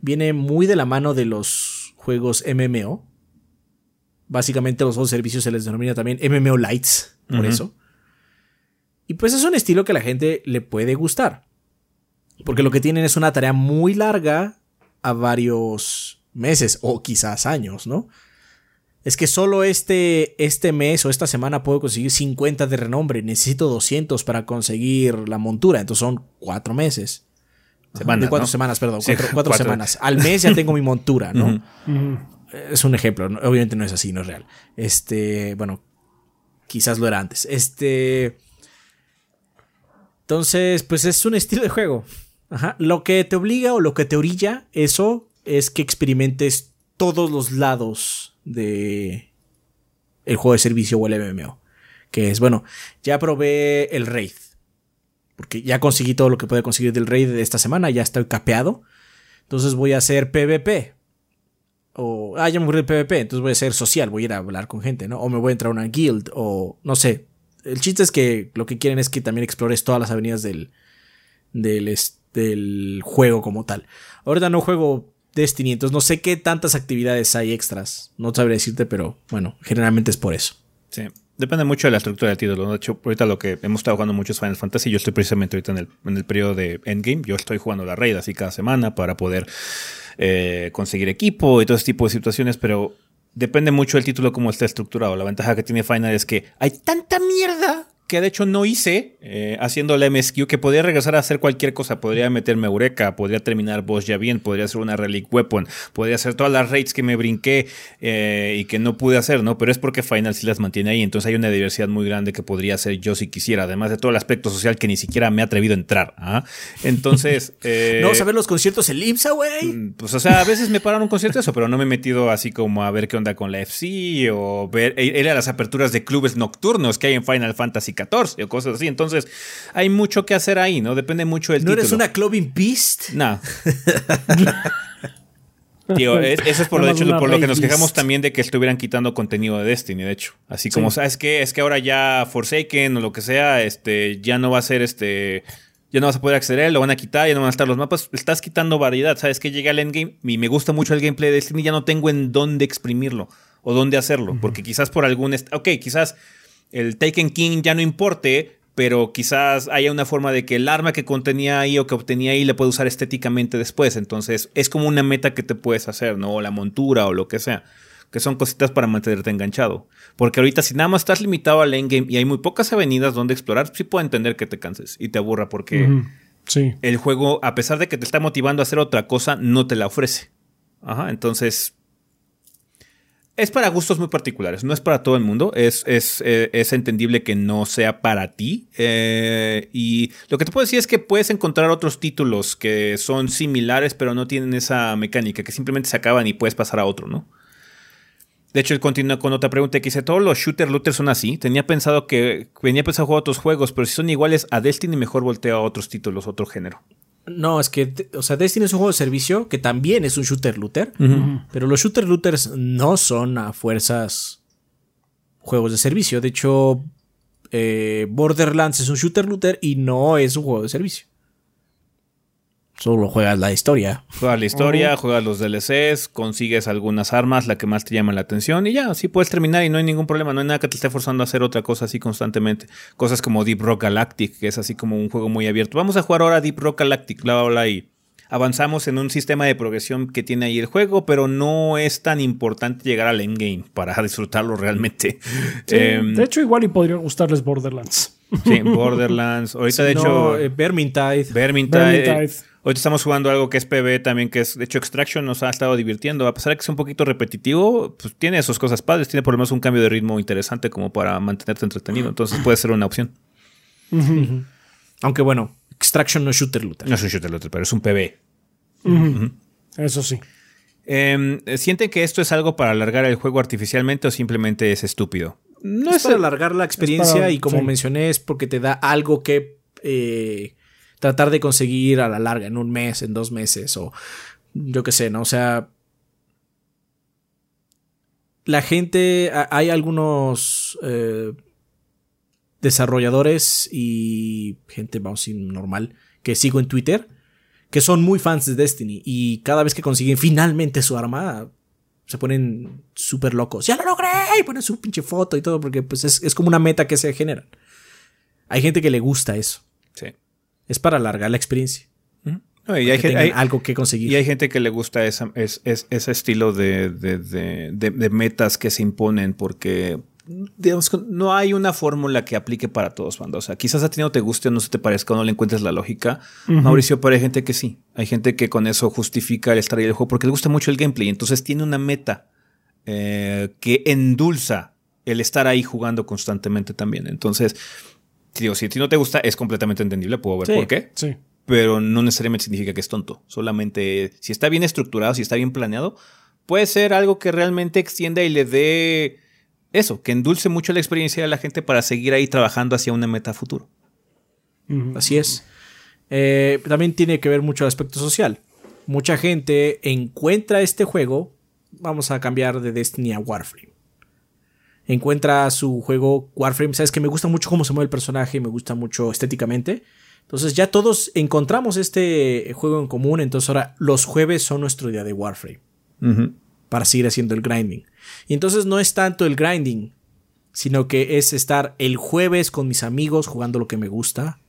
Viene muy de la mano de los juegos MMO. Básicamente los juegos de servicio se les denomina también MMO Lights, por eso. Y pues es un estilo que a la gente le puede gustar. Porque lo que tienen es una tarea muy larga a varios meses o quizás años, ¿no? Es que solo este, este mes o esta semana puedo conseguir 50 de renombre, necesito 200 para conseguir la montura, entonces son cuatro meses. de cuatro semanas, perdón, cuatro, semanas. Al mes ya tengo mi montura, ¿no? Es un ejemplo, obviamente no es así, no es real. Este, bueno, quizás lo era antes. Este... Entonces, pues es un estilo de juego. Ajá. Lo que te obliga o lo que te orilla eso es que experimentes todos los lados de el juego de servicio o el MMO. Que es, bueno, ya probé el Wraith. porque ya conseguí todo lo que puede conseguir del raid de esta semana, ya estoy capeado. Entonces voy a hacer PvP. O, ah, ya me aburrí el PvP, entonces voy a ser social, voy a ir a hablar con gente, ¿no? O me voy a entrar a una guild, o no sé. El chiste es que lo que quieren es que también explores todas las avenidas del, del, del juego como tal. Ahorita no juego Destiny, entonces no sé qué tantas actividades hay extras. No sabré decirte, pero bueno, generalmente es por eso. Sí. Depende mucho de la estructura del título. De hecho, ahorita lo que hemos estado jugando mucho es Final Fantasy. Yo estoy precisamente ahorita en el, en el periodo de Endgame. Yo estoy jugando la raid así cada semana para poder eh, conseguir equipo y todo ese tipo de situaciones, pero depende mucho del título cómo está estructurado. La ventaja que tiene Final es que hay tanta mierda que de hecho no hice eh, haciendo la MSQ, que podría regresar a hacer cualquier cosa. Podría meterme Eureka, podría terminar boss ya bien, podría hacer una Relic Weapon, podría hacer todas las raids que me brinqué eh, y que no pude hacer, ¿no? Pero es porque Final sí las mantiene ahí. Entonces hay una diversidad muy grande que podría hacer yo si quisiera, además de todo el aspecto social que ni siquiera me he atrevido a entrar. ¿ah? Entonces. (laughs) Eh, no, ¿sabes los conciertos en IMSA, güey? Mm, pues, o sea, a veces me paran un concierto eso, pero no me he metido así como a ver qué onda con la FC o ver. Era las aperturas de clubes nocturnos que hay en Final Fantasy 14 o cosas así. Entonces, hay mucho que hacer ahí, ¿no? Depende mucho del ¿No título. eres una clubbing beast? No. (laughs) Tío, eso es por, lo, hecho, por lo que nos quejamos también de que estuvieran quitando contenido de Destiny, de hecho. Así como, ¿sabes qué? Es que ahora ya Forsaken o lo que sea, este, ya no va a ser este. Ya no vas a poder acceder, lo van a quitar, ya no van a estar los mapas. Estás quitando variedad. ¿Sabes qué? Llega al endgame y me gusta mucho el gameplay de Destiny, ya no tengo en dónde exprimirlo o dónde hacerlo. Porque quizás por algún. Ok, quizás el Taken King ya no importe, pero quizás haya una forma de que el arma que contenía ahí o que obtenía ahí le puede usar estéticamente después. Entonces es como una meta que te puedes hacer, ¿no? O la montura o lo que sea. Que son cositas para mantenerte enganchado. Porque ahorita si nada más estás limitado al endgame y hay muy pocas avenidas donde explorar, sí puedo entender que te canses y te aburra porque sí. el juego, a pesar de que te está motivando a hacer otra cosa, no te la ofrece. Ajá, entonces es para gustos muy particulares, no es para todo el mundo, es, es, eh, es entendible que no sea para ti. Eh, y lo que te puedo decir es que puedes encontrar otros títulos que son similares, pero no tienen esa mecánica, que simplemente se acaban y puedes pasar a otro, ¿no? De hecho, él continúa con otra pregunta que dice, todos los shooter looters son así. Tenía pensado que venía pensado jugar otros juegos, pero si son iguales a Destiny, mejor voltea a otros títulos, otro género. No, es que, o sea, Destiny es un juego de servicio que también es un shooter looter, pero los shooter looters no son a fuerzas juegos de servicio. De hecho, eh, Borderlands es un shooter looter y no es un juego de servicio. Solo juegas la historia. Juegas la historia, juegas los DLCs, consigues algunas armas, la que más te llama la atención y ya, así puedes terminar y no hay ningún problema, no hay nada que te esté forzando a hacer otra cosa así constantemente. Cosas como Deep Rock Galactic, que es así como un juego muy abierto. Vamos a jugar ahora Deep Rock Galactic, bla, bla, bla, y avanzamos en un sistema de progresión que tiene ahí el juego, pero no es tan importante llegar al endgame para (laughs) disfrutarlo realmente. Em, de hecho, igual y podría gustarles Borderlands. Sí, Borderlands. Ahorita, de hecho. Eh, Vermintide. Vermintide. Ahorita estamos jugando algo que es PB también, que es, de hecho, Extraction nos ha estado divirtiendo. A pesar de que es un poquito repetitivo, pues tiene sus cosas padres, tiene por lo menos un cambio de ritmo interesante como para mantenerte entretenido. Entonces puede ser una opción. Aunque bueno, Extraction no es shooter looter. No es un shooter looter, pero es un PB. Eso sí. Eh, ¿Sienten que esto es algo para alargar el juego artificialmente o simplemente es estúpido? No es, para alargar la experiencia para, y como sí. mencioné es porque te da algo que eh, tratar de conseguir a la larga, en un mes, en dos meses, o yo qué sé, ¿no? O sea, la gente, hay algunos eh, desarrolladores y gente, vamos a normal, que sigo en Twitter, que son muy fans de Destiny y cada vez que consiguen finalmente su arma, se ponen súper locos. ¡Ya lo logré! Y ponen su pinche foto y todo, porque pues es, es como una meta que se genera. Hay gente que le gusta eso. Es para alargar la experiencia. No, y hay, que hay, algo que conseguir. Y hay gente que le gusta esa, es, es, ese estilo de, de, de, de, metas que se imponen porque digamos, no hay una fórmula que aplique para todos, cuando, o sea, quizás a ti no te guste o no se te parezca o no le encuentres la lógica. Uh -huh. Mauricio, pero hay gente que sí. Hay gente que con eso justifica el estar ahí el juego porque le gusta mucho el gameplay. Entonces tiene una meta eh, que endulza el estar ahí jugando constantemente también. Entonces, digo, si a ti no te gusta, es completamente entendible, puedo ver sí, por qué. Sí. Pero no necesariamente significa que es tonto. Solamente si está bien estructurado, si está bien planeado, puede ser algo que realmente extienda y le dé eso, que endulce mucho la experiencia de la gente para seguir ahí trabajando hacia una meta futuro. Así es. Eh, también tiene que ver mucho el aspecto social. Mucha gente encuentra este juego. Vamos a cambiar de Destiny a Warframe. Encuentra su juego Warframe. Sabes que me gusta mucho cómo se mueve el personaje, me gusta mucho estéticamente. Entonces ya todos encontramos este juego en común. Entonces ahora los jueves son nuestro día de Warframe. Para seguir haciendo el grinding. Y entonces no es tanto el grinding, sino que es estar el jueves con mis amigos jugando lo que me gusta.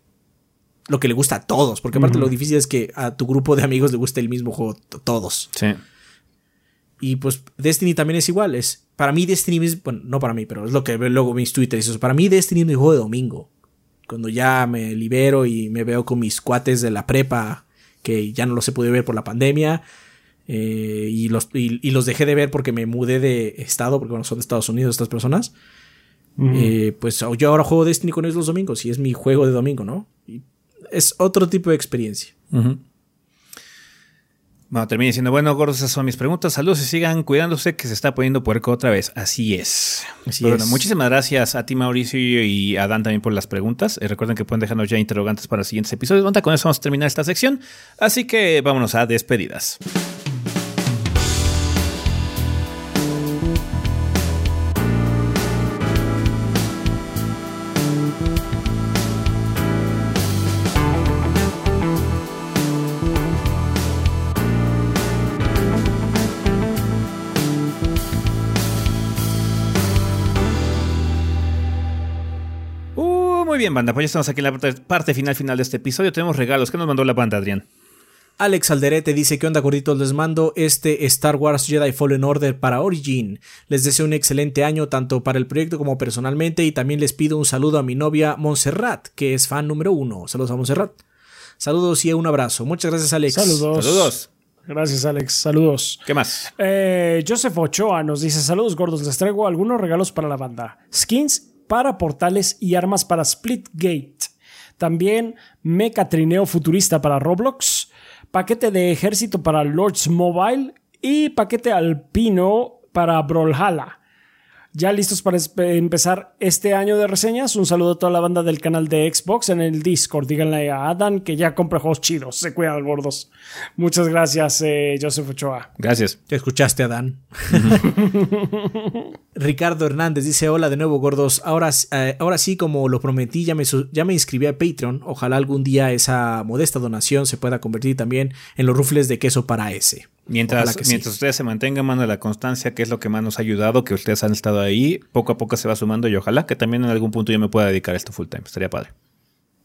Lo que le gusta a todos, porque aparte lo difícil es que a tu grupo de amigos le guste el mismo juego todos. Sí. Y pues Destiny también es igual. Es, para mí Destiny es, bueno, no para mí, pero es lo que veo luego mis Twitter. Eso. Para mí Destiny es mi juego de domingo. Cuando ya me libero y me veo con mis cuates de la prepa, que ya no los he podido ver por la pandemia. Eh, y, los, y, los dejé de ver porque me mudé de estado, porque bueno, son de Estados Unidos estas personas. Eh, pues yo ahora juego Destiny con ellos los domingos y es mi juego de domingo, ¿no? Y es otro tipo de experiencia. Bueno, termine diciendo, bueno, gordos, esas son mis preguntas. Saludos y sigan cuidándose que se está poniendo puerco otra vez. Así es. Así bueno, es. muchísimas gracias a ti, Mauricio, y a Dan también por las preguntas. Eh, recuerden que pueden dejarnos ya interrogantes para los siguientes episodios. Bueno, con eso vamos a terminar esta sección. Así que vámonos a despedidas. Bien, banda. Pues ya estamos aquí en la parte- final final de este episodio. Tenemos regalos. ¿Qué nos mandó la banda, Adrián? Alex Alderete dice que onda gorditos les mando este Star Wars Jedi Fallen Order para Origin. Les deseo un excelente año tanto para el proyecto como personalmente y también les pido un saludo a mi novia Montserrat, que es fan número uno. Saludos a Montserrat. Saludos y un abrazo. Muchas gracias Alex. Saludos. Saludos. Gracias, Alex. Saludos. ¿Qué más? Eh, Joseph Ochoa nos dice: Saludos gordos, les traigo algunos regalos para la banda. Skins para portales y armas para Splitgate. También meca trineo futurista para Roblox. Paquete de ejército para Lords Mobile. Y paquete alpino para Brawlhalla. Ya listos para empezar este año de reseñas. Un saludo a toda la banda del canal de Xbox en el Discord. Díganle a Adam que ya compre juegos chidos. Se cuidan gordos. Muchas gracias, eh, Joseph Ochoa. Gracias. Ya escuchaste a Dan. (laughs) Ricardo Hernández dice: Hola de nuevo, gordos. Ahora, eh, ahora sí, como lo prometí, ya me, ya me inscribí a Patreon. Ojalá algún día esa modesta donación se pueda convertir también en los rufles de queso para ese. Mientras, sí. mientras ustedes se mantengan, mano, la constancia, que es lo que más nos ha ayudado, que ustedes han estado ahí, poco a poco se va sumando y ojalá que también en algún punto yo me pueda dedicar a esto full time. Estaría padre.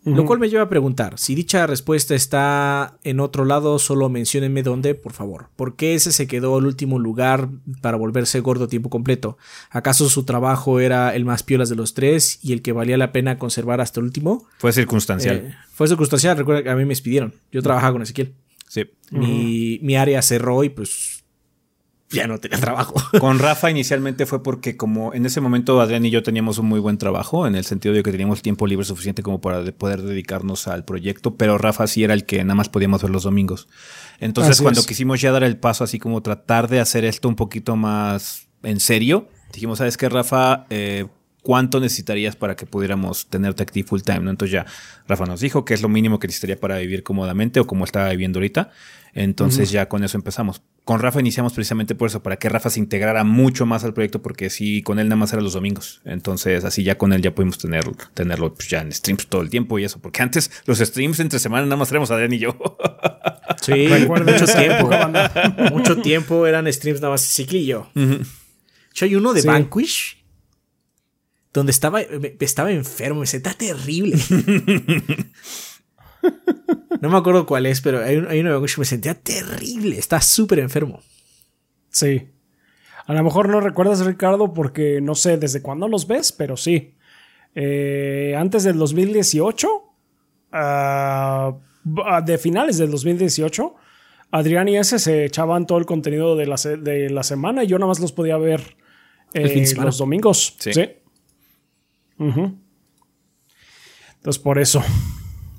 Lo cual me lleva a preguntar: si dicha respuesta está en otro lado, solo menciónenme dónde, por favor. ¿Por qué ese se quedó el último lugar para volverse gordo a tiempo completo? ¿Acaso su trabajo era el más piolas de los tres y el que valía la pena conservar hasta el último? Fue circunstancial. Eh, fue circunstancial, recuerda que a mí me despidieron. Yo trabajaba con Ezequiel. Sí. Mi, mi área cerró y pues ya no tenía trabajo. (laughs) Con Rafa inicialmente fue porque como en ese momento Adrián y yo teníamos un muy buen trabajo, en el sentido de que teníamos tiempo libre suficiente como para de- poder dedicarnos al proyecto, pero Rafa sí era el que nada más podíamos ver los domingos. Entonces Así cuando es. quisimos ya dar el paso así como tratar de hacer esto un poquito más en serio, dijimos, ¿sabes qué, Rafa? Eh, ¿Cuánto necesitarías para que pudiéramos tenerte aquí full time? ¿no? Entonces ya Rafa nos dijo que es lo mínimo que necesitaría para vivir cómodamente o como estaba viviendo ahorita. Entonces ya con eso empezamos. Con Rafa iniciamos precisamente por eso, para que Rafa se integrara mucho más al proyecto, porque sí, con él nada más era los domingos. Entonces así ya con él ya pudimos tener, tenerlo pues, ya en streams todo el tiempo y eso, porque antes los streams entre semana nada más éramos Adrián y yo. Sí, (laughs) (laughs) mucho tiempo. mucho eran streams nada más ciclillo. Yo hay uno de Sí. Vanquish donde estaba, estaba enfermo, me sentía terrible. (laughs) no me acuerdo cuál es, pero hay, un- hay que me sentía terrible. Está súper enfermo. Sí. A lo mejor no recuerdas, Ricardo, porque no sé desde cuándo los ves, pero sí. Eh, antes del 2018, ah, de finales del 2018, Adrián y ese se echaban todo el contenido de la, de la semana y yo nada más los podía ver eh, los domingos. Sí. Sí. Ujú. Entonces, por eso.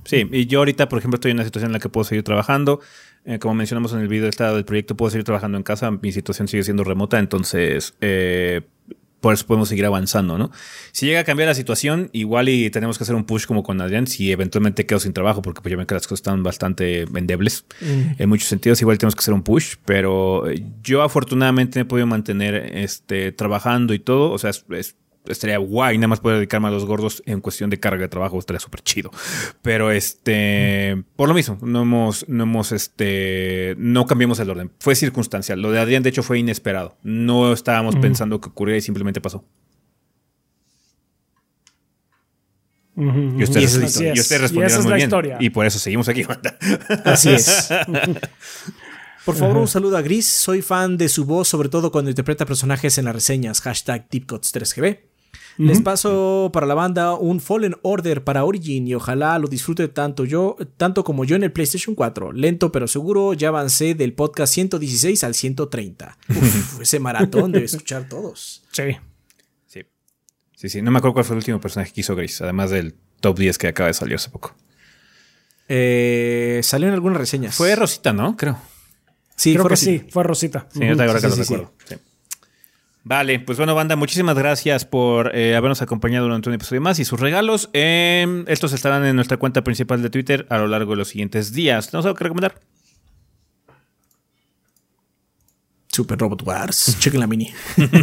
Sí, y yo ahorita, por ejemplo, estoy en una situación en la que puedo seguir trabajando. Eh, como mencionamos en el video del estado del proyecto, puedo seguir trabajando en casa. Mi situación sigue siendo remota, entonces, eh, por eso podemos seguir avanzando, ¿no? Si llega a cambiar la situación, igual y tenemos que hacer un push como con Adrián, si eventualmente quedo sin trabajo, porque pues ya ven que las cosas están bastante vendebles en muchos sentidos, igual tenemos que hacer un push, pero yo afortunadamente me he podido mantener este, trabajando y todo, o sea, es, es estaría guay nada más poder dedicarme a los gordos en cuestión de carga de trabajo, estaría súper chido. Pero este, por lo mismo, no hemos, no hemos, este, no cambiamos el orden. Fue circunstancial. Lo de Adrián, de hecho, fue inesperado. No estábamos pensando que ocurría y simplemente pasó. Y ustedes, y Y respondieron esa es muy la bien. historia. Y por eso seguimos aquí. banda. Así es. (laughs) Por favor, un saludo a Gris. Soy fan de su voz, sobre todo cuando interpreta personajes en las reseñas. Hashtag DeepCuts3GB. Les paso para la banda un Fallen Order para Origin y ojalá lo disfrute tanto yo, tanto como yo en el PlayStation 4. Lento pero seguro, ya avancé del podcast 116 al 130. Uf, ese maratón debe escuchar todos. Sí. Sí. Sí, sí. No me acuerdo cuál fue el último personaje que hizo Gris, además del top 10 que acaba de salir hace poco. Eh, salió en algunas reseñas. Fue Rosita, ¿no? Creo. sí, Creo fue que Rosita. sí, fue Rosita. Sí, ahorita ahora sí, que sí, lo sí, recuerdo. Sí. Vale, pues bueno, banda, muchísimas gracias por eh, habernos acompañado durante un episodio más y sus regalos. Eh, estos estarán en nuestra cuenta principal de Twitter a lo largo de los siguientes días. ¿Tenemos algo que recomendar? Super Robot Wars. (laughs) Chequen la mini. (laughs)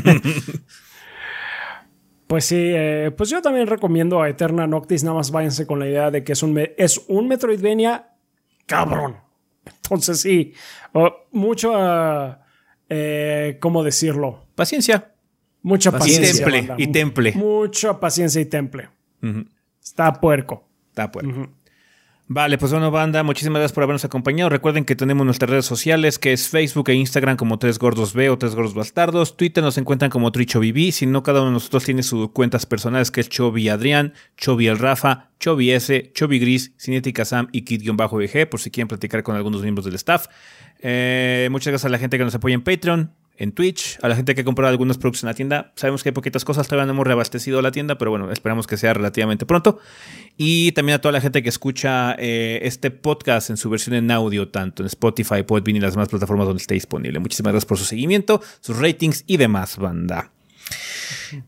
Pues sí, eh, pues yo también recomiendo a Eterna Noctis, nada más váyanse con la idea de que es un, es un Metroidvania cabrón. Entonces sí, mucho, eh, ¿cómo decirlo? Paciencia. Mucha Y paciencia. temple, banda. y temple. Mucha paciencia y temple. Está puerco. Está bueno. Vale, pues bueno, banda, muchísimas gracias por habernos acompañado. Recuerden que tenemos nuestras redes sociales, que es Facebook e Instagram como Tres Gordos B o Tres Gordos Bastardos. Twitter nos encuentran como TrichoBB. Si no, cada uno de nosotros tiene sus cuentas personales, que es Chobi Adrián, Chobi El Rafa, Chobi S, Chobi Gris, Cinética Sam y Kid-VG, por si quieren platicar con algunos miembros del staff. Eh, muchas gracias a la gente que nos apoya en Patreon, en Twitch, a la gente que ha comprado algunos productos en la tienda. Sabemos que hay poquitas cosas, todavía no hemos reabastecido la tienda, pero bueno, esperamos que sea relativamente pronto. Y también a toda la gente que escucha eh, este podcast en su versión en audio, tanto en Spotify, Podbean y las demás plataformas donde esté disponible. Muchísimas gracias por su seguimiento, sus ratings y demás, banda.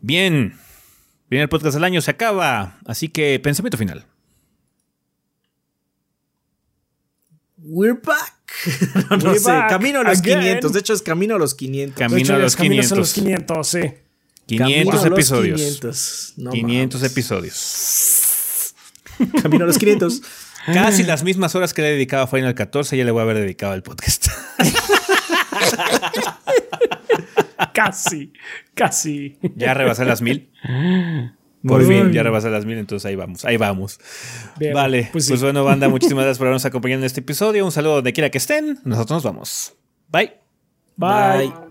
Bien, el podcast del año se acaba, así que pensamiento final. We're back. (laughs) no, sé, back camino a los again. 500. De hecho, es camino a los 500. Camino hecho, a los es caminos a 500. los 500, sí. 500 Camino a los episodios. 500. No 500 mames. episodios. (laughs) Camino a los 500. Casi las mismas horas que le he dedicado a Final 14 ya le voy a haber dedicado al podcast. (laughs) Casi, casi. ya rebasé las mil. Por Muy fin, bien. ya rebasé las mil, entonces ahí vamos, ahí vamos. Bien, vale, pues, pues sí. bueno, banda, muchísimas gracias por habernos acompañado en este episodio. Un saludo donde quiera que estén. Nosotros nos vamos. Bye. Bye. Bye.